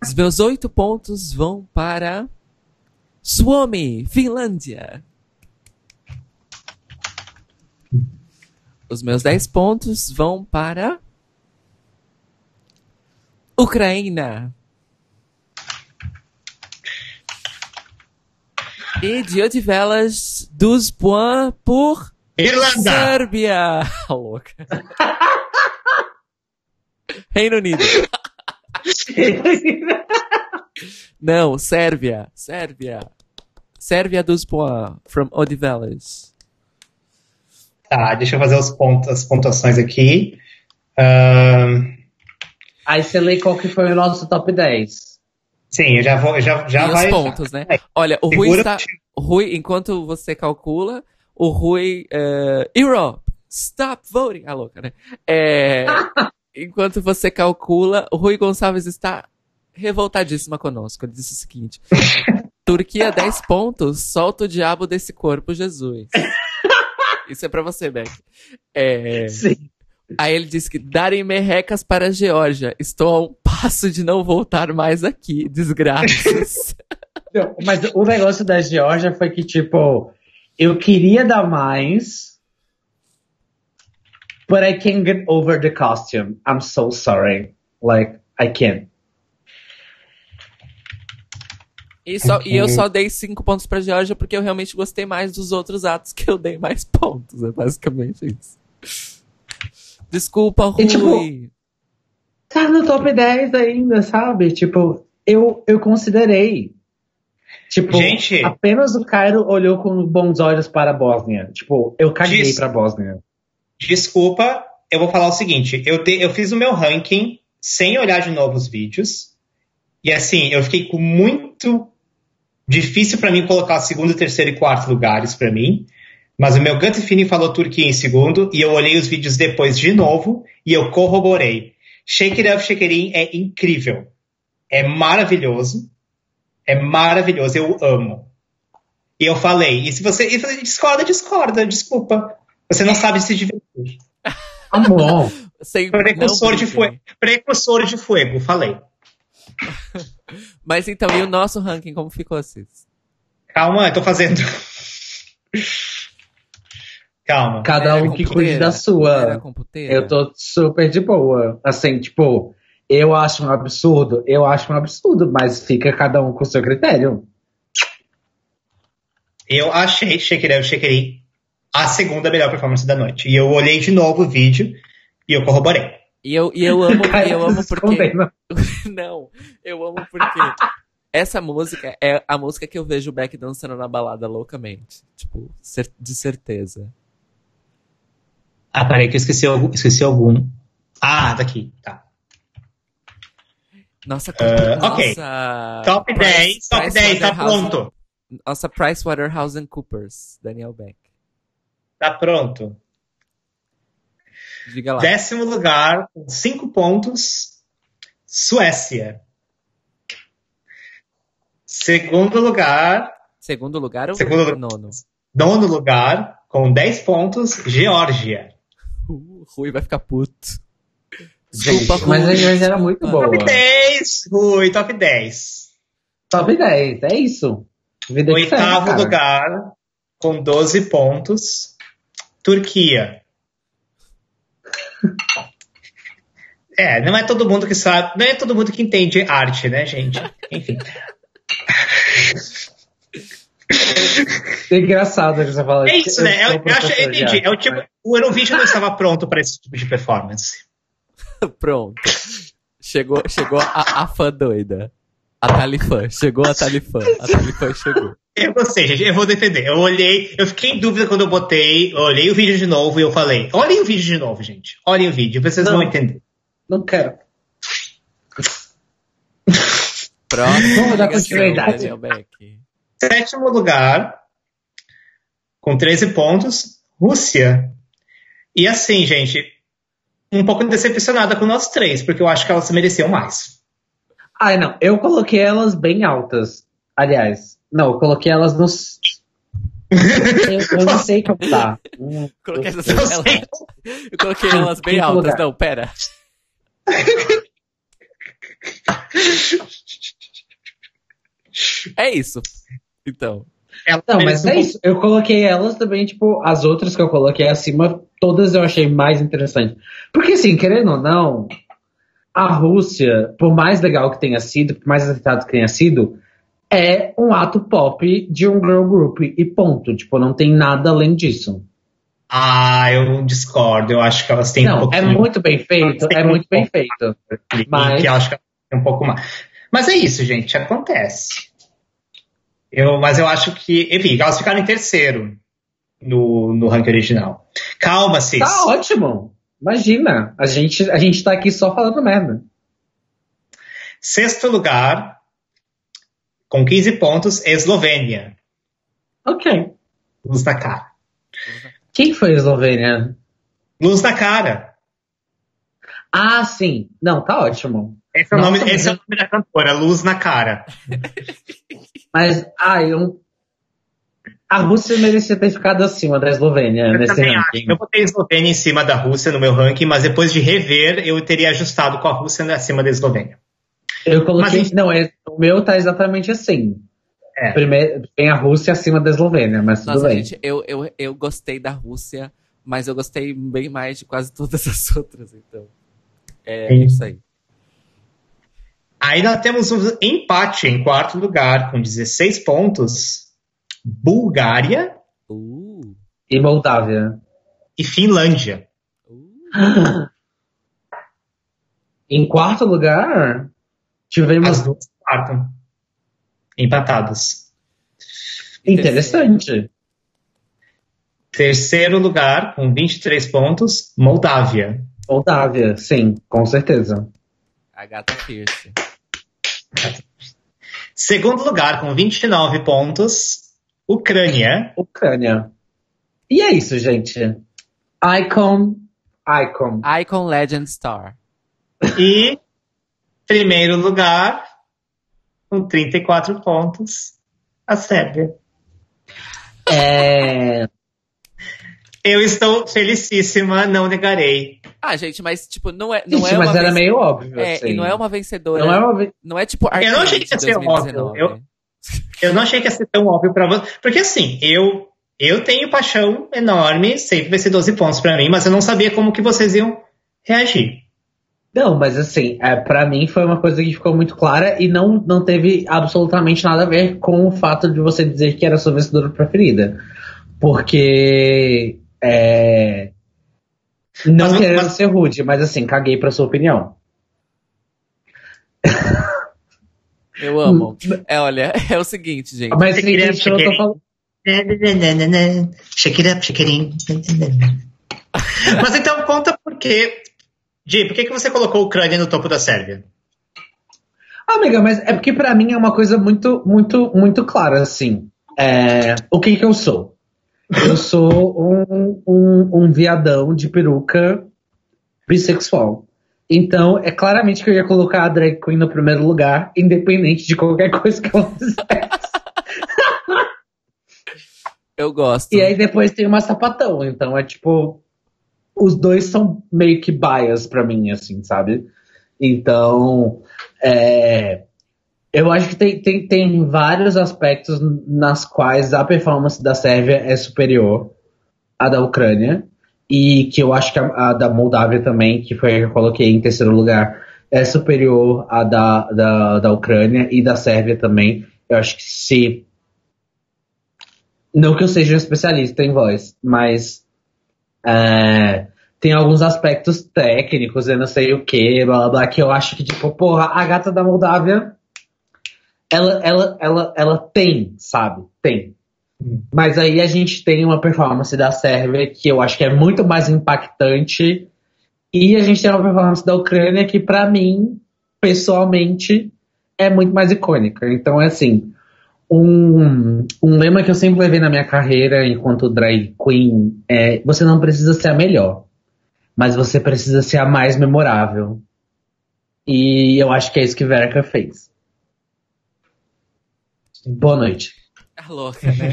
Os meus oito pontos vão para Suomi, Finlândia. Os meus dez pontos vão para Ucrânia. E de Odivelas, 12 points por Irlanda! Sérbia. Louca. Reino Unido. Não, Sérvia. Sérvia. Sérvia dos points from Odivelas. Tá, deixa eu fazer os pontos, as pontuações aqui. Ahn, Aí você lê qual que foi o nosso top 10. Sim, eu já vou. Já, já e vai. os pontos, né? É, Olha, o Rui está. o Rui, enquanto você calcula, o Rui. eh, Europe, stop voting. Ah, louca, né? É, enquanto você calcula, o Rui Gonçalves está revoltadíssima conosco. Ele disse o seguinte: Turquia 10 pontos, solta o diabo desse corpo, Jesus. Isso é pra você, Beck. É, Sim. Aí ele disse que darem merrecas para a Geórgia. Estou a um passo de não voltar mais aqui, desgraças. Não, Mas o negócio da Georgia foi que, tipo, eu queria dar mais, but I can't get over the costume. I'm so sorry. Like, I can't. E, só, e eu só dei cinco pontos pra Geórgia porque eu realmente gostei mais dos outros atos que eu dei mais pontos. É basicamente isso. Desculpa, Rui. E, tipo, Tá no top 10 ainda, sabe? Tipo, eu, eu considerei. Tipo, Gente. apenas o Cairo olhou com bons olhos para a Bósnia. Tipo, eu caguei Diz- pra Bósnia. Desculpa, eu vou falar o seguinte: eu, te- eu fiz o meu ranking sem olhar de novo os vídeos. E assim, eu fiquei com muito difícil pra mim colocar segundo, terceiro e quarto lugares pra mim. Mas o meu gut feeling falou Turquia em segundo e eu olhei os vídeos depois de novo e eu corroborei. Shake It Up, Shake It In é incrível. É maravilhoso. É maravilhoso. Eu amo. E eu falei. E se você, e você discorda, discorda. Desculpa. Você não sabe se divertir. Amor. Sem, Precursor não de fuego. Precursor de fuego, falei. Mas então, e o nosso ranking, como ficou, Cis? Calma, eu tô fazendo. Calma. Cada um que computeira? cuide da sua. Eu tô super de boa. Assim, tipo, eu acho um absurdo, eu acho um absurdo, mas fica cada um com o seu critério. Eu achei It In a segunda melhor performance da noite. E eu olhei de novo o vídeo e eu corroborei. E eu, e eu amo, e eu amo porque. Não, eu amo porque essa música é a música que eu vejo o Beck dançando na balada loucamente. Tipo, de certeza. Ah, peraí que eu esqueci algum. Esqueci algum. Ah, daqui. Tá. Nossa, Ah, nossa ok. Top 10, top 10, tá pronto. Nossa, PricewaterhouseCoopers, Daniel Beck. Tá pronto. Diga lá. Décimo lugar, com cinco pontos, Suécia. Segundo lugar, Segundo lugar ou Segundo nono? nono lugar, com 10 pontos, Geórgia. Uh, Rui vai ficar puto. Gente, Desculpa, mas a Rui. Georgia era muito boa. Top 10, Rui, top 10. Top 10, é isso. Vida Oitavo cara. lugar, com 12 pontos, Turquia. É, não é todo mundo que sabe, não é todo mundo que entende arte, né, gente? Enfim. É engraçado que você fala. É isso, né? Eu, eu acho, eu entendi. arte, É o tipo, né? o Eurovision não estava pronto para esse tipo de performance. Pronto. Chegou, chegou a, a fã doida. A Talifã. Chegou a Talifã. A Talifã chegou. Eu gostei, gente. Eu vou defender. Eu olhei, eu fiquei em dúvida quando eu botei, eu olhei o vídeo de novo e eu falei: olhem o vídeo de novo, gente. Olhem o vídeo, vocês Não. vão entender. Não quero. Próximo. Vamos dar continuidade. Daniel Beck. Sétimo lugar, com 13 pontos, Rússia. E assim, gente, um pouco decepcionada com nós três, porque eu acho que elas mereciam mais. Ai, não. Eu coloquei elas bem altas. Aliás, não, eu coloquei elas nos. eu, eu não sei como tá. Hum, Coloquei eu- elas, sei. eu coloquei elas bem altas. lugar. Não, pera. É isso. Então. Elas Não, mas é um isso. Eu coloquei elas também, tipo, as outras que eu coloquei acima, todas eu achei mais interessante. Porque, assim, querendo ou não, a Rússia, por mais legal que tenha sido, por mais acertado que tenha sido, é um ato pop de um girl group e ponto. Tipo, não tem nada além disso. Ah, eu discordo. Eu acho que elas têm não, um pouquinho. é muito bem feito, é muito bem feito. Mas... Que eu acho que tem um pouco mais. Mas é isso, gente, acontece. Eu, mas eu acho que, enfim, elas ficaram em terceiro no, no ranking original. Calma, Cis. Tá ótimo. Imagina, a gente, a gente tá aqui só falando merda. Sexto lugar, com 15 pontos, Eslovênia. Ok. Luz da cara. Quem foi a Eslovênia? Luz da cara. Ah, sim. Não, tá ótimo. Esse é, o nome, esse é o nome da cantora, Luz na Cara. Mas, ah, eu. A Rússia merecia ter ficado acima da Eslovênia eu nesse ranking. Acho. Eu botei a Eslovênia em cima da Rússia no meu ranking, mas depois de rever, eu teria ajustado com a Rússia acima da Eslovênia. Eu coloquei. Mas, não, é, o meu tá exatamente assim. É. Primeiro, tem a Rússia acima da Eslovênia, mas Nossa, tudo bem. Gente, eu, eu, eu gostei da Rússia, mas eu gostei bem mais de quase todas as outras, então. É Sim. isso aí. Aí nós temos um empate em quarto lugar, com 16 pontos. Bulgária. Uh. E Moldávia. E Finlândia. Uh. em quarto lugar, tivemos. As duas quarto. Empatadas. Interessante. Terceiro lugar, com 23 pontos, Moldávia. Moldávia, sim, com certeza. A gata Pierce. Segundo lugar, com 29 pontos, Ucrânia. Ucrânia. E é isso, gente. Icon. Icon. Icon Legend Star. E primeiro lugar, com 34 pontos, a Sérvia. É. Eu estou felicíssima, não negarei. Ah, gente, mas tipo, não é. Não gente, é mas era venc... meio óbvio. É, assim. e não é uma vencedora. Não é, uma... não é tipo Eu não achei que ia ser óbvio. Eu, eu não achei que ia ser tão óbvio pra você. Porque assim, eu, eu tenho paixão enorme, sempre vai ser 12 pontos pra mim, mas eu não sabia como que vocês iam reagir. Não, mas assim, é, para mim foi uma coisa que ficou muito clara e não, não teve absolutamente nada a ver com o fato de você dizer que era a sua vencedora preferida. Porque é... Não mas, querendo mas... ser rude, mas assim, caguei pra sua opinião. Eu amo. É, olha, é o seguinte, gente. Mas up, shake it falando... Shake it up, shake it Mas então conta por quê. Gi, por que, que você colocou a Ucrânia no topo da Sérvia? Amiga, mas é porque para mim é uma coisa muito, muito, muito clara, assim. É, o que que eu sou? Eu sou um, um, um viadão de peruca bissexual. Então, é claramente que eu ia colocar a drag queen no primeiro lugar, independente de qualquer coisa que ela fizesse. Eu gosto. E aí depois tem uma sapatão, então é tipo. Os dois são meio que bias pra mim, assim, sabe? Então. É, eu acho que tem, tem, tem vários aspectos nas quais a performance da Sérvia é superior à da Ucrânia. E que eu acho que a, a da Moldávia também, que foi a que eu coloquei em terceiro lugar, é superior à da, da, da Ucrânia e da Sérvia também. Eu acho que se. Não que eu seja um especialista em voz, mas. É, tem alguns aspectos técnicos, eu não sei o que, blá blá blá, que eu acho que, tipo, porra, a gata da Moldávia ela, ela, ela, ela tem, sabe? Tem. Mas aí a gente tem uma performance da Sérvia que eu acho que é muito mais impactante. E a gente tem uma performance da Ucrânia que, para mim, pessoalmente, é muito mais icônica. Então, é assim, um, um lema que eu sempre levei na minha carreira enquanto drag queen é: você não precisa ser a melhor, mas você precisa ser a mais memorável. E eu acho que é isso que Verka fez. Boa noite. Tá louca, né?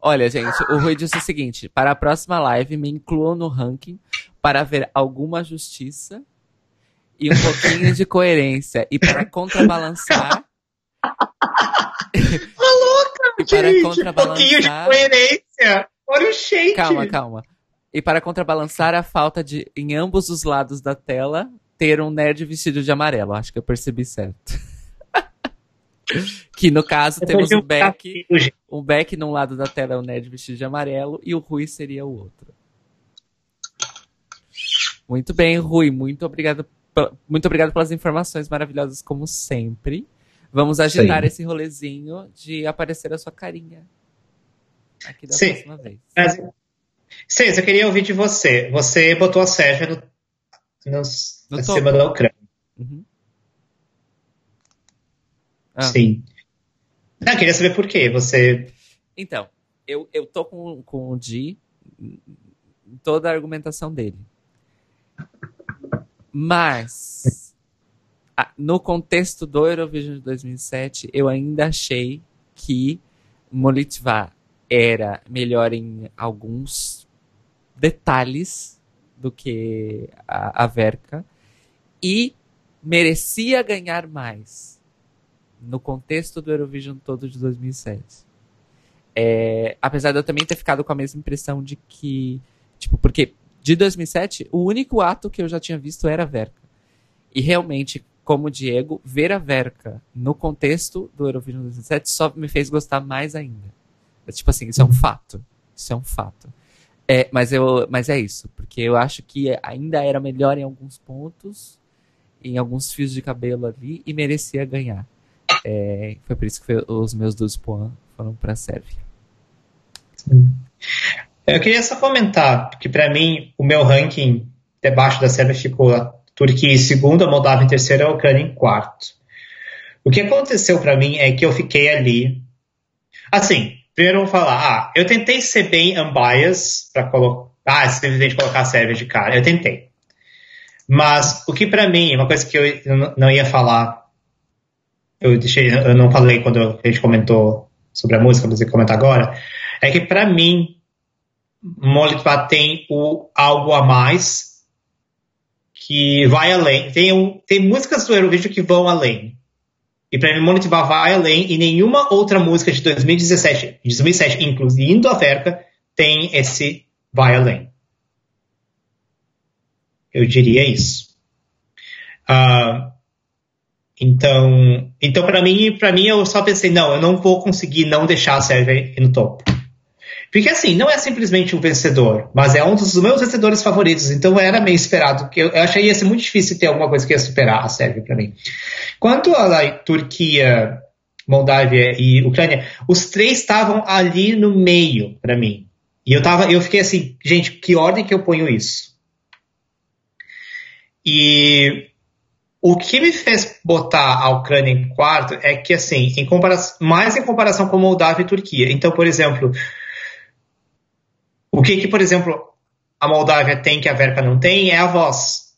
Olha, gente, o Rui disse o seguinte: para a próxima live, me incluam no ranking para ver alguma justiça e um pouquinho de coerência. E para contrabalançar. Tá louca, e para gente, contrabalançar... um pouquinho de coerência. Olha o shake. Calma, calma. E para contrabalançar a falta de, em ambos os lados da tela, ter um nerd vestido de amarelo. Acho que eu percebi certo. Que no caso Depois temos um Beck, o Beck num lado da tela é o Ned vestido de amarelo e o Rui seria o outro. Muito bem, Rui, muito obrigado, muito obrigado pelas informações maravilhosas como sempre. Vamos agitar Sim. esse rolezinho de aparecer a sua carinha aqui da Sim. próxima vez. Cês, eu queria ouvir de você. Você botou a Sérvia no, No acima topo. da Ucrânia. Uhum. Ah. Sim. Não, eu queria saber por quê. Você. Então, eu, eu tô com, com o Di toda a argumentação dele. Mas, no contexto do Eurovision de 2007, eu ainda achei que Molitva era melhor em alguns detalhes do que a, a Verka e merecia ganhar mais no contexto do Eurovision todo de 2007. É, apesar de eu também ter ficado com a mesma impressão de que, tipo, porque de 2007, o único ato que eu já tinha visto era a Verka. E realmente, como Diego, ver a Verka no contexto do Eurovision 2007 só me fez gostar mais ainda. É, tipo assim, isso é um fato. Isso é um fato. É, mas, eu, mas é isso, porque eu acho que ainda era melhor em alguns pontos, em alguns fios de cabelo ali, e merecia ganhar. É, foi por isso que foi- os meus dois points foram para a Sérvia. Eu queria só comentar que, para mim, o meu ranking debaixo da Sérvia ficou a Turquia em segundo, a Moldávia em terceiro e a Ucrânia em quarto. O que aconteceu para mim é que eu fiquei ali. Assim, primeiro eu vou falar, ah, eu tentei ser bem unbiased para colocar. Ah, simplesmente colocar a Sérvia de cara. Eu tentei. Mas o que para mim, uma coisa que eu não ia falar, eu deixei, eu não falei quando a gente comentou sobre a música, mas eu comentar agora, é que para mim Molitva tem o algo a mais que vai além. Tem, tem músicas do Eurovision que vão além. E para mim Molitva vai além e nenhuma outra música de 2017, de 2007, incluindo a Verka, tem esse vai além. Eu diria isso. Ah, então, então para mim, para mim eu só pensei, não, eu não vou conseguir não deixar a Sérvia no topo. Porque assim, não é simplesmente um vencedor, mas é um dos meus vencedores favoritos, então era meio esperado, que eu, eu achei ia ser muito difícil ter alguma coisa que ia superar a Sérvia para mim. Quanto lá, Turquia, Moldávia e Ucrânia, os três estavam ali no meio para mim. E eu tava, eu fiquei assim, gente, que ordem que eu ponho isso? E o que me fez botar a Ucrânia em quarto é que, assim, em mais em comparação com Moldávia e Turquia. Então, por exemplo, o que, que, por exemplo, a Moldávia tem que a Verka não tem é a voz.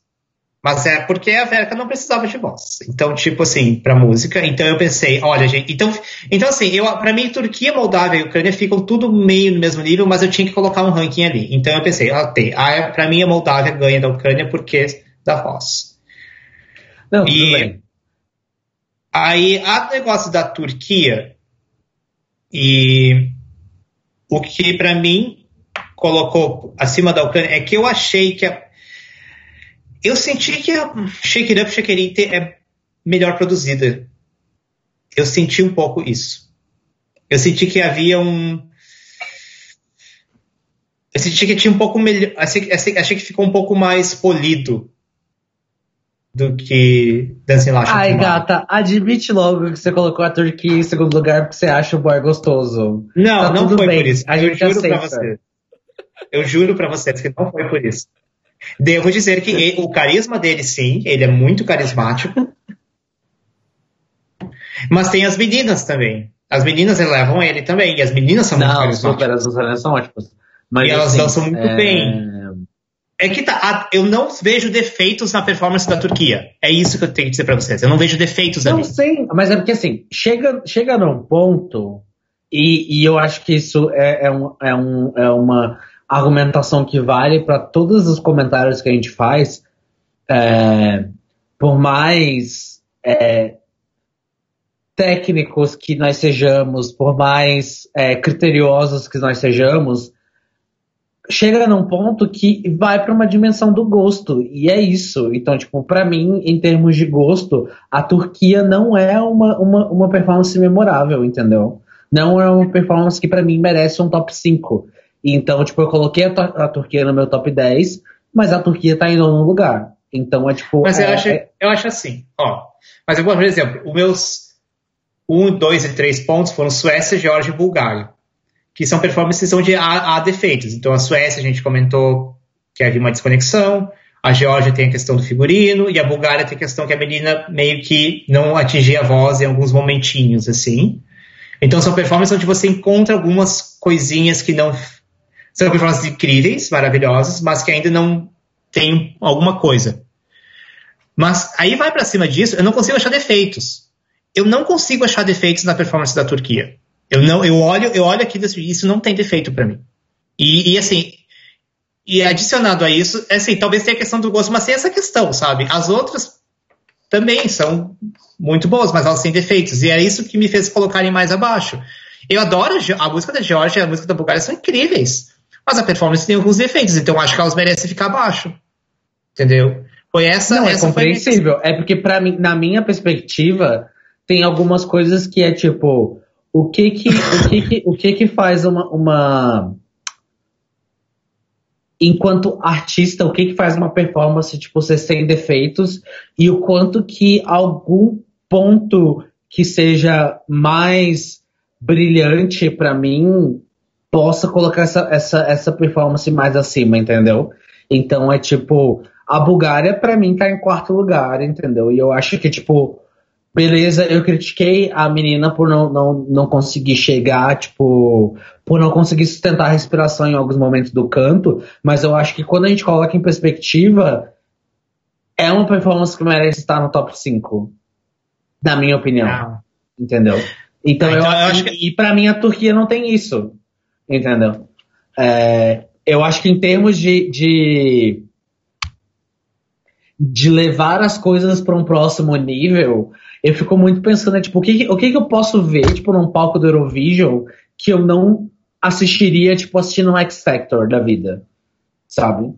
Mas é porque a Verka não precisava de voz. Então, tipo assim, pra música. Então eu pensei, olha, gente. Então, então assim, eu, pra mim, Turquia, Moldávia e Ucrânia ficam tudo meio no mesmo nível, mas eu tinha que colocar um ranking ali. Então eu pensei, ok, a, pra mim a Moldávia ganha da Ucrânia porque da voz. Não, tudo E- bem. Aí, a negócio da Turquia, e o que pra mim colocou acima da Ucrânia é que eu achei que a, eu senti que a Shake It Up, Shake It It é melhor produzida. Eu senti um pouco isso. Eu senti que havia um eu senti que tinha um pouco melhor. Achei, achei, achei que ficou um pouco mais polido do que Dancing Lash. Ai, gata, admite logo que você colocou a Turquia em segundo lugar porque você acha o boy gostoso. Não, Tá não foi bem, por isso. a Eu juro pra aceita. vocês. Eu juro pra vocês que não foi por isso. Devo dizer que ele- o carisma dele, sim, ele é muito carismático. Mas tem as meninas também. As meninas elevam ele também. E as meninas são muito Não, carismáticas. super, as são ótimas. Mas, E elas assim, dançam muito é, bem. É que tá, eu não vejo defeitos na performance da Turquia. É isso que eu tenho que dizer pra vocês. Eu não vejo defeitos ali. Não sei, mas é porque assim, chega, chega num ponto, e, e eu acho que isso é, é, um, é, um, é uma argumentação que vale para todos os comentários que a gente faz, é, por mais é, técnicos que nós sejamos, por mais é, criteriosos que nós sejamos, chega num ponto que vai para uma dimensão do gosto e é isso. Então, tipo, para mim, em termos de gosto, a Turquia não é uma, uma, uma performance memorável, entendeu? Não é uma performance que para mim merece um top 5. Então, tipo, eu coloquei a, a, Turquia no meu top 10, mas a Turquia tá em nono lugar. Então é tipo. Mas é, eu, acho, é... eu acho assim, ó. Mas eu vou, por exemplo, os meus 1, 2 e 3 pontos foram Suécia, Geórgia e Bulgária que são performances onde há, há defeitos. Então, a Suécia, a gente comentou que havia uma desconexão, a Geórgia tem a questão do figurino, e a Bulgária tem a questão que a menina meio que não atingia a voz em alguns momentinhos, assim. Então, são performances onde você encontra algumas coisinhas que não. São performances incríveis, maravilhosas, mas que ainda não tem alguma coisa. Mas aí vai para cima disso, eu não consigo achar defeitos. Eu não consigo achar defeitos na performance da Turquia. Eu não, eu olho, eu olho aqui isso não tem defeito para mim. E, e, assim, e adicionado a isso, é assim, talvez tenha a questão do gosto, mas tem essa questão, sabe? As outras também são muito boas, mas elas têm defeitos. E é isso que me fez colocarem mais abaixo. Eu adoro a música da Georgia e a música da Bulgária são incríveis. Mas a performance tem alguns defeitos, então acho que elas merecem ficar abaixo. Entendeu? Foi essa. Não, é essa é compreensível. É porque, para mim, na minha perspectiva, tem algumas coisas que é tipo o que que, o que, que, o que, que faz uma, uma. Enquanto artista, o que, que faz uma performance, tipo, ser sem defeitos e o quanto que algum ponto que seja mais brilhante para mim possa colocar essa, essa, essa performance mais acima, entendeu? Então é tipo, a Bulgária para mim tá em quarto lugar, entendeu? E eu acho que tipo, beleza, eu critiquei a menina por não, não, não conseguir chegar, tipo, por não conseguir sustentar a respiração em alguns momentos do canto, mas eu acho que quando a gente coloca em perspectiva, é uma performance que merece estar no top 5. Na minha opinião. Não. Entendeu? Então, ah, então eu, eu, acho que... E pra mim a Turquia não tem isso. Entendeu? É, eu acho que em termos de, de, de levar as coisas para um próximo nível, eu fico muito pensando, né, tipo, o que, o que, eu posso ver, tipo, num palco do Eurovision que eu não assistiria, tipo, assistindo um X Factor da vida, sabe?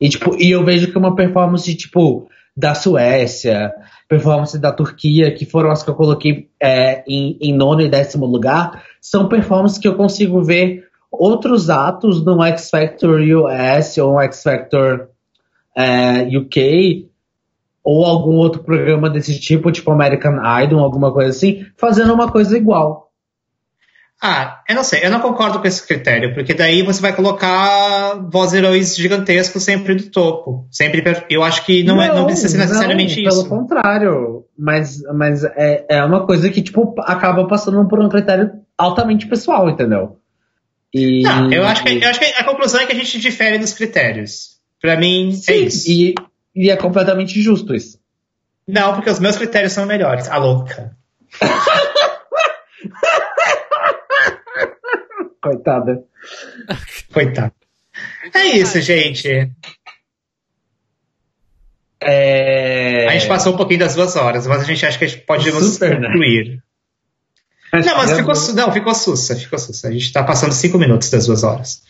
E, tipo, e eu vejo que uma performance, tipo, da Suécia, performance da Turquia, que foram as que eu coloquei é, em, em nono e décimo lugar, são performances que eu consigo ver outros atos no X Factor US ou no X Factor é, UK ou algum outro programa desse tipo, tipo American Idol, alguma coisa assim, fazendo uma coisa igual. Ah, eu não sei, eu não concordo com esse critério, porque daí você vai colocar vozeirões gigantescos sempre do topo. Sempre, eu acho que não, não, é, não precisa ser necessariamente não, isso. Pelo contrário, mas, mas é, é uma coisa que, tipo, acaba passando por um critério altamente pessoal, entendeu? E... Não, eu acho, que, eu acho que a conclusão é que a gente difere dos critérios. Pra mim, é Sim, é isso. E, e é completamente justo isso. Não, porque os meus critérios são melhores. A louca. Coitada. Coitada. É isso, gente. É... A gente passou um pouquinho das duas horas, mas a gente acha que a gente pode Super, né? concluir. Né? Não, mas ficou, não, ficou sussa, ficou sussa. A gente está passando cinco minutos das duas horas.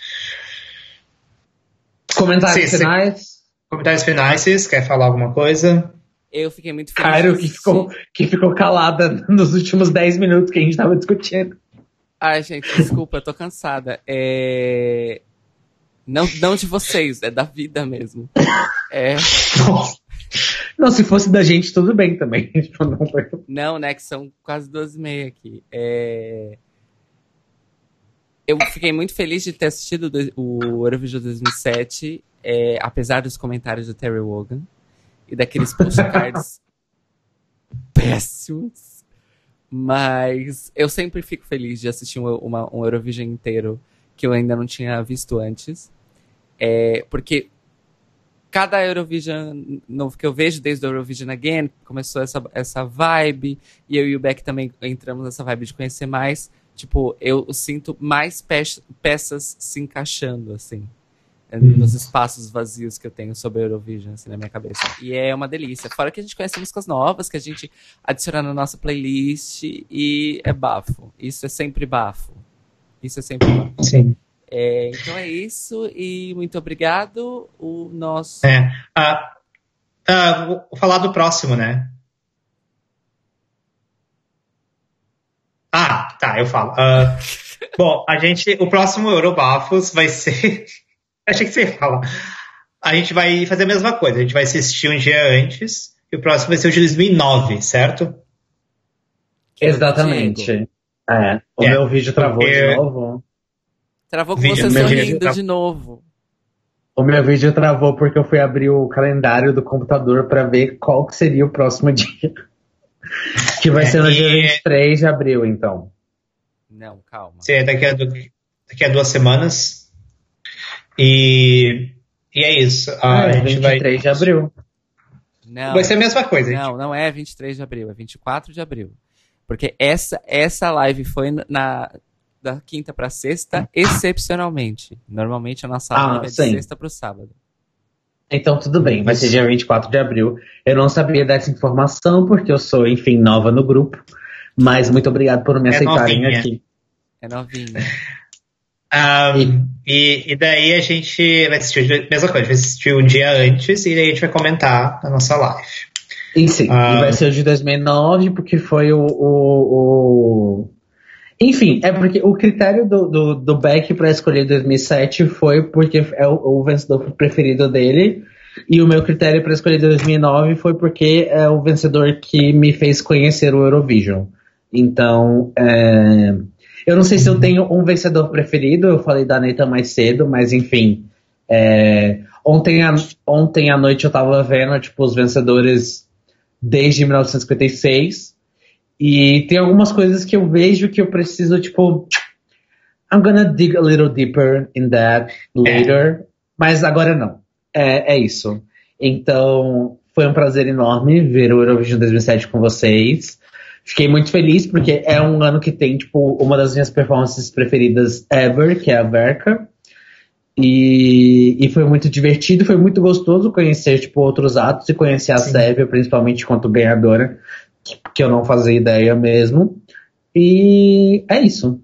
Comentários sim, finais? Comentários finais, vocês quer falar alguma coisa? Eu fiquei muito feliz. Cairo, que ficou, que ficou calada nos últimos 10 minutos que a gente tava discutindo. Ai, gente, desculpa, eu tô cansada. É... Não, não de vocês, é da vida mesmo. É... Não, se fosse da gente, tudo bem também. Tipo, não, né, que são quase duas e meia aqui. É... Eu fiquei muito feliz de ter assistido o Eurovision 2007 é, apesar dos comentários do Terry Wogan e daqueles postcards péssimos, mas eu sempre fico feliz de assistir um, uma, um Eurovision inteiro que eu ainda não tinha visto antes, é, porque cada Eurovision novo que eu vejo desde o Eurovision Again começou essa, essa vibe e eu e o Beck também entramos nessa vibe de conhecer mais. Tipo, eu sinto mais peças se encaixando, assim. É, nos espaços vazios que eu tenho sobre a Eurovision, assim, na minha cabeça. E é uma delícia. Fora que a gente conhece músicas novas, que a gente adiciona na nossa playlist e é bafo. Isso é sempre bafo. Isso é sempre bafo. Sim. É, então é isso e muito obrigado. O nosso. É. Ah, ah, vou falar do próximo, né? Ah, tá, eu falo. Ah, bom, a gente. O próximo Eurobafos vai ser. Achei que você ia falar. A gente vai fazer a mesma coisa. A gente vai assistir um dia antes. E o próximo vai ser o de 2009, certo? Exatamente. É, o É, meu vídeo travou porque- de novo. Travou com Vídeo- você meu sorrindo tra- de novo. O meu vídeo travou porque eu fui abrir o calendário do computador pra ver qual que seria o próximo dia. Que vai É, ser no e- dia 23 de abril, então. Não, calma. Sim, é daqui a, du- daqui a duas semanas. E, e é isso. Ah, é, a gente 23 vai, de abril. Não, vai ser a mesma coisa. gente. não, não é 23 de abril, é 24 de abril. Porque essa, essa live foi na, da quinta pra sexta, excepcionalmente. Normalmente a nossa Ah, live é de sim. sexta pro sábado. Então tudo bem, vai ser dia 24 de abril. Eu não sabia dessa informação porque eu sou, enfim, nova no grupo. Mas muito obrigado por me É aceitarem novinha. aqui. É novinho. Ah, e, e daí a gente vai assistir a mesma coisa, vai assistir um dia antes e daí a gente vai comentar na nossa live. E sim, Ah. e vai ser o de 2009 porque foi o. o- o- Enfim, é porque o critério do, do, do Beck para escolher 2007 foi porque é o, o vencedor preferido dele. E o meu critério para escolher 2009 foi porque é o vencedor que me fez conhecer o Eurovision. Então, é, eu não sei se eu tenho um vencedor preferido, eu falei da Anitta mais cedo, mas enfim. é, ontem, à, ontem à noite eu tava vendo tipo, os vencedores desde 1956. E tem algumas coisas que eu vejo que eu preciso, tipo. I'm gonna dig a little deeper in that later. Mas agora não. É, é isso. Então, foi um prazer enorme ver o Eurovision 2007 com vocês. Fiquei muito feliz porque é um ano que tem, tipo, uma das minhas performances preferidas ever, que é a Verka. E, e foi muito divertido, foi muito gostoso conhecer, tipo, outros atos e conhecer a Sim. Sérvia, principalmente quanto ganhadora, que, que eu não fazia ideia mesmo. E é isso.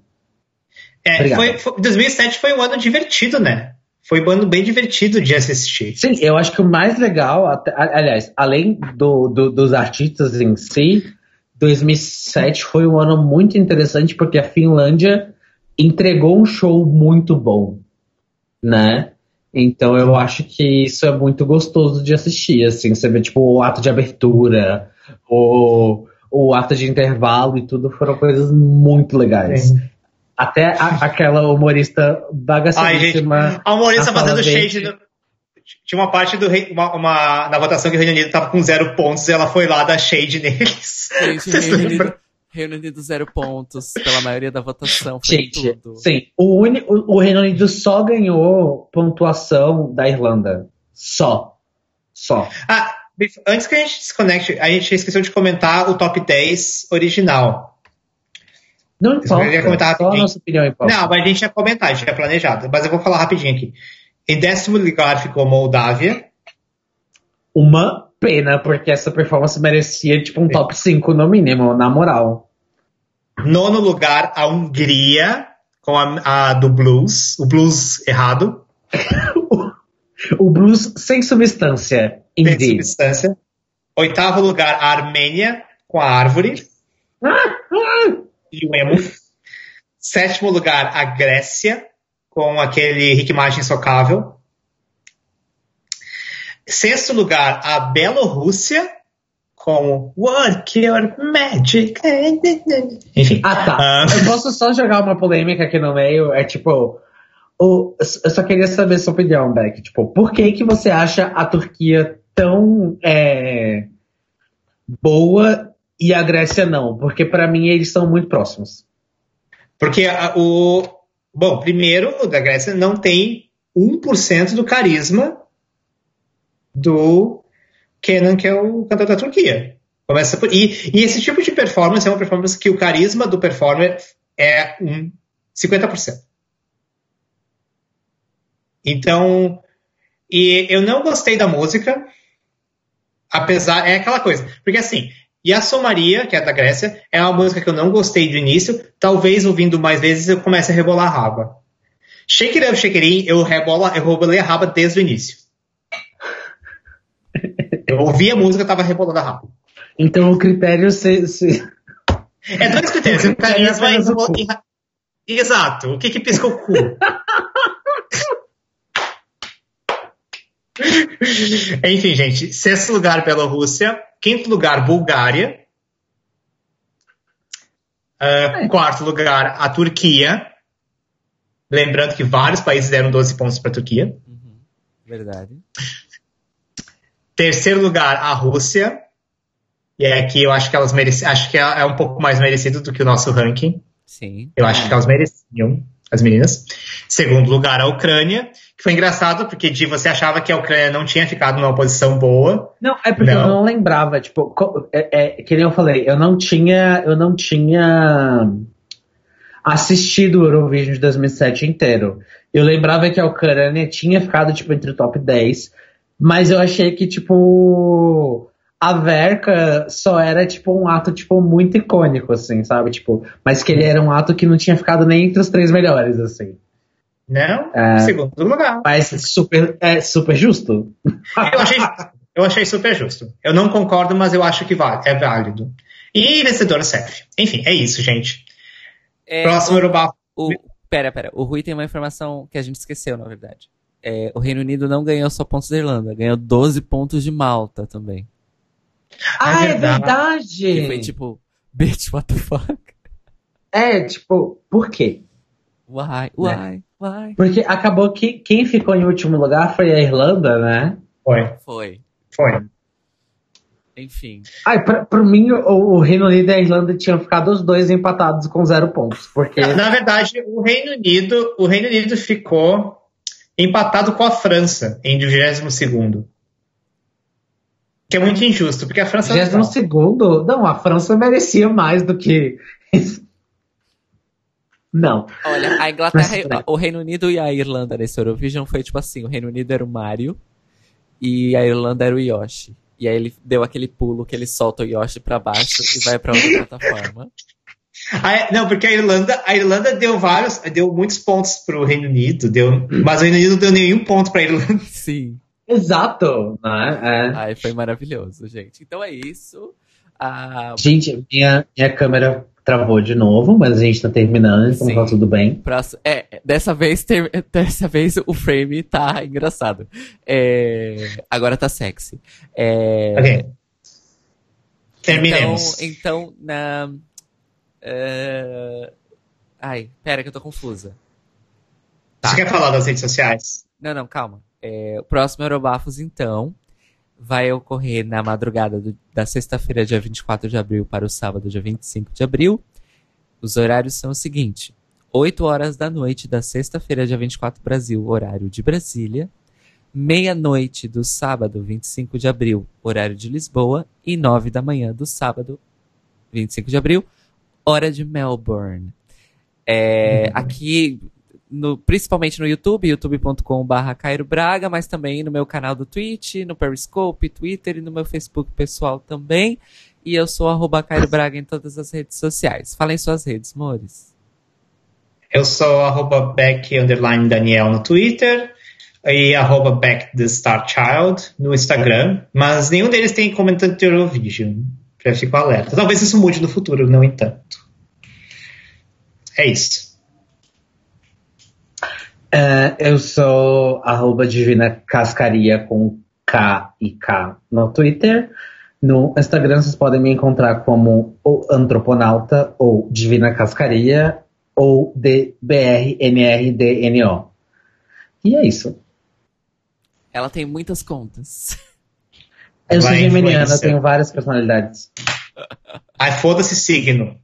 É, foi, foi- 2007 foi um ano divertido, né? Foi um ano bem divertido de assistir. Sim, eu acho que o mais legal, aliás, além do, do- dos artistas em si, 2007 foi um ano muito interessante porque a Finlândia entregou um show muito bom, né? Então eu acho que isso é muito gostoso de assistir, assim, você vê tipo o ato de abertura, o, o ato de intervalo e tudo foram coisas muito legais. Até a- aquela humorista Ai, bagaceiríssima. gente, a humorista fazendo shade. no- Tinha uma parte do rei- uma, uma- na votação que o Reino Unido tava com zero pontos e ela foi lá dar shade neles. Gente, Reino? Unido, Reino Unido zero pontos pela maioria da votação. Foi Gente, tudo. sim. O, uni- o, o Reino Unido só ganhou pontuação da Irlanda. Só. Só. Ah, antes que a gente desconecte, a gente esqueceu de comentar o top 10 original. Não Eu importa. comentar Só a rapidinho. nossa opinião importa. Não, mas a gente ia comentar, a gente ia planejado. Mas eu vou falar rapidinho aqui. Em décimo lugar ficou Moldávia. Uma pena, porque essa performance merecia tipo um top 5 no mínimo, na moral. Nono lugar, a Hungria, com a, a do blues. O blues errado, O blues sem substância. sem Indeed. substância. Oitavo lugar, a Armênia, com a árvore. e o emo. Sétimo lugar, a Grécia, com aquele Rick Martin socável. Sexto lugar, a Bielorrússia, com Work Your Magic. Enfim. Ah, tá. Ah. Eu posso só jogar uma polêmica aqui no meio? É tipo. O, eu só queria saber sua opinião, Beck. Tipo, por que, que você acha a Turquia tão é, boa e a Grécia não? Porque pra mim eles são muito próximos. Porque a- o. Bom, primeiro, o da Grécia não tem 1% do carisma do Kenan, que é o cantor da Turquia. Começa por, e, e esse tipo de performance é uma performance que o carisma do performer é um 50%. Então, e eu não gostei da música, apesar, é aquela coisa, porque assim, e a Somaria, que é da Grécia, é uma música que eu não gostei do início, talvez ouvindo mais vezes eu comece a rebolar a raba. Shake it up, shake it in, eu rebola, eu rebolei a raba desde o início. Eu ouvi a música, tava rebolando a raba. Então o critério se, se... É dois critérios, o carisma e, Exato, o que que pisca o cu? Enfim, gente, sexto lugar Bielorrússia, quinto lugar Bulgária, uh, quarto lugar a Turquia, lembrando que vários países deram 12 pontos para a Turquia. Uhum. Verdade. Terceiro lugar a Rússia, e é aqui eu acho que elas merecem, acho que é, é um pouco mais merecido do que o nosso ranking. Sim. Eu acho que elas mereciam, as meninas. Segundo lugar, a Ucrânia, que foi engraçado, porque Di, você achava que a Ucrânia não tinha ficado numa posição boa. Não, é porque não. eu não lembrava, tipo, é, é, que nem eu falei, eu não tinha, eu não tinha assistido o Eurovision de 2007 inteiro. Eu lembrava que a Ucrânia tinha ficado, tipo, entre o top 10, mas eu achei que, tipo, a Verka só era, tipo, um ato, tipo, muito icônico, assim, sabe? Tipo, mas que ele era um ato que não tinha ficado nem entre os três melhores, assim. Não, é, segundo lugar. Mas super, é super justo. Eu achei, eu achei super justo. Eu não concordo, mas eu acho que vale, é válido. E vencedor CEF. Enfim, é isso, gente. É, Próximo Urubá. O, pera, pera. O Rui tem uma informação que a gente esqueceu, na verdade. É, o Reino Unido não ganhou só pontos da Irlanda, ganhou 12 pontos de Malta também. Ah, é verdade! Que foi tipo, bitch, what the fuck? É, tipo, por quê? Why, why, né? why? Porque acabou que quem ficou em último lugar foi a Irlanda, né? Foi. Foi. Foi. Enfim. Ai, pra, pra mim, o, o, Reino Unido e a Irlanda tinham ficado os dois empatados com zero pontos. Porque... Na verdade, o Reino Unido, o Reino Unido ficou empatado com a França em 22 segundo. Que é muito injusto, porque a França. 22 segundo? Não, a França merecia mais do que. Não. Olha, a Inglaterra, o Reino Unido e a Irlanda nesse Eurovision foi tipo assim: o Reino Unido era o Mario e a Irlanda era o Yoshi. E aí ele deu aquele pulo que ele solta o Yoshi para baixo e vai para outra plataforma. Ah, não, porque a Irlanda, a Irlanda deu vários, deu muitos pontos pro Reino Unido, deu, mas o Reino Unido não deu nenhum ponto pra Irlanda. Sim. Exato, né? É. Ai, foi maravilhoso, gente. Então é isso. Ah, gente, minha, minha câmera travou de novo, mas a gente tá terminando, então tá tudo bem. Próximo, é, dessa vez, ter, dessa vez o frame tá engraçado. É, agora tá sexy. É, ok. Terminemos. Então, então na, uh, ai, pera que eu tô confusa. Tá. Você quer falar das redes sociais? Não, não, calma. É, o próximo Eurobafos, então, vai ocorrer na madrugada do, da sexta-feira, dia 24 de abril, para o sábado, dia 25 de abril. Os horários são os seguintes: 8 horas da noite da sexta-feira, dia 24 Brasil, horário de Brasília. Meia-noite do sábado, 25 de abril, horário de Lisboa. E 9 da manhã do sábado, 25 de abril, hora de Melbourne. É, aqui no, principalmente no YouTube, youtube.com.br Cairo Braga, mas também no meu canal do Twitch, no Periscope, Twitter e no meu Facebook pessoal também. E eu sou arroba Cairo Braga em todas as redes sociais. Falem suas redes, Mores. Eu sou arroba Beck Daniel no Twitter e arroba Beck the Star Child no Instagram, mas nenhum deles tem comentando de Eurovision. Já fico alerta. Talvez isso mude no futuro, no entanto. É isso. Uh, eu sou arroba Divina Cascaria com K e K no Twitter. No Instagram vocês podem me encontrar como o Antroponauta ou Divina Cascaria ou DBRNRDNO. E é isso. Ela tem muitas contas. Eu sou geminiana, tenho várias personalidades. Ai, foda-se signo.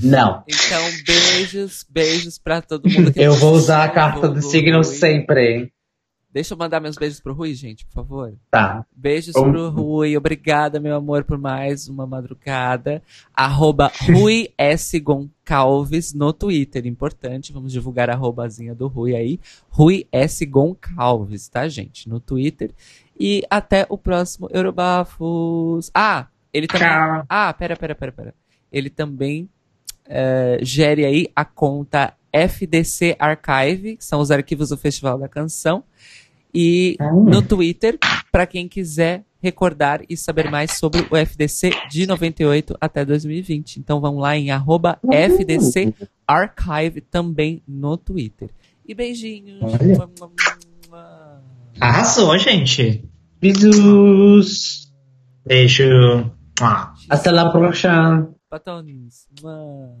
Não. Então, beijos, beijos pra todo mundo que Eu vou usar a carta do signo sempre. Deixa eu mandar meus beijos pro Rui, gente, por favor. Tá. Beijos um... pro Rui. Obrigada, meu amor, por mais uma madrugada. Arroba Rui S. Goncalves no Twitter. Importante, vamos divulgar a arrobazinha do Rui aí. Rui S. Goncalves, tá, gente? No Twitter. E até o próximo Eurobafos. Ah, ele também. Tchau. Ah, pera, pera, pera, pera. Ele também uh, gere aí a conta FDC Archive, que são os arquivos do Festival da Canção. E Ah. no Twitter, para quem quiser recordar e saber mais sobre o FDC de 98 até 2020. Então vão lá em arroba FDC Archive também no Twitter. E beijinhos. Arrasou, gente. Beijos! Beijo. Até lá próxima! Batones. Mua.